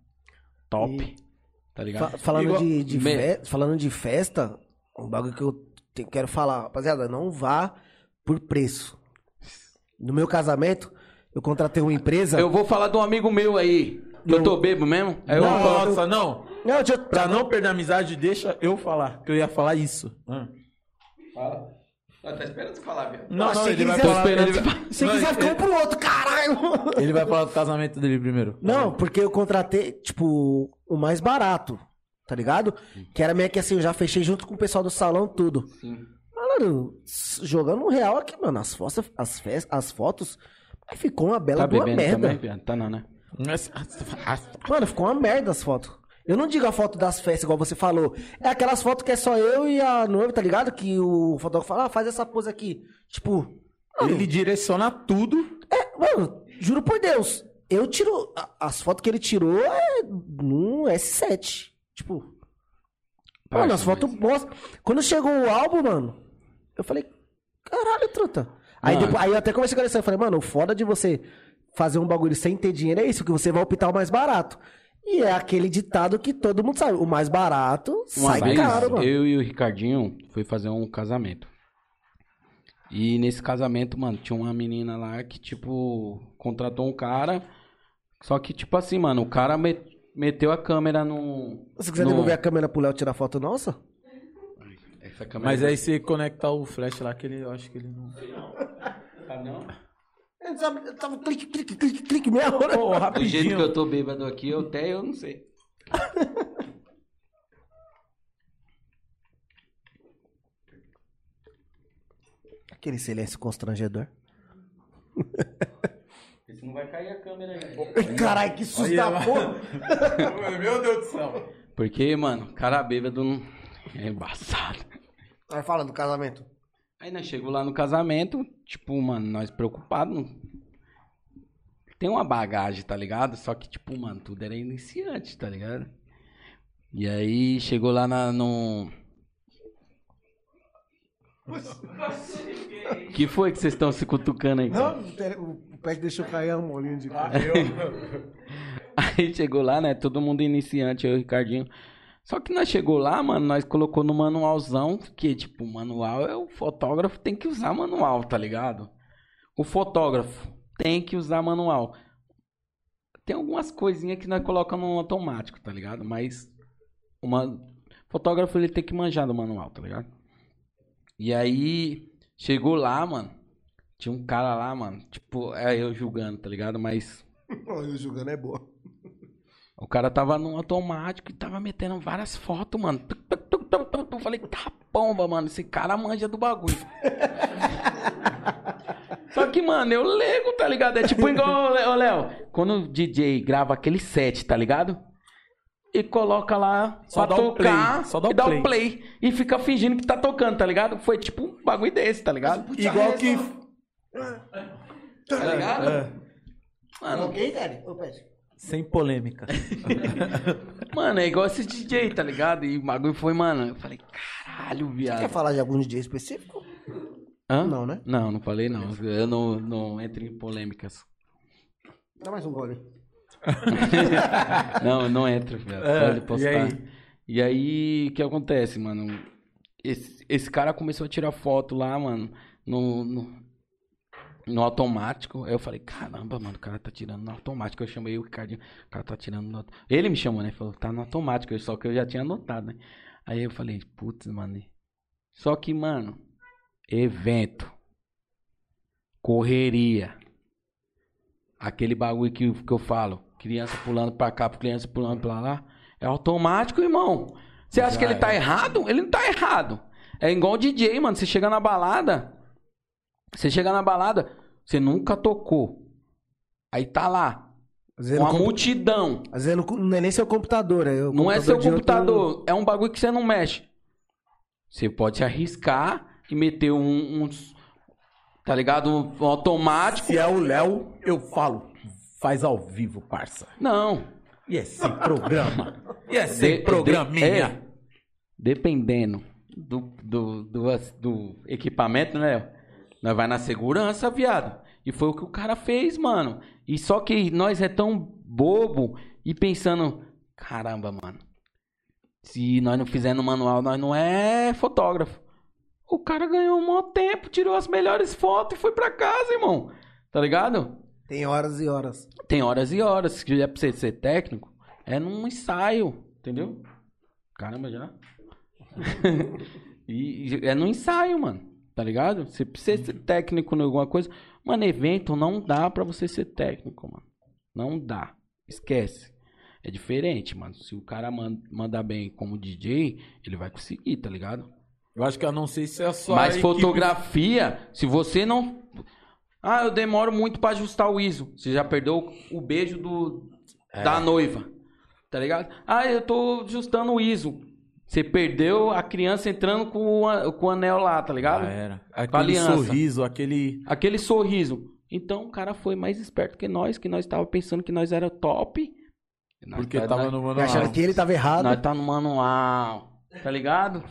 top. E- Tá ligado? Fa- falando, Igual- de, de Me- fe- falando de festa, um bagulho que eu te- quero falar, rapaziada, não vá por preço. No meu casamento, eu contratei uma empresa. Eu vou falar de um amigo meu aí. Que eu, Eu- tô bebo mesmo. Aí eu Não, coloco- Nossa, não. Não, eu- Pra não perder a amizade, deixa eu falar. Que eu ia falar isso. Ah. Fala. Ah, tá esperando você falar, velho. Não, não, ele vai falar. Ele Se não, quiser, ele- fica um pro outro, caralho! ele vai falar do casamento dele primeiro. Não, porque eu contratei, tipo, o mais barato, tá ligado? Que era meio que assim, eu já fechei junto com o pessoal do salão, tudo. Sim. Mano, jogando um real aqui, mano, as fotos, as, fes- as fotos, ficou uma bela Tá uma bebendo merda. também? Tá não, né? Mano, ficou uma merda as fotos. Eu não digo a foto das festas, igual você falou. É aquelas fotos que é só eu e a noiva, tá ligado? Que o fotógrafo fala, ah, faz essa pose aqui. Tipo, mano, Ele direciona tudo. é, mano, juro por Deus, eu tiro. As fotos que ele tirou é no S7. Tipo, mano, Parça, as fotos boas. Quando chegou o álbum, mano, eu falei, caralho, truta. Aí, Mano. depois, aí eu até comecei a conversar, eu falei, mano, o foda de você fazer um bagulho sem ter dinheiro é isso, que você vai optar o mais barato. E é aquele ditado que todo mundo sabe, o mais barato Uma sai vez, caro, mano. eu e o Ricardinho fui fazer um casamento. E nesse casamento, mano, tinha uma menina lá que, tipo, contratou um cara. Só que, tipo assim, mano, o cara me- meteu a câmera no. Se você quiser no- devolver a câmera pro Léo tirar foto nossa, Essa câmera Mas aí você conectar o flash lá, que ele, eu acho que ele não. Tá, não? Ele tava, clique, clique, clique, clique mesmo, né? Ô, Do jeito rapidinho. que eu tô bêbado aqui, eu até eu não sei. Aquele silêncio constrangedor. Porque não vai cair a câmera aí. Caralho, que susto da porra. Meu Deus do céu. Porque, mano, cara bêbado não... é embaçado. Aí fala do casamento. Aí nós chegou lá no casamento, tipo, mano, nós preocupados. não- Tem uma bagagem, tá ligado? Só que, tipo, mano, tudo era iniciante, tá ligado? E aí chegou lá na, no. que foi que vocês estão se cutucando aí? cara? Não, o pé deixou cair a molinha de Ah, Aí chegou lá, né? Todo mundo iniciante, eu e o Ricardinho. Só que nós chegou lá, mano, nós colocou no manualzão, que tipo, manual é o fotógrafo tem que usar manual, tá ligado? O fotógrafo tem que usar manual. Tem algumas coisinhas que nós colocamos no automático, tá ligado? Mas uma fotógrafo ele tem que manjar do manual, tá ligado? E aí chegou lá, mano, tinha um cara lá, mano, tipo, é eu julgando, tá ligado? Mas Eu julgando é boa. O cara tava no automático e tava metendo várias fotos, mano. Tuc, tuc, tuc, tuc, tuc, tuc. Eu falei, tá pomba, mano. Esse cara manja do bagulho. Só que, mano, eu lego, tá ligado? É tipo igual, ô, Lé- ô, Léo, quando o DJ grava aquele set, tá ligado? E coloca lá Só pra dá o tocar play, só dá e o dá play. o play. E fica fingindo que tá tocando, tá ligado? Foi tipo um bagulho desse, tá ligado? Igual que. Tá ligado? É, Mano, Ok, Daddy? Ô, Pet. Sem polêmica. mano, é igual esses DJ, tá ligado? E o bagulho foi, mano. Eu falei, caralho, viado. Quer falar de algum DJ específico? Hã? Não, né? Não, não falei não. Eu não, não entro em polêmicas. Dá mais um gole. não, não entro, velho. É, Pode e postar. aí? E aí, o que acontece, mano? Esse, esse cara começou a tirar foto lá, mano, no, no, no automático. Aí eu falei, caramba, mano, o cara tá tirando no automático. Eu chamei o Ricardinho, o cara tá tirando no auto- Ele me chamou, né? Falou, tá no automático, só que eu já tinha anotado, né? Aí eu falei, putz, mano. Só que, mano, evento, correria, aquele bagulho que, que eu falo, criança pulando pra cá, criança pulando pra lá, é automático, irmão. Você acha Já que ele tá é. errado? Ele não tá errado. É igual o DJ, mano. Você chega na balada, você chega na balada, você nunca tocou. Aí tá lá, uma no compu- multidão. Às vezes não é nem seu computador. É Não é seu de outro- computador, é um bagulho que você não mexe. Você pode se arriscar e meter um, uns. Tá ligado? Um automático. Se é o Léo, eu falo. Faz ao vivo, parça. Não. E é sem programa. E é sem De- programinha. de- é, dependendo do, do, do, do equipamento, né? Nós vai na segurança, viado. E foi o que o cara fez, mano. E só que nós é tão bobo e pensando, caramba, mano. Se nós não fizer no manual, nós não é fotógrafo. O cara ganhou um maior tempo, tirou as melhores fotos e foi pra casa, irmão. Tá ligado? Tem horas e horas. Tem horas e horas. Se é pra você ser técnico, é num ensaio, entendeu? Caramba, já. e é no ensaio, mano. Tá ligado? Você precisa ser técnico em alguma coisa. Mano, evento não dá pra você ser técnico, mano. Não dá. Esquece. É diferente, mano. Se o cara man- mandar bem como DJ, ele vai conseguir, tá ligado? Eu acho que eu não sei se é só. Mas fotografia, se você não. Ah, eu demoro muito pra ajustar o ISO. Você já perdeu o beijo do da noiva. Tá ligado? Ah, eu tô ajustando o ISO. Você perdeu a criança entrando com o, a- com o anel lá, tá ligado? Já era. Aquele sorriso, aquele. Aquele sorriso. Então o cara foi mais esperto que nós, que nós tava pensando que nós era top. Nós Porque tá- tava nós- no manual. achando que ele tava errado. nós tá no manual, tá ligado?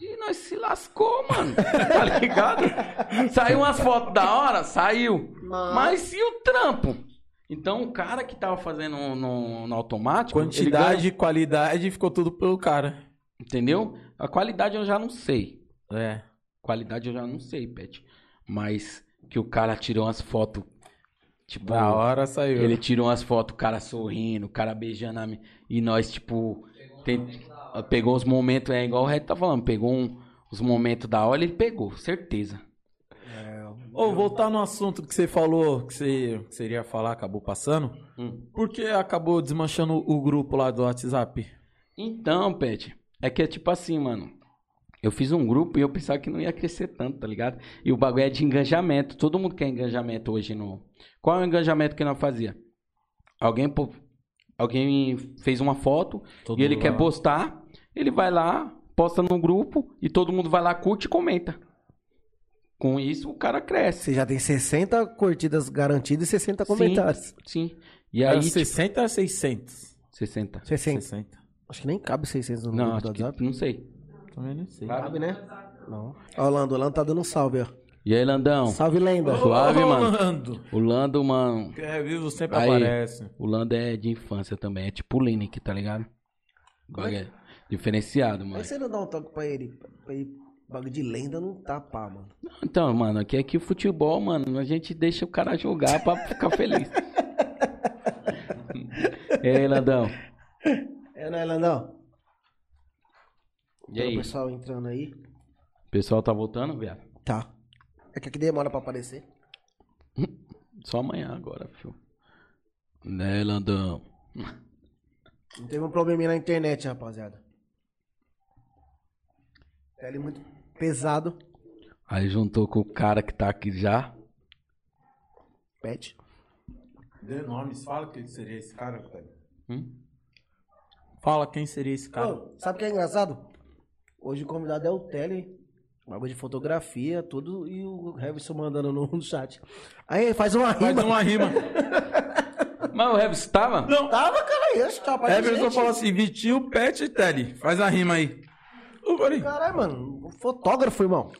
E nós se lascou, mano. Tá ligado? Saiu umas fotos da hora? Saiu. Mas e o trampo? Então o cara que tava fazendo no, no automático. Quantidade e qualidade ficou tudo pelo cara. Entendeu? A qualidade eu já não sei. É. Qualidade eu já não sei, Pet. Mas que o cara tirou umas fotos. Tipo, Da hora saiu. Ele tirou umas fotos, o cara sorrindo, o cara beijando a mi- E nós, tipo, tem- pegou os momentos, é igual o Red tá falando, pegou um- os momentos da hora, ele pegou, certeza. Ô, voltar no assunto que você falou, que você, que você iria falar, acabou passando. Hum. Por que acabou desmanchando o grupo lá do WhatsApp? Então, Pet, é que é tipo assim, mano. Eu fiz um grupo e eu pensava que não ia crescer tanto, tá ligado? E o bagulho é de engajamento. Todo mundo quer engajamento hoje no. Qual é o engajamento que nós fazia? Alguém, pô- alguém fez uma foto Todo e ele lá. quer postar, ele vai lá, posta no grupo e todo mundo vai lá, curte e comenta. Com isso, o cara cresce. Você já tem 60 curtidas garantidas e 60 comentários. Sim. E Era aí, tipo, 60 a 600? 60. 60. 60. Acho que nem cabe 600 no Não, grupo do WhatsApp. não sei. Também não sei. Cabe, né? Não. Ó, o Lando, o Lando tá dando um salve, ó. E aí, Landão? Salve, lenda. Suave, Ô, mano. Lando. O Lando, mano. É vivo sempre Aí. aparece. O Lando é de infância também. É tipo o Lineker, tá ligado? Bagulho é diferenciado, mano. Mas você não dá um toque pra ele? Pra ele bagulho de lenda não tá pá, mano. Então, mano, aqui é que o futebol, mano, a gente deixa o cara jogar pra ficar feliz. e aí, Landão? É, né, Landão? E aí? O pessoal entrando aí. O pessoal tá voltando, viado? Tá. É que aqui demora pra aparecer. Só amanhã agora, filho. Né, Landão? Não teve um probleminha na internet, rapaziada. Ele muito pesado. Aí juntou com o cara que tá aqui já. Pet. Dê nomes, fala quem seria esse cara, velho. Hum? Fala quem seria esse cara. Ô, sabe o que é engraçado? Hoje o convidado é o Tele. Bagulho de fotografia, tudo. E o Heverson mandando no, chat. Aí faz uma rima. Faz uma rima. Mas o Revis tava? Não, Tava, cara, aí, acho que tava Everson falou assim: Vitinho, Pet e Teddy. Faz a rima aí. Caralho, mano. Fotógrafo, irmão.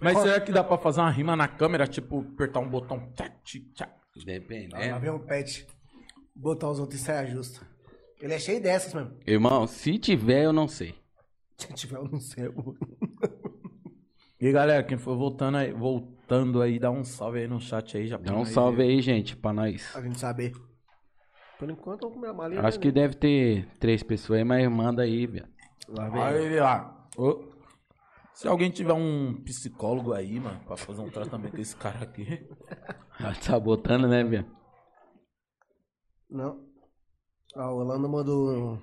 Mas será que dá pra fazer uma rima na câmera, tipo, apertar um botão? Tchac, tchac. Depende, Lá vem um pet. Botar os outros e saia justa. Ele é cheio dessas, mano. Irmão, se tiver, eu não sei. Se tiver, eu não sei. eu- E galera, quem for voltando aí, voltando aí, dá um salve aí no chat aí. Já Dá um salve aí, gente, pra nós. Pra gente saber. Por enquanto, eu vou comer a malinha. Acho que deve ter três pessoas aí, mas manda aí, viado. Lá vem. Aí, ó. Ô, Se alguém tiver um psicólogo aí, mano, pra fazer um tratamento com esse cara aqui. Tá sabotando, né, viado? Não. Ah, o Orlando mandou.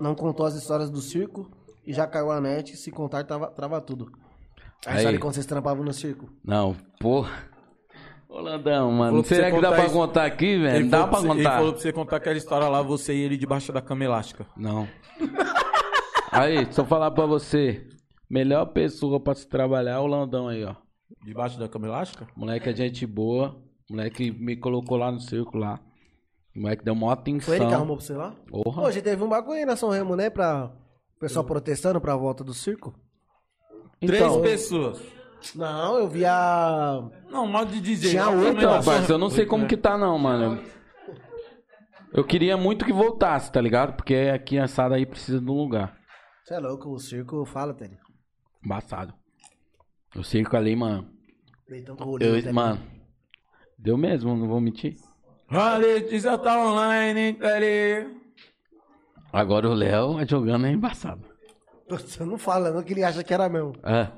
Não contou as histórias do circo e já caiu a net. Se contar, trava, trava tudo. A Aí. história de quando vocês trampavam no circo. Não, porra. Ô, Landão, mano, será que dá pra isso. contar aqui, velho? Ele Dá pra você- Ele contar? falou pra você contar aquela história lá, você e ele debaixo da cama elástica. Não. Aí, só falar pra você. Melhor pessoa pra se trabalhar é o Landão aí, ó. Debaixo da cama elástica? Moleque é gente boa. Moleque me colocou lá no circo lá. Moleque deu maior atenção. Foi ele que arrumou pra você lá? Porra. Hoje teve um bagulho aí na São Remo, né? Pra o pessoal protestando pra volta do circo. Três Então, pessoas. Não, eu vi a. Não, modo de dizer. Tinha a cama oito, Então, elástica- parça, eu não sei como que tá não, mano. Eu queria muito que voltasse, tá ligado? Porque aqui a assada aí precisa de um lugar. Você é louco, o circo fala, Tele. Embaçado. O circo ali, mano. Rolê. Eu, Tele. mano. Deu mesmo, não vou mentir. A Letícia tá online, ele. Agora o Léo jogando é embaçado. Você não fala, não, que ele acha que era mesmo. É,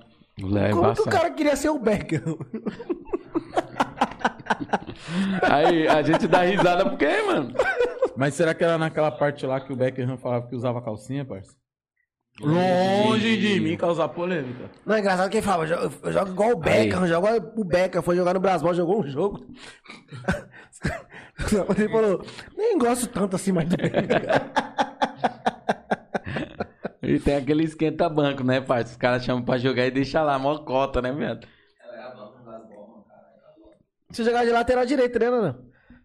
o Léo é Como que embaçado. o cara queria ser o Beckham? Aí a gente dá risada porque, mano. Mas será que era naquela parte lá que o Beckham falava que usava calcinha, parça? Longe de mim causar polêmica. Não, é engraçado que ele falava, eu jogo, eu jogo igual o Beckham, eu jogo o Beckham, foi jogar no Brasbol, jogou um jogo. Ele falou, nem gosto tanto assim mais do. E tem aquele esquenta-banco, né, parça? Os caras chamam pra jogar e deixa lá, mó cota, né, viado? Você jogar de lateral direito, né, não?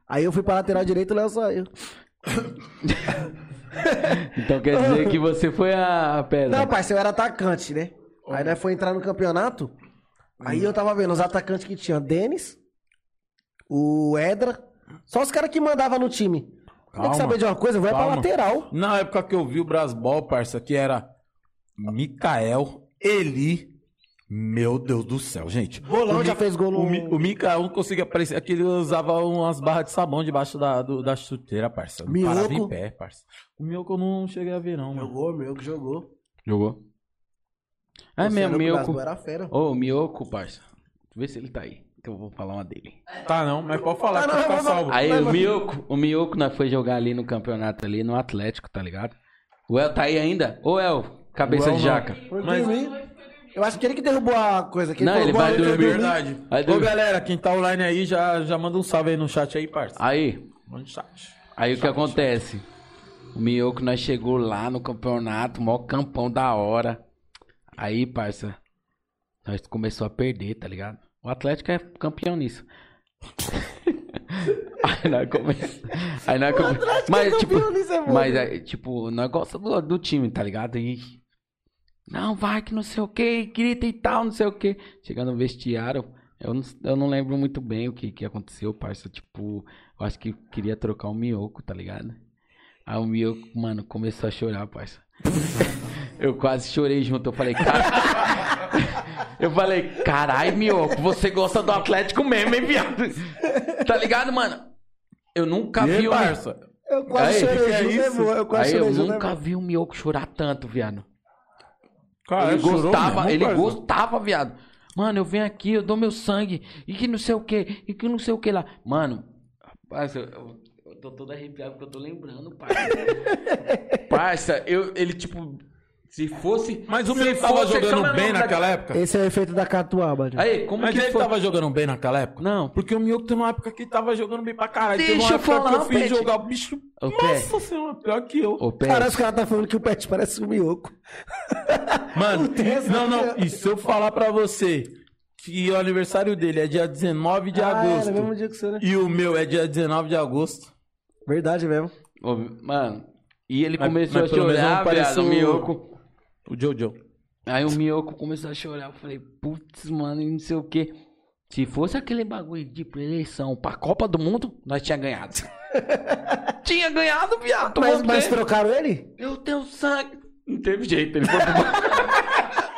Aí eu fui pra lateral direito e o Léo saiu. Então quer dizer que você foi a pedra. Não, parceiro, eu era atacante, né? Aí nós foi entrar no campeonato. Aí eu tava vendo os atacantes que tinha Denis, o Edra, só os caras que mandavam no time. Tem Calma. que saber de uma coisa, vai pra Calma. lateral. Na época que eu vi o Brasbol, parça, que era Mikael, Eli. Meu Deus do céu, gente. Bolão O já Mi- fez gol no- O, Mi- o Mikael não conseguia aparecer. Aqui ele usava umas barras de sabão debaixo da, do- da chuteira, parça. Não Mioco. parava em pé, parça. O Mioco eu não cheguei a ver, não, mano. Jogou, meu que jogou. Jogou. É mesmo, o Mioco. Brasbol, era fera. Ô, Mioco, parça. Vê se ele tá aí. Que eu vou falar uma dele. Tá não, mas pode falar Ah, que tá salvo. Aí o Mioco, o Mioco nós foi jogar ali no campeonato ali, no Atlético, tá ligado? O El tá aí ainda? Ô El, cabeça O El de jaca. Foi Mas-. Eu acho que ele que derrubou a coisa aqui. Não, ele vai dormir. verdade. Vai Ô, dormir. galera, quem tá online aí, já, já manda um salve aí no chat aí, parça. Aí, Manda um chat. aí o que acontece? O Mioco nós chegou lá no campeonato, maior campão da hora. Aí, parça, nós começou a perder, tá ligado? O Atlético é campeão nisso. aí nós começamos. Aí nós come... Mas, é tipo, é mas, aí, tipo, nós gostamos do, do time, tá ligado? E. Não, vai que não sei o que, grita e tal, não sei o que. Chegando no vestiário, Eu não, eu não lembro muito bem o que, que aconteceu, parça. Tipo, eu acho que queria trocar o Miyoko, tá ligado? Aí o Miyoko, mano, começou a chorar, parça. eu quase chorei junto. Eu falei, cara. Eu falei, carai, Miyoko, você gosta do Atlético mesmo, hein, viado? tá ligado, mano? Eu nunca E vi o. parça? Eu quase Aí, chorei é isso? Eu quase Aí eu nunca vi o Miyoko chorar tanto, viado. Cara, ele gostava, mesmo, ele parça? gostava, viado. Mano, eu venho aqui, eu dou meu sangue, e que não sei o que, e que não sei o que lá. Mano, parça, eu, eu tô todo arrepiado porque eu tô lembrando, parça. parça, eu, ele tipo, se fosse. Mas o menino tava fosse- jogando é o bem naquela da- época? Esse é o efeito da catuaba. Aí, como Mas que ele foi? tava jogando bem naquela época? Não. Porque o Miyoko teve uma época que tava jogando bem pra caralho. teve Deixa uma eu época falar, que eu fiz Pet. jogar o bicho. Ô, Nossa senhora, pior que eu. Pet, Cara, os caras tá falando que o Pet parece o Miyoko. Mano, não, não. E se eu falar pra você que o aniversário dele é dia 19 de Ah, agosto o mesmo dia que você, né? e o meu é dia 19 de agosto. Verdade mesmo. mano, e ele Mas- começou mas a menos chorar, não parece viado, o o- Miyoko. O Jojo. Aí o Miyoko começou a chorar. Eu falei, putz, mano, e não sei o que. Se fosse aquele bagulho de eleição pra Copa do Mundo, nós tinha ganhado. tinha ganhado, viado. Mas, mas trocaram ele? Eu tenho sangue. Não teve jeito, ele foi pro.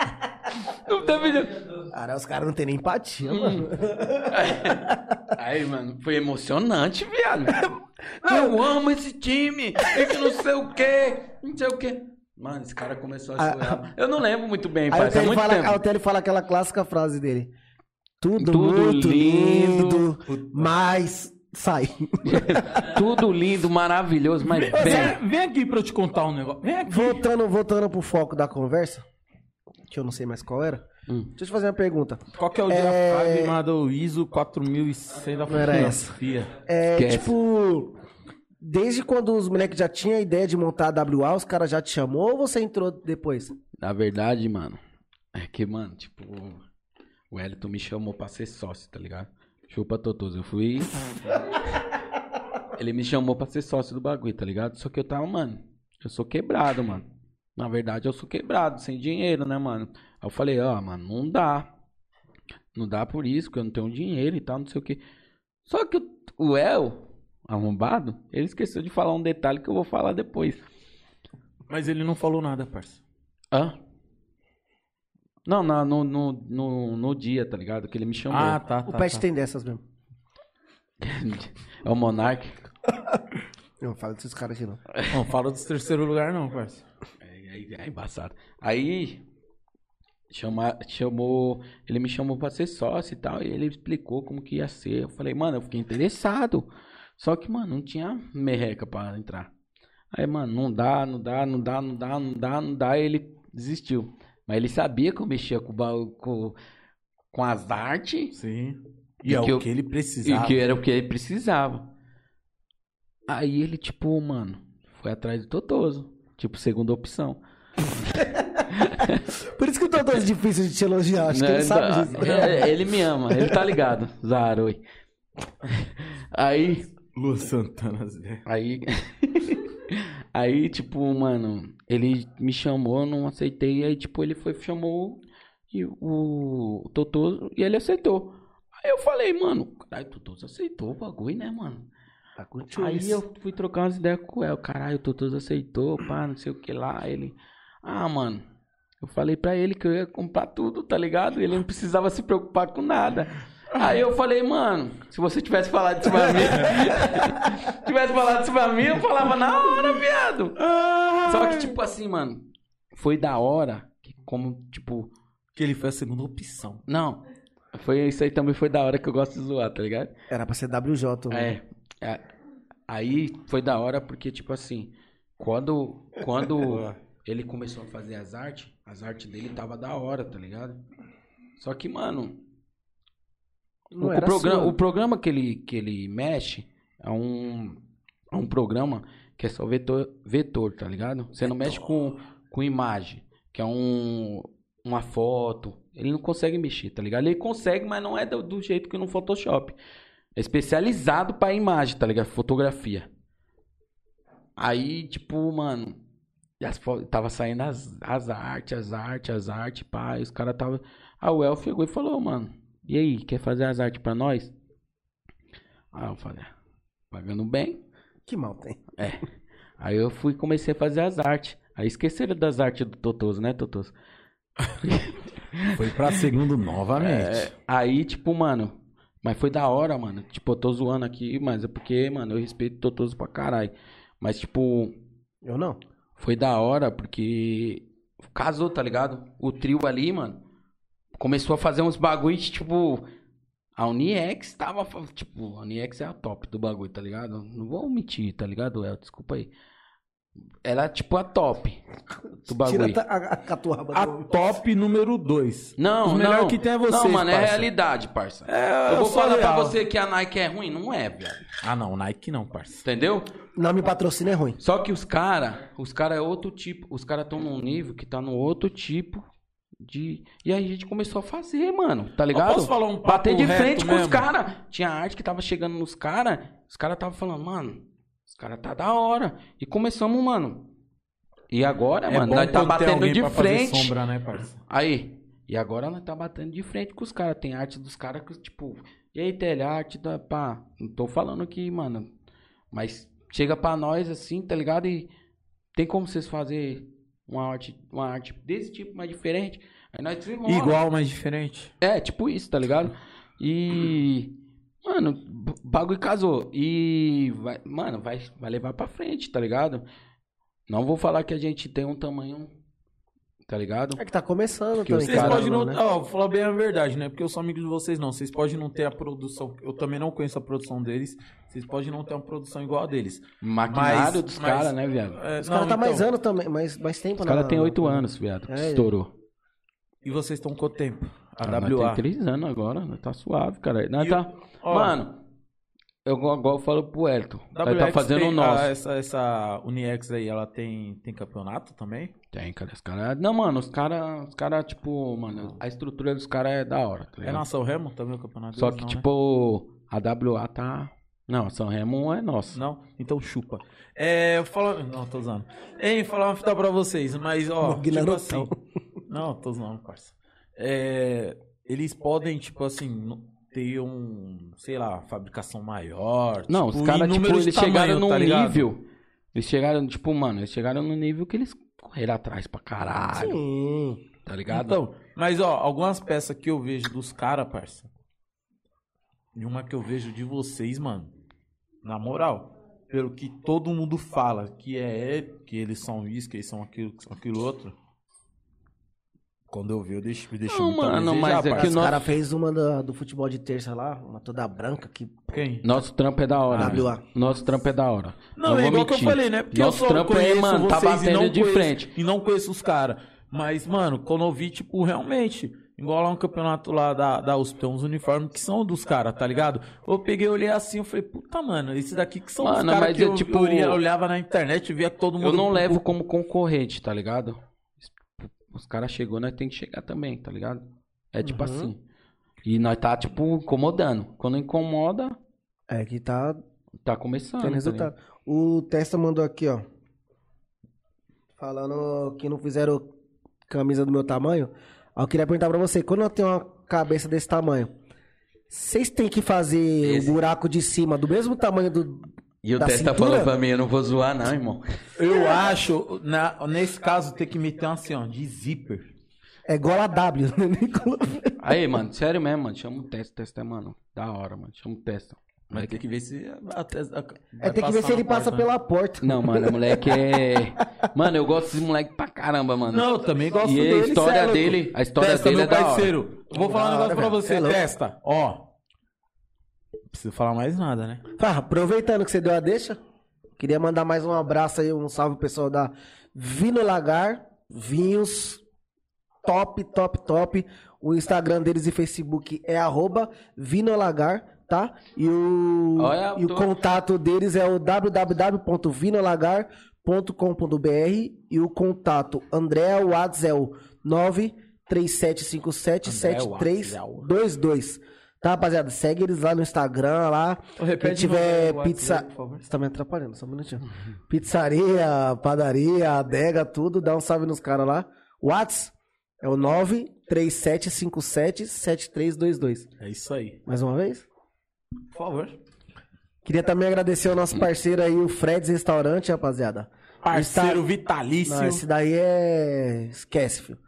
Não teve jeito. Cara, os caras não têm nem empatia, mano. Aí, mano, foi emocionante, viado. Eu amo esse time. E que não sei o que. Não sei o que. Mano, esse cara começou a chorar. Eu não lembro muito bem, Aí o fala, tempo. aí o Telly fala aquela clássica frase dele. Tudo, Tudo muito lindo. lindo, mas sai. Tudo lindo, maravilhoso, mas bem. Vem, vem aqui pra eu te contar um negócio. Vem aqui. voltando, voltando pro foco da conversa, que eu não sei mais qual era. Hum. Deixa eu te fazer uma pergunta. Qual que é o É- diafragma do ISO 4100 da Não era essa. fotografia? É, Esquece. tipo, desde quando os moleques já tinham a ideia de montar a WA, os caras já te chamou ou você entrou depois? Na verdade, mano, é que, mano, tipo, o Elton me chamou pra ser sócio, tá ligado? Chupa Totoso. Eu fui. Ele me chamou pra ser sócio do bagulho, tá ligado? Só que eu tava, mano, eu sou quebrado, mano. Na verdade, eu sou quebrado, sem dinheiro, né, mano? Aí eu falei, ó, mano, não dá. Não dá por isso, porque eu não tenho dinheiro e tal, não sei o que. Só que o El, arrombado, ele esqueceu de falar um detalhe que eu vou falar depois. Mas ele não falou nada, parça. Hã? Não, na- no, no, no, no dia, tá ligado? Que ele me chamou. Ah, tá. o tá, Pet tá. tem dessas mesmo. É o Monark. Não fala desses caras aqui não. Não fala dos terceiro lugar, não, parça. É, é, é embaçado. Aí, chama, chamou, ele me chamou pra ser sócio e tal, e ele explicou como que ia ser. Eu falei, mano, eu fiquei interessado. Só que, mano, não tinha merreca pra entrar. Aí, mano, não dá, não dá, não dá, não dá, não dá, não dá, e ele desistiu. Mas ele sabia que eu mexia com, com, com as artes. Sim. E, E é que o eu- que ele E precisava. que era o que ele precisava. Aí ele, tipo, mano, foi atrás do Totoso. Tipo, segunda opção. Por isso que o Totô é difícil de te elogiar, acho que Né, ele sabe tá- disso. é, ele me ama, ele tá ligado, Zaroi. Aí, Lua Santana, Zé. aí, aí, tipo, mano, ele me chamou, eu não aceitei, aí, tipo, ele foi, chamou e o, o Totoso e ele aceitou. Aí eu falei, mano, caralho, o Totoso aceitou o bagulho, né, mano? Tá Aí isso. eu fui trocar umas ideias com o El. Caralho, o Totoso aceitou, pá, não sei o que lá. Ele. Ah, mano. Eu falei pra ele que eu ia comprar tudo, tá ligado? Ele não precisava se preocupar com nada. Aí eu falei, mano, se você tivesse falado isso pra mim. tivesse falado isso pra mim, eu falava na hora, viado. Só que, tipo assim, mano, foi da hora. Que como, tipo. Que ele foi a segunda opção. Não. Foi, isso aí também foi da hora que eu gosto de zoar, tá ligado? Era pra ser WJ. né? É, é. Aí foi da hora porque, tipo assim, quando, quando ele começou a fazer as artes, as artes dele tava da hora, tá ligado? Só que, mano, Não o, programa, sua. o programa que ele, que ele mexe é um, é um programa que é só vetor, vetor tá ligado? Você não mexe com, com imagem, que é um, uma foto. Ele não consegue mexer, tá ligado? Ele consegue, mas não é do, do jeito que no Photoshop. É especializado pra imagem, tá ligado? Fotografia. Aí, tipo, mano, as tava saindo as, as artes, as artes, as artes, pá, os caras tava. Aí o El chegou e falou, mano, e aí, quer fazer as artes pra nós? Ah, eu falei, "Ah, pagando bem. Que mal tem. É. Aí eu fui comecei a fazer as artes. Aí esqueceram das artes do Totoso, né, Totoso? Foi pra segundo novamente. É, aí, tipo, mano. Mas foi da hora, mano. Tipo, eu tô zoando aqui, mas é porque, mano, eu respeito o Totoso pra caralho. Mas, tipo, Eu não. foi da hora porque casou, tá ligado? O trio ali, mano, começou a fazer uns bagulhos, tipo. A Uniex tava. Tipo, a Uniex é a top do bagulho, tá ligado? Não vou omitir, tá ligado, El? Desculpa aí. Ela é tipo a top do bagulho. Tira a, a catuaba A top número 2. Não, Os melhor não. que tem é vocês, Não, mano, é parça. realidade, parça. É, eu vou falar pra real. você que a Nike é ruim, não é, viado. Ah, não, Nike não, parça. Entendeu? Não me patrocina é ruim. Só que os cara, os cara é outro tipo, os cara estão num nível que tá no outro tipo de e aí a gente começou a fazer, mano, tá ligado? posso falar um papo Bater de frente com os mesmo? cara. Tinha arte que tava chegando nos cara, os cara tava falando, mano, os cara tá da hora. E começamos, mano. E agora, É mano, nós tá batendo de frente. sombra, né? Aí, e agora nós tá batendo de frente com os caras. Tem arte dos caras que, tipo, e aí, telha, arte da pá. Não tô falando aqui, mano. Mas chega pra nós assim, tá ligado? E tem como vocês fazer uma arte, uma arte desse tipo, mais diferente? Aí nós. Igual, mas diferente. É, tipo isso, tá ligado? E. Mano, bagulho casou. E. Vai, mano, vai, vai levar pra frente, tá ligado? Não vou falar que a gente tem um tamanho. Tá ligado? É que tá começando Que os também. Vocês cara, podem não. né? Ó, vou falar bem a verdade, né? Porque eu sou amigo de vocês, não. Vocês podem não ter a produção. Eu também não conheço a produção deles. Vocês podem não ter uma produção igual a deles. Maquinário Mas- dos caras, né, viado? É, Os não, caras tá mais então, anos também, mais, mais tempo, Os né? caras têm oito anos, viado. É, estourou. E vocês estão quanto tempo? A Ah, WA. tem três anos agora, nós tá suave, cara. E tá... o- ó, Mano, eu igual eu falo pro Elton. WX tá fazendo tem- o nosso. ah, essa, essa Uniex aí, ela tem, tem campeonato também? Tem, cara. Os caras. Não, mano, os caras, os cara, tipo, mano, a estrutura dos caras é da hora, tá É na São Remo também o campeonato? Só deles, que, não, né? tipo, a WA tá. Não, São Remo é nosso. Não? Então chupa. É, eu falo... Não, tô usando. Hein, falar uma fita pra vocês, mas ó, tipo assim... Não, tô usando, parça. É, eles podem, tipo assim, ter um, sei lá, fabricação maior. Não, tipo, os caras, tipo, eles chegaram tamanho, num tá nível. Eles chegaram, tipo, mano, eles chegaram no nível que eles correram atrás pra caralho, Sim. tá ligado? Então, mas ó, algumas peças que eu vejo dos caras, parça. E uma que eu vejo de vocês, mano. Na moral, pelo que todo mundo fala, que é que eles são isso, que eles são aquilo, que são aquilo outro. Quando eu vi, eu deixo, me deixou Não, muito mano, desejar, mas é que. Os nós- caras fez uma da- do futebol de terça lá, uma toda branca, que Quem? Nosso trampo é da hora. WA. velho. Nosso trampo é da hora. Não, é vou igual que eu falei, né? Porque Nosso eu só trampo é, conheço mano, tá vocês e batendo não de conheço- frente. E não conheço os caras. Mas, mano, quando eu vi, tipo, realmente, igual lá um campeonato lá da, da USP, tem uns uniformes que são dos caras, tá ligado? Eu peguei, olhei assim, eu falei, puta, mano, esse daqui que são os Mano, caras mas que é eu, tipo- eu olhava- olhava na internet e via que todo mundo... Eu não levo como concorrente, tá ligado? Os caras chegou, nós tem que chegar também, tá ligado? É Uhum. tipo assim. E nós tá, tipo, incomodando. Quando incomoda, é que tá tá começando. tendo tá resultado. O Testa mandou aqui, ó. Falando que não fizeram camisa do meu tamanho. Eu queria perguntar pra você, quando eu tenho uma cabeça desse tamanho, vocês têm que fazer Esse. o buraco de cima do mesmo tamanho do. E o Testa cintura? falou pra mim, eu não vou zoar não, irmão. Eu acho, na- nesse caso, tem que meter um assim, ó, de zíper. É igual a W, né? Aí, mano, sério mesmo, mano. Chama o Testa, Testa é, mano. Da hora, mano. Chama o Testa. Mas tem que ver se... até- É, tem que ver se ele passa né? pela porta. Não, mano, o moleque é. Mano, eu gosto desse moleque pra caramba, mano. Não, eu também gosto E a dele. história cê é louco. dele- a história Testa, dele meu é da hora. parceiro. Eu Vou falar um negócio hora, pra você, é louco. testa. Ó. Não preciso falar mais nada, né? Tá, aproveitando que você deu a deixa, queria mandar mais um abraço aí, um salve pro pessoal da Vino Lagar, vinhos top, top, top. O Instagram deles e Facebook é arroba Vinolagar, tá? E o, Olha, e o tô- contato deles é o www.vinolagar.com.br e o contato André é o 937577322. Tá, rapaziada? Segue eles lá no Instagram, lá. Quem Repete tiver o pizza... WhatsApp, por. Você tá me atrapalhando, só um minutinho. Pizzaria, padaria, adega, tudo. Dá um salve nos caras lá. Whats é o 3757-7322. É isso aí. Mais uma vez? Por favor. Queria também agradecer ao nosso parceiro aí, o Fred's Restaurante, rapaziada. Parceiro Está- vitalício. Não, esse daí é. Esquece, filho.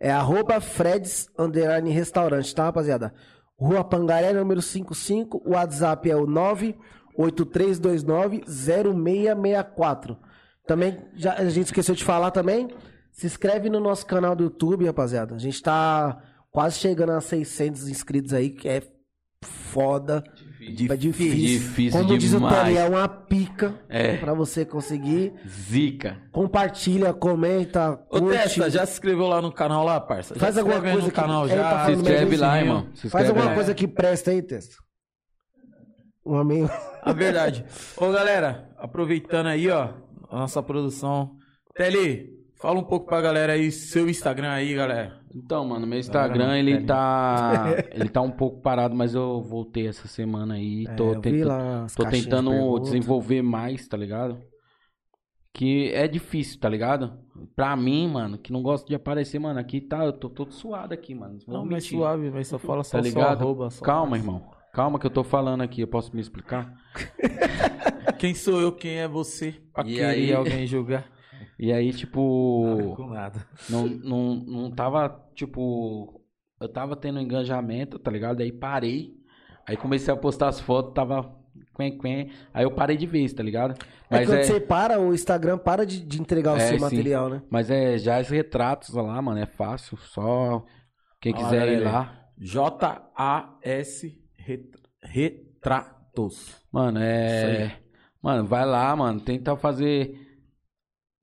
É arroba Freds Underline Restaurante, tá, rapaziada? Rua Pangaré, número 55. O WhatsApp é o 983290664. Também, já, a gente esqueceu de falar também. Se inscreve no nosso canal do YouTube, rapaziada. A gente tá quase chegando a 600 inscritos aí, que é foda. é difícil. difícil Como diz o. Tony, é uma pica É. pra você conseguir. Zica. Compartilha, comenta, Ô, curte. Testa, já se inscreveu lá no canal lá, parça? Já Faz se alguma inscreve coisa no canal que... ele já. tá Se inscreve lá, assim. irmão. Se Faz inscreve alguma lá. coisa que presta aí, Testa. Um amigo. A verdade. Ô, galera, aproveitando aí, ó, a nossa produção. Tele, fala um pouco pra galera aí, seu Instagram aí, galera. Então, mano, meu Instagram, ele tá. ele tá um pouco parado, mas eu voltei essa semana aí. É, Tô, tô de tentando pergunta. desenvolver mais, tá ligado? Que é difícil, tá ligado? Pra mim, mano, que não gosto de aparecer, mano, aqui tá. Eu tô todo suado aqui, mano. Vou Não, mas mentir. suave, mas só fala só Tá só ligado? arroba, só- Calma, irmão. Calma que eu tô falando aqui, eu posso me explicar? Quem sou eu, quem é você? Pra E querer aí? alguém julgar? E aí, tipo. Com nada. Não, não, não tava, tipo. Eu tava tendo engajamento, tá ligado? Aí parei. Aí comecei a postar as fotos, tava. Quen, quen. Aí eu parei de vez, tá ligado? É Mas quando é, você para, o Instagram para de, de entregar o É, seu sim. material, né? mas é já os retratos lá, mano. É fácil. Só quem Olha quiser ir lá. J-A-S Ret- Retratos. Mano, Isso é. Mano, vai lá, mano. Tenta fazer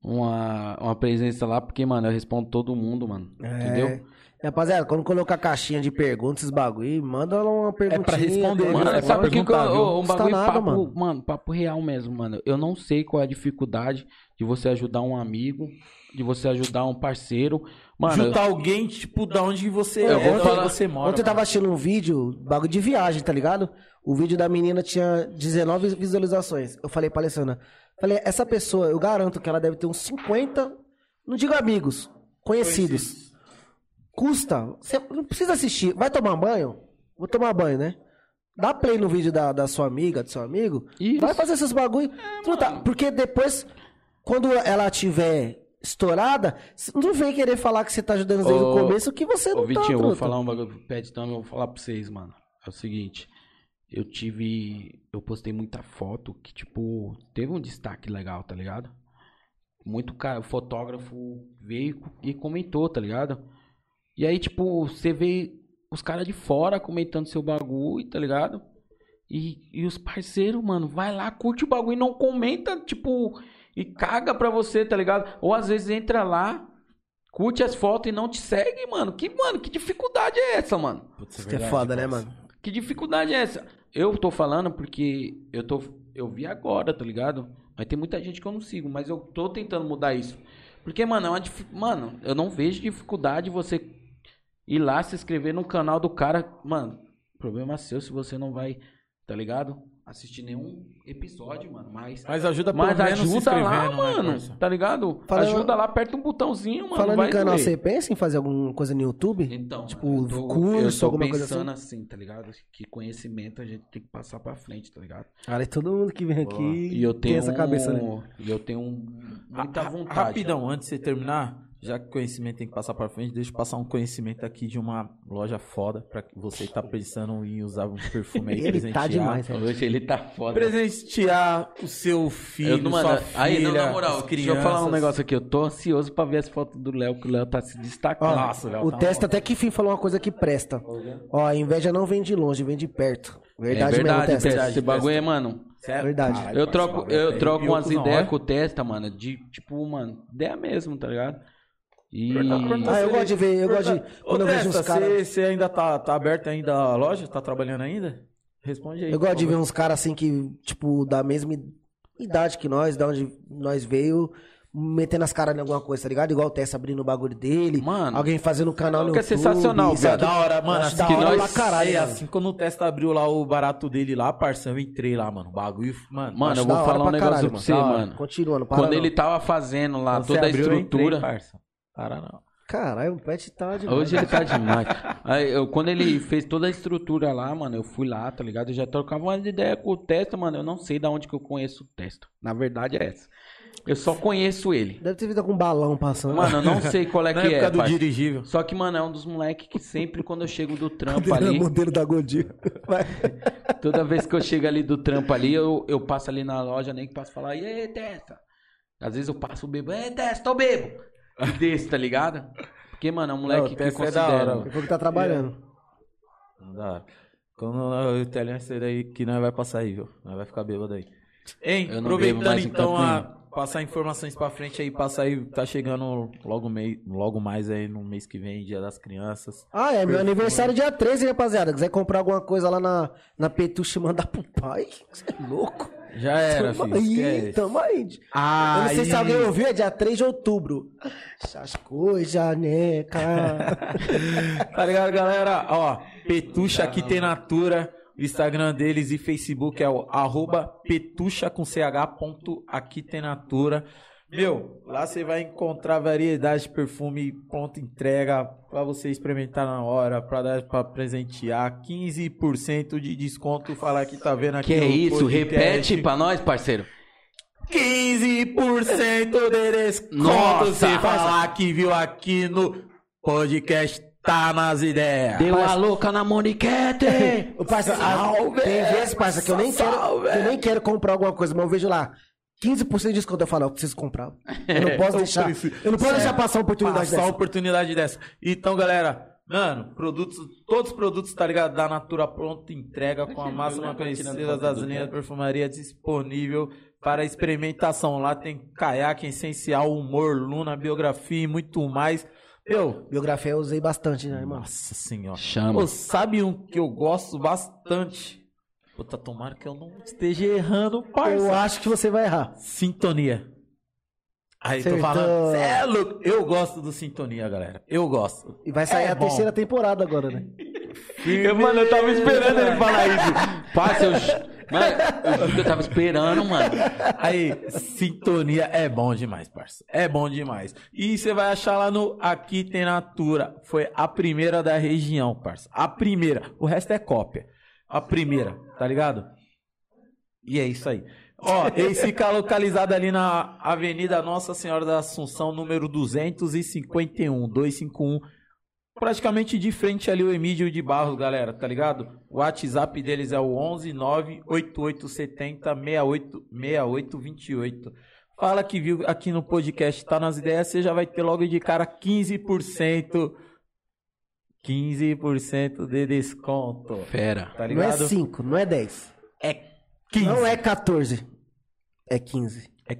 uma, uma presença lá, porque, mano, eu respondo todo mundo, mano. Entendeu? É. Rapaziada, quando colocar caixinha de perguntas, esses bagulho, manda lá uma perguntinha. pra responder, Mano, é que pra sabe o que, eu, ô, um bagulho nada, papo, mano. mano. papo real mesmo, mano. Eu não sei qual é a dificuldade de você ajudar um amigo, de você ajudar um parceiro. Mano, Juntar alguém, tipo, da onde você Eu é, vou falar- onde você mora. Ontem eu tava assistindo um vídeo, bagulho de viagem, tá ligado? O vídeo da menina tinha 19 visualizações. Eu falei pra Alessandra, falei, essa pessoa, eu garanto que ela deve ter uns 50, não digo amigos, conhecidos. Custa, você não precisa assistir, vai tomar banho? Vou tomar banho, né? Dá play no vídeo da, da sua amiga, do seu amigo, Isso. vai fazer esses bagulho. Não tá- porque depois, quando ela tiver estourada, não vem querer falar que você tá ajudando desde Ô, o começo, que você não Ô, tá, Vitinho, eu vou falar um bagulho pro Pet também, eu vou falar pra vocês, mano. É o seguinte, eu tive. Eu postei muita foto que, tipo, teve um destaque legal, tá ligado? Muito cara, o fotógrafo veio e comentou, tá ligado? E aí, tipo, você vê os caras de fora comentando seu bagulho, tá ligado? E, e os parceiros, mano, vai lá, curte o bagulho e não comenta, tipo, e caga pra você, tá ligado? Ou às vezes entra lá, curte as fotos e não te segue, mano. Que, mano, que dificuldade é essa, mano? Putz, Isso que é foda, né, mano? Que dificuldade é essa? Eu tô falando porque eu tô eu vi agora, tá ligado? Mas tem muita gente que eu não sigo, mas eu tô tentando mudar isso. Porque, mano, é uma dif... mano, eu não vejo dificuldade você ir lá se inscrever no canal do cara, mano. Problema seu se você não vai, tá ligado? Assistir nenhum episódio, mano, mas Mas ajuda pelo mas menos se ajuda lá, inscrevendo, né, mano. parça? tá ligado? Falando- Ajuda lá, aperta um botãozinho, mano. Falando vai em canal, você pensa em fazer alguma coisa no YouTube? Então, Tipo, mano, eu tô, curso, eu tô alguma coisa pensando assim? tá ligado? Que conhecimento a gente tem que passar pra frente, tá ligado? Cara, e todo mundo que vem aqui E eu tem tenho essa cabeça, né? E eu tenho um- muita Ra- vontade. Rapidão, antes de você terminar, já que conhecimento tem que passar pra frente, deixa eu passar um conhecimento aqui de uma loja foda pra que você que tá pensando em usar um perfume aí, Ele presentear. tá demais? Hoje ele tá foda. Presentear o seu filho, não, mano, filha, aí, não, na moral, as deixa eu falar um negócio aqui. Eu tô ansioso pra ver as fotos do Léo, que o Léo tá se destacando. Ó, Nossa, Léo, o tá Testa até que fim falou uma coisa que presta. Ó, a inveja não vem de longe, vem de perto. Verdade, é verdade, mesmo, Testa. Esse bagulho é, mano. Sério? Verdade. Caralho, Eu troco, eu é troco umas ideias é? com o Testa, mano, de, tipo, mano, ideia mesmo, tá ligado? E... Ah, eu gosto de ver, eu gosto de. Ô, Quando eu vejo uns caras. você- ainda tá, tá aberto ainda a loja? Tá trabalhando ainda? Responde aí. Eu gosto de ver uns caras assim que, tipo, da mesma idade que nós, da onde nós veio, metendo as caras em alguma coisa, tá ligado? Igual o Tessa abrindo o bagulho dele. Mano, Alguém fazendo um canal no que é YouTube. sensacional, isso é viado. Da hora, mano. Acho Assim, da que hora nós, pra caralho, é, mano. assim, quando o Testa abriu lá o barato dele lá, parça, eu entrei lá, mano. O bagulho, mano. Mano, eu vou falar um pra negócio caralho, pra você, mano. Continuando, para Quando não. ele tava fazendo lá quando toda a abriu, eu entrei, estrutura. parça. Para não. Caralho, o Pet tá demais. Hoje ele tá demais. Aí, eu, quando ele fez toda a estrutura lá, mano, eu fui lá, tá ligado? Eu já trocava uma ideia com o Testa, mano. Eu não sei da onde que eu conheço o Testa. Na verdade é essa. Eu só conheço ele. Deve ter vindo com um balão passando. Mano, eu não sei qual é Na que época é. do dirigível. Só que, mano, é um dos moleques que sempre quando eu chego do trampo ali, modelo da Godinho. Vai. toda vez que eu chego ali do trampo ali, eu, eu passo ali na loja, nem que passo falar, e aí, Testa? Às vezes eu passo o bebo, e aí, Testa, eu bebo. Desse, tá ligado? Porque, mano, é um moleque Não, que Testa é considera. da hora, mano. tá trabalhando. Não dá. Quando o italiano sair daí, que nós vai passar aí, viu? Nós vai ficar bêbado aí. Hein, não aproveitando então canto a passar informações pra frente aí, passa aí, tá chegando logo, mei, logo mais aí no mês que vem, dia das crianças. Ah, é meu aniversário dia 13, rapaziada. Quiser comprar alguma coisa lá na, na Petuche e mandar pro pai, você é louco. Já era, tamo filho. aí, tamo aí. Eu Ah, não sei se alguém ouviu, é dia 3 de outubro. Essas coisas, né, cara? Tá ligado, galera? Ó, Petucha aqui tem Natura. O Instagram deles e Facebook é o arroba petucha com ch ponto aqui tem Natura. Meu, lá você vai encontrar variedade de perfume pronta entrega pra você experimentar na hora, pra dar para presentear 15% de desconto. Falar que tá vendo aqui Que é no isso? podcast. Repete pra nós, parceiro. 15% de desconto. Nossa, você parça. falar que viu aqui no podcast Tá nas ideias. Deu a louca na Moniquete! O parça, Salve! tem vezes, parça, que eu nem, quero, Salve! eu nem quero comprar alguma coisa, mas eu vejo lá. 15% de desconto, eu falo, eu preciso comprar. Eu não posso Eu deixar. Eu não posso Certo. deixar passar uma oportunidade Passar dessa. oportunidade dessa. Então, galera, mano, produtos, todos os produtos, tá ligado? Da Natura pronto, entrega com a máxima conhecida das linhas de perfumaria disponível para experimentação. Lá tem caiaque essencial, humor, luna, biografia e muito mais. Meu, Biografia eu usei bastante, né, irmão? nossa senhora. Chama. Pô, sabe um que eu gosto bastante? Puta, tomara que eu não esteja errando, parça. Eu acho que você vai errar. Sintonia. Aí tô Acertou. falando, cê é louco. Eu gosto do Sintonia, galera. Eu gosto. E vai sair É a bom. terceira temporada agora, né? Eu, mano, eu tava esperando ele falar isso. Passa, eu. Mano, eu tava esperando, mano. Aí, Sintonia é bom demais, parça. É bom demais. E você vai achar lá no Aqui Tem Natura. Foi a primeira da região, parça. A primeira. O resto é cópia. A primeira, tá ligado? E é isso aí. Ó, eles ficam localizados ali na Avenida Nossa Senhora da Assunção, número 251, 251. Praticamente de frente ali o Emílio de Barros, galera, tá ligado? O WhatsApp deles é o 11 98870 68 6828. Fala que viu aqui no podcast, tá nas ideias, você já vai ter logo de cara 15%. 15% de desconto. Fera. Tá Não é ligado? 5, não é 10. É 15. Não é 14. É 15. É-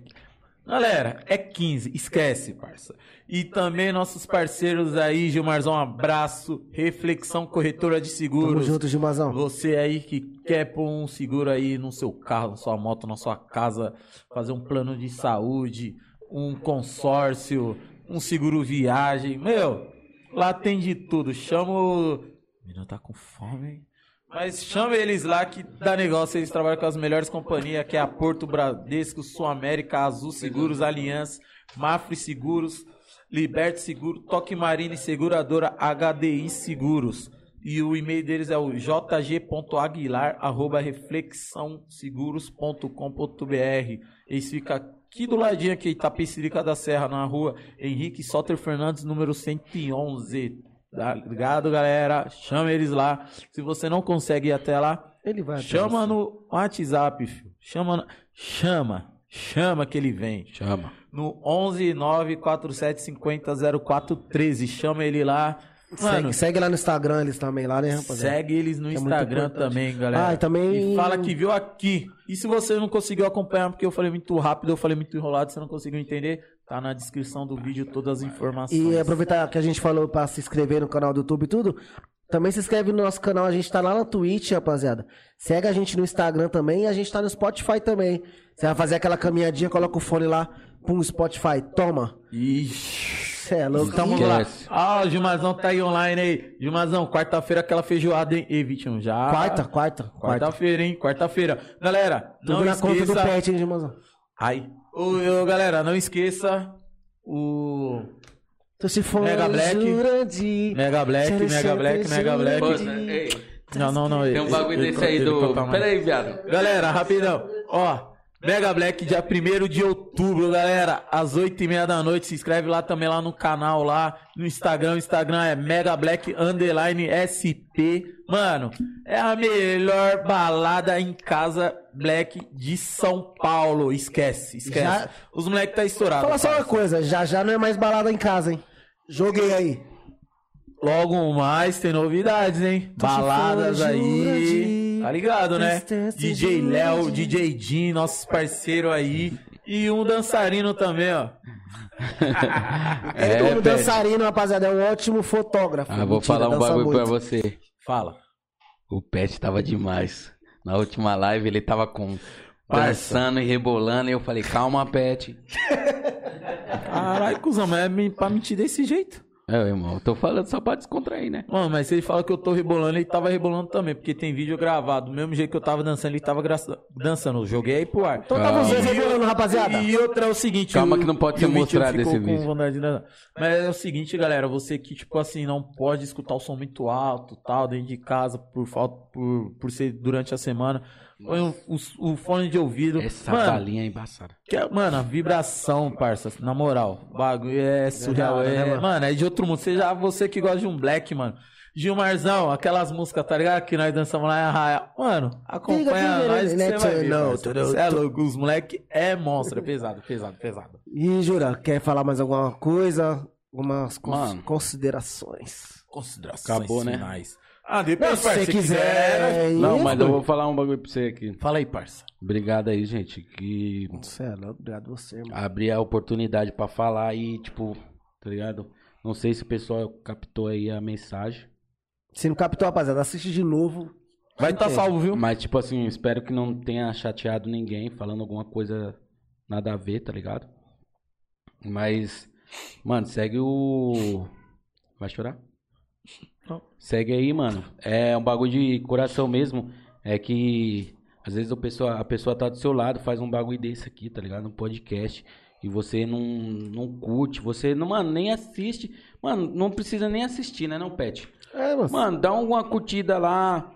Galera, é 15, esquece, parça. E também nossos parceiros aí, Gilmarzão, um abraço. Reflexão Corretora de Tamo Seguros. junto, Gilmazão. Você aí que quer pôr um seguro aí no seu carro, na sua moto, na sua casa, fazer um plano de saúde, um consórcio, um seguro viagem. Meu, lá tem de tudo. Chama o. Menino tá com fome? Mas chama eles lá que dá negócio. Eles trabalham com as melhores companhias, que é a Porto Bradesco, Sul América, Azul Seguros, Aliança, Mafre Seguros, Liberte Seguro, Toque Marine Seguradora, HDI Seguros. E o e-mail deles é o jg.aguilar.reflexãoseguros.com.br. Eles ficam aqui do ladinho aqui, Itapecerica da Serra, na rua Henrique Soter Fernandes, número 111. Tá ligado, galera? Chama eles lá. Se você não consegue ir até lá, Ele vai. chama você. no WhatsApp, filho. Chama, no- chama, chama que ele vem. Chama. No 11 947 50 0413. Chama ele lá. Mano, Segue, segue lá no Instagram eles também, lá, né, rapaziada? Segue eles no é Instagram também, galera. Ah, e também- E fala que viu aqui. E se você não conseguiu acompanhar, porque eu falei muito rápido, eu falei muito enrolado, você não conseguiu entender, tá na descrição do vídeo todas as informações. E aproveitar que a gente falou pra se inscrever no canal do YouTube e tudo, também se inscreve no nosso canal, a gente tá lá na Twitch, rapaziada. Segue a gente no Instagram também e a gente tá no Spotify também. Você vai fazer aquela caminhadinha, coloca o fone lá, pum, Spotify, toma. Ixi. Cê é louco. Então vamos lá. Ah, o Gilmazão tá aí online aí. Gilmazão, quarta-feira aquela feijoada, hein? E Vitinho, já. Quarta, quarta, quarta. Quarta-feira, hein? Quarta-feira. Galera, Tudo não na conta do esqueça. pet, hein, irmãozão? Ai. Ô, ô, galera, não esqueça o Tô se for Mega Black. Jurandir. Mega Black, Mega Black, Mega. Black. Pô, ei, Não, não, não. tem um bagulho desse aí do. Pera aí, viado. Galera, rapidão. Ó, Mega Black, dia 1 de outubro, galera. Às 8 e meia da noite. Se inscreve lá também lá no canal, lá no Instagram. O Instagram é Mega Black Underline SP. Mano, é a melhor balada em casa Black de São Paulo. Esquece, esquece. Já- Os moleques tá estourado. Fala só uma coisa, já já não é mais balada em casa, hein? Joguei aí. Logo mais tem novidades, hein? Tô Baladas aí. Tá ligado, né? DJ Léo. DJ Jim, nossos parceiros aí. E um dançarino também, ó. É, como Pet. dançarino, rapaziada, é um ótimo fotógrafo. Ah, vou Mentira, falar um bagulho pra muito. você. Fala. O Pet tava demais. Na última live ele tava com. Dançando e rebolando, e eu falei, calma, Pet. Caralho, cuzão, mas é pra mentir desse jeito. É, irmão, eu tô falando só pra descontrair, né? Mano, mas se ele fala que eu tô rebolando, ele tava rebolando também, porque tem vídeo gravado. Do mesmo jeito que eu tava dançando, ele tava gra- dançando. Eu joguei aí pro ar. Então tá vocês rebolando, rapaziada. E outra é o seguinte. Calma o- que não pode ser mostrado esse vídeo. Mas é o seguinte, galera. Você que, tipo assim, não pode escutar o som muito alto, tal, dentro de casa, por falta, por, por ser durante a semana. Põe o, o- o fone de ouvido. Essa mano, galinha é embaçada. que é- mano, a vibração, parça, na moral. O bagulho é surreal. hora, É, né, mano? mano? é de outro mundo. Seja você que gosta de um black, mano. Gilmarzão, aquelas músicas, tá ligado? Que nós dançamos lá em Arraia. Mano, acompanha Diga, nós que diga, você vai ver. não, parça. tudo- Cê é louco, os moleque é monstro. É pesado, pesado, pesado. E, Jura, quer falar mais alguma coisa? Algumas cons- Mano. considerações. Considerações Acabou, né? Ah, depois, Não, se parça, você quiser. Não, isso, mas eu vou falar um bagulho pra você aqui. Fala aí, parça. Obrigado aí, gente, que é louco, obrigado você, mano. abrir a oportunidade pra falar e, tipo, tá ligado? Não sei se o pessoal captou aí a mensagem. Se não captou, rapaziada, assiste de novo. Vai estar tá salvo, viu? Mas, tipo assim, espero que não tenha chateado ninguém falando alguma coisa nada a ver, tá ligado? Mas, mano, segue o. Vai chorar? Não. Segue aí, mano. É um bagulho de coração mesmo. É que às vezes a pessoa, a pessoa tá do seu lado, faz um bagulho desse aqui, tá ligado? Um podcast. E você não, não curte, você não, mano, nem assiste. Mano, não precisa nem assistir, né, não, Pet? É, mano. Mano, dá uma curtida lá.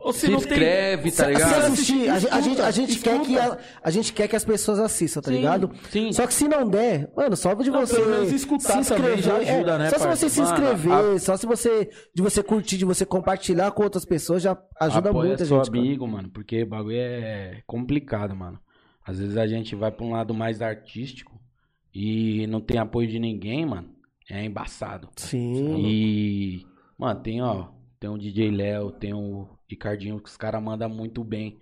Ou Se inscreve, tá Se- ligado? Se assistir, a, gente- a gente, a, gente quer que a, a gente quer que as pessoas assistam, tá Sim, ligado? sim. Só que se não der, mano, só de Não, você pelo menos escutar também já ajuda, né, Só se parça? você se Mano, inscrever, só se você de você curtir, de você compartilhar com outras pessoas já ajuda Apoia muito a seu gente. cara. amigo, mano, porque o bagulho é complicado, mano. Às vezes a gente vai pra um lado mais artístico e não tem apoio de ninguém, mano. É embaçado. Sim. E, mano, tem, ó, tem o DJ Léo, tem o Ricardinho, que os caras mandam muito bem.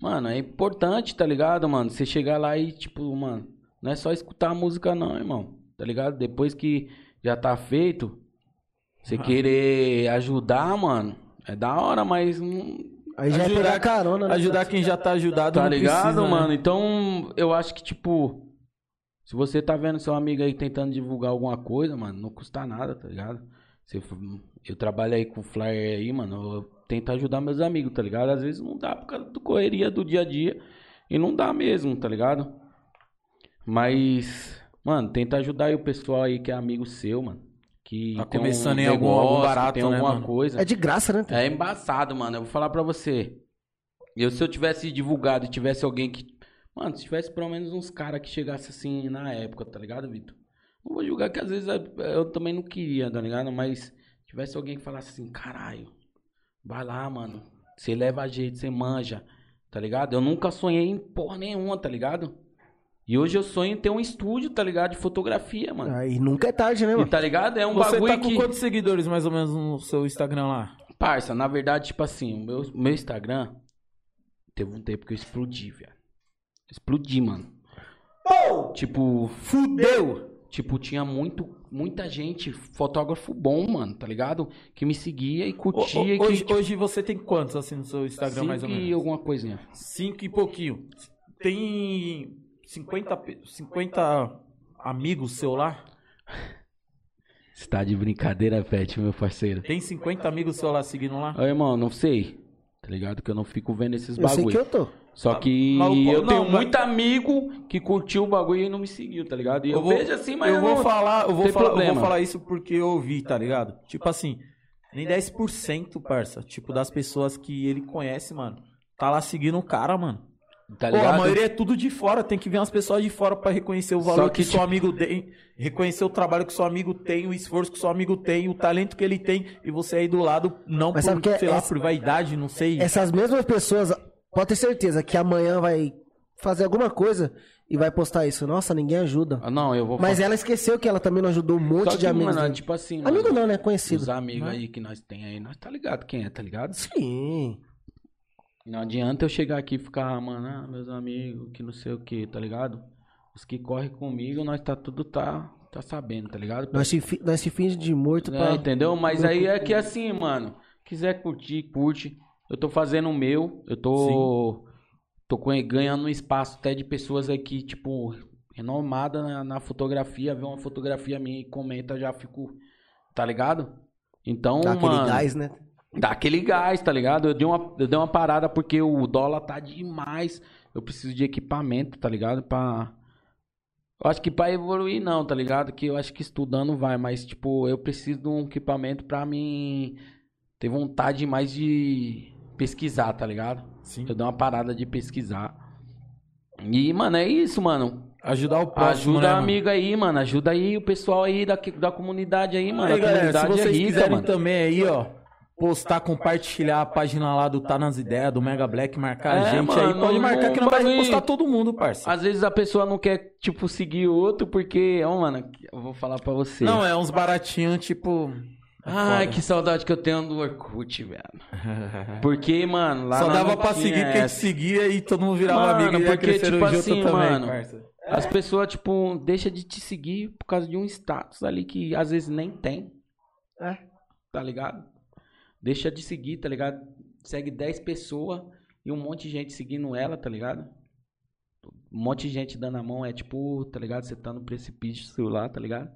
Mano, é importante, tá ligado, mano? Você chegar lá e, tipo, mano, não é só escutar a música, não, irmão. Tá ligado? Depois que já tá feito, você querer ajudar, mano, é da hora, mas não, Aí já é Ajudar- pegar carona, né? Ajudar quem já tá ajudado. Tá ligado, precisa, né? mano? Então, eu acho que, tipo, se você tá vendo seu amigo aí tentando divulgar alguma coisa, mano, não custa nada, tá ligado? Você, eu trabalho aí com flyer aí, mano, eu tento ajudar meus amigos, tá ligado? Às vezes não dá por causa da correria do dia a dia e não dá mesmo, tá ligado? Mas, mano, tenta ajudar aí o pessoal aí que é amigo seu, mano. Que Tá começando um em algum- algum negócio, barato, tem né, alguma mano? coisa. É de graça, né? É embaçado, mano. Eu vou falar pra você. Eu, se eu tivesse divulgado e tivesse alguém que. Mano, se tivesse pelo menos uns caras que chegasse assim na época, tá ligado, Vitor? Não vou julgar que às vezes eu, eu também não queria, tá ligado? Mas tivesse alguém que falasse assim, caralho, vai lá, mano. Você leva a jeito, você manja, tá ligado? Eu nunca sonhei em porra nenhuma, tá ligado? E hoje eu sonho em ter um estúdio, tá ligado? De fotografia, mano. Aí nunca é tarde, né, E mano? tá ligado? É um Você bagulho tá com que. quantos seguidores mais ou menos no seu Instagram lá? Parça, na verdade, tipo assim, o meu, meu Instagram teve um tempo que eu explodi, velho. Explodi, mano. Tipo, fudeu! Tipo, tinha muito, muita gente, fotógrafo bom, mano, tá ligado? Que me seguia e curtia. ho- e hoje, que, hoje você tem quantos assim no seu Instagram cinco mais ou e menos? alguma coisinha. Cinco e pouquinho. Tem 50, pe- 50 amigos seu lá? Você tá de brincadeira, Pet, meu parceiro. Tem 50 amigos seu lá seguindo lá? Ô, irmão, não sei. Tá ligado? Que eu não fico vendo esses Eu sei que bagulho. eu tô. Só que Mas eu não, tenho mas- muito amigo que curtiu o bagulho e não me seguiu, tá ligado? E eu, vou, vejo assim, mas eu vou não- falar, eu vou falar, eu vou falar isso porque eu ouvi, tá ligado? Tipo assim, nem 10%, parça, tipo das pessoas que ele conhece, mano, tá lá seguindo o cara, mano. Tá Pô, a maioria é tudo de fora, tem que vir umas pessoas de fora pra reconhecer o valor Só que, que, seu tipo- amigo tem, reconhecer o trabalho que seu amigo tem, o esforço que seu amigo tem, o talento que ele tem, e você aí do lado, não Mas por, sabe que é- sei lá, essa- por vaidade, não sei. Essas mesmas pessoas, pode ter certeza que amanhã vai fazer alguma coisa e vai postar isso. Nossa, ninguém ajuda. Ah, Não, eu vou Mas ela esqueceu que ela também não ajudou um monte Só de que, amigos. mano, dele. tipo assim, Amigo mano, não, né? Conhecido. Os amigos aí que nós tem aí, nós tá ligado quem é, tá ligado? Sim. Não adianta eu chegar aqui e ficar, mano, ah, meus amigos, que não sei o que, tá ligado? Os que correm comigo, nós tá tudo tá, tá sabendo, tá ligado? Nós se, nós se finge de morto É, pra... entendeu? Mas aí é que assim, mano, quiser curtir, curte. Eu tô fazendo o meu, eu tô tô com- ganhando um espaço até de pessoas aí que, tipo, renomada na, na fotografia, vê uma fotografia minha e comenta, já fico, tá ligado? Então, Dá aquele mano, gás, né? dá aquele gás, tá ligado? Eu dei uma eu dei uma parada porque o dólar tá demais. Eu preciso de equipamento, tá ligado? Pra eu acho que pra evoluir não, tá ligado? Que eu acho que estudando vai, mas tipo, eu preciso de um equipamento pra mim ter vontade mais de pesquisar, tá ligado? Sim. Eu dei uma parada de pesquisar. E, mano, é isso, mano. Ajudar o próximo, Ajuda né, amigo aí, mano. Ajuda aí o pessoal aí da, da comunidade aí, mano. Aí, a galera, se comunidade vocês é rica, quiserem mano. também aí, ó, postar, compartilhar a página lá do Tá Nas Ideias, do Mega Black, marcar a É, gente mano, aí, pode não- marcar que não vai postar todo mundo, parça. Às vezes a pessoa não quer, tipo, seguir outro porque, ó, mano, eu vou falar pra você. Não, é uns baratinhos, tipo... é Ai, que saudade que eu tenho do Orkut, velho. Porque, mano, lá Só dava pra seguir quem te essa. seguia e todo mundo virava Mano, amigo e porque, tipo assim, também, mano, parça. As pessoas, tipo, deixam de te seguir por causa de um status ali que às vezes nem tem. É. Tá ligado? Deixa de seguir, tá ligado? Segue 10 pessoas e um monte de gente seguindo ela, tá ligado? Um monte de gente dando a mão, é tipo, tá ligado? Você tá no precipício lá, tá ligado?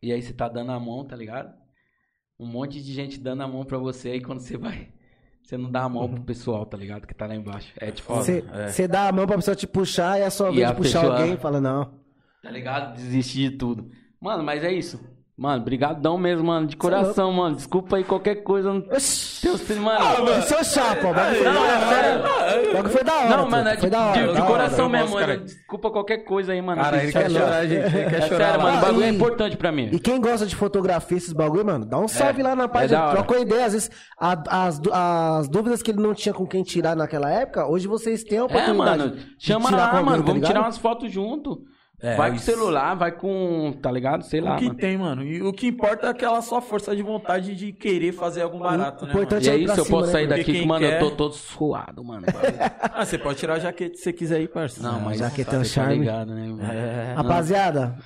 E aí você tá dando a mão, tá ligado? Um monte de gente dando a mão pra você aí quando você vai. Você não dá a mão pro pessoal, tá ligado? Que tá lá embaixo. É tipo, Você é. você dá a mão pra pessoa te puxar e a sua vez de puxar pessoa- alguém e fala, não. Tá ligado? Desistir de tudo. Mano, mas é isso. Mano, brigadão mesmo, mano. De é coração, mano. Desculpa aí qualquer coisa. Não... Teu, mano. Ah, Seu chapa, o bagulho foi Não, é hora. sério. O bagulho foi da hora. Não, mano, é foi de, da hora. de- de hora. coração eu mesmo. mano. Desculpa qualquer coisa aí, mano. Cara, ele quer é chorar, gente. Ele quer É chorar sério, lá. mano. O bagulho é importante pra mim. E quem gosta de fotografia, esses bagulho, mano, dá um salve lá na é página, hora. troca uma ideia. Às vezes, a- as, as dúvidas que ele não tinha com quem tirar naquela época, hoje vocês têm a É, oportunidade. mano. de Chama tirar lá, com alguém, mano. tá Vamos tirar umas fotos junto. É, vai com isso. celular, vai com. Tá ligado? Sei lá. O que mano. tem, mano. E o que importa é aquela sua força de vontade de querer fazer algo barato, né, importante E é aí, pra se eu cima, posso né? sair Porque daqui, que, mano, eu quer- tô todo suado, mano. mano? Ah, você pode tirar a jaqueta se você quiser aí, parça. Não, mas já que você tem um tá charme. ligado, né? mano? É, Rapaziada,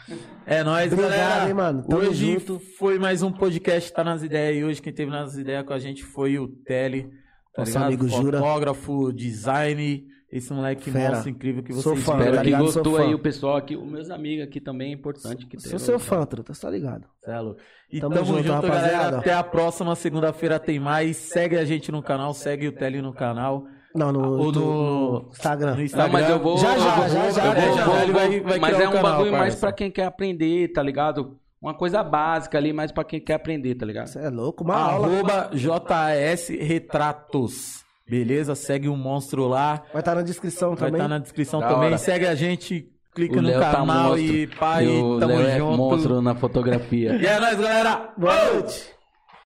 é nóis, Obrigado, galera. hein, mano. Tamo hoje junto. foi mais um podcast Tá Nas Ideias. E hoje quem teve nas ideias com a gente foi o Tele. Tá Nosso ligado? amigo Jura. Fotógrafo, design. Esse moleque Fera. monstro incrível que Sou vocês fã, viram. Espero tá que gostou Sou fã. aí o pessoal aqui. Os meus amigos aqui também é importante que sou seu fã, truta, você tá ligado? Celo. E Tamo tamo, junto, junto, rapaziada. galera. Até a próxima. Segunda-feira tem mais. Segue a gente no canal, segue o Tele no canal. Não, no, Ou no- Instagram. No Instagram. Não, mas eu vou. Já, já, já, já, eu vou- já, vou- já, ele vou- vai- vai Mas criar é um canal, bagulho mais pra quem quer aprender, tá ligado? Uma coisa básica ali, mais pra quem quer aprender, tá ligado? Você é louco, uma aula. Arroba JAS Retratos. Beleza? Segue o monstro lá. Vai estar na descrição Vai também. estar na descrição Da também. hora. Segue a gente, clica O no Léo tá canal monstro. e pai, E o tamo Léo é junto. monstro na fotografia. E é nóis, galera. Boa noite.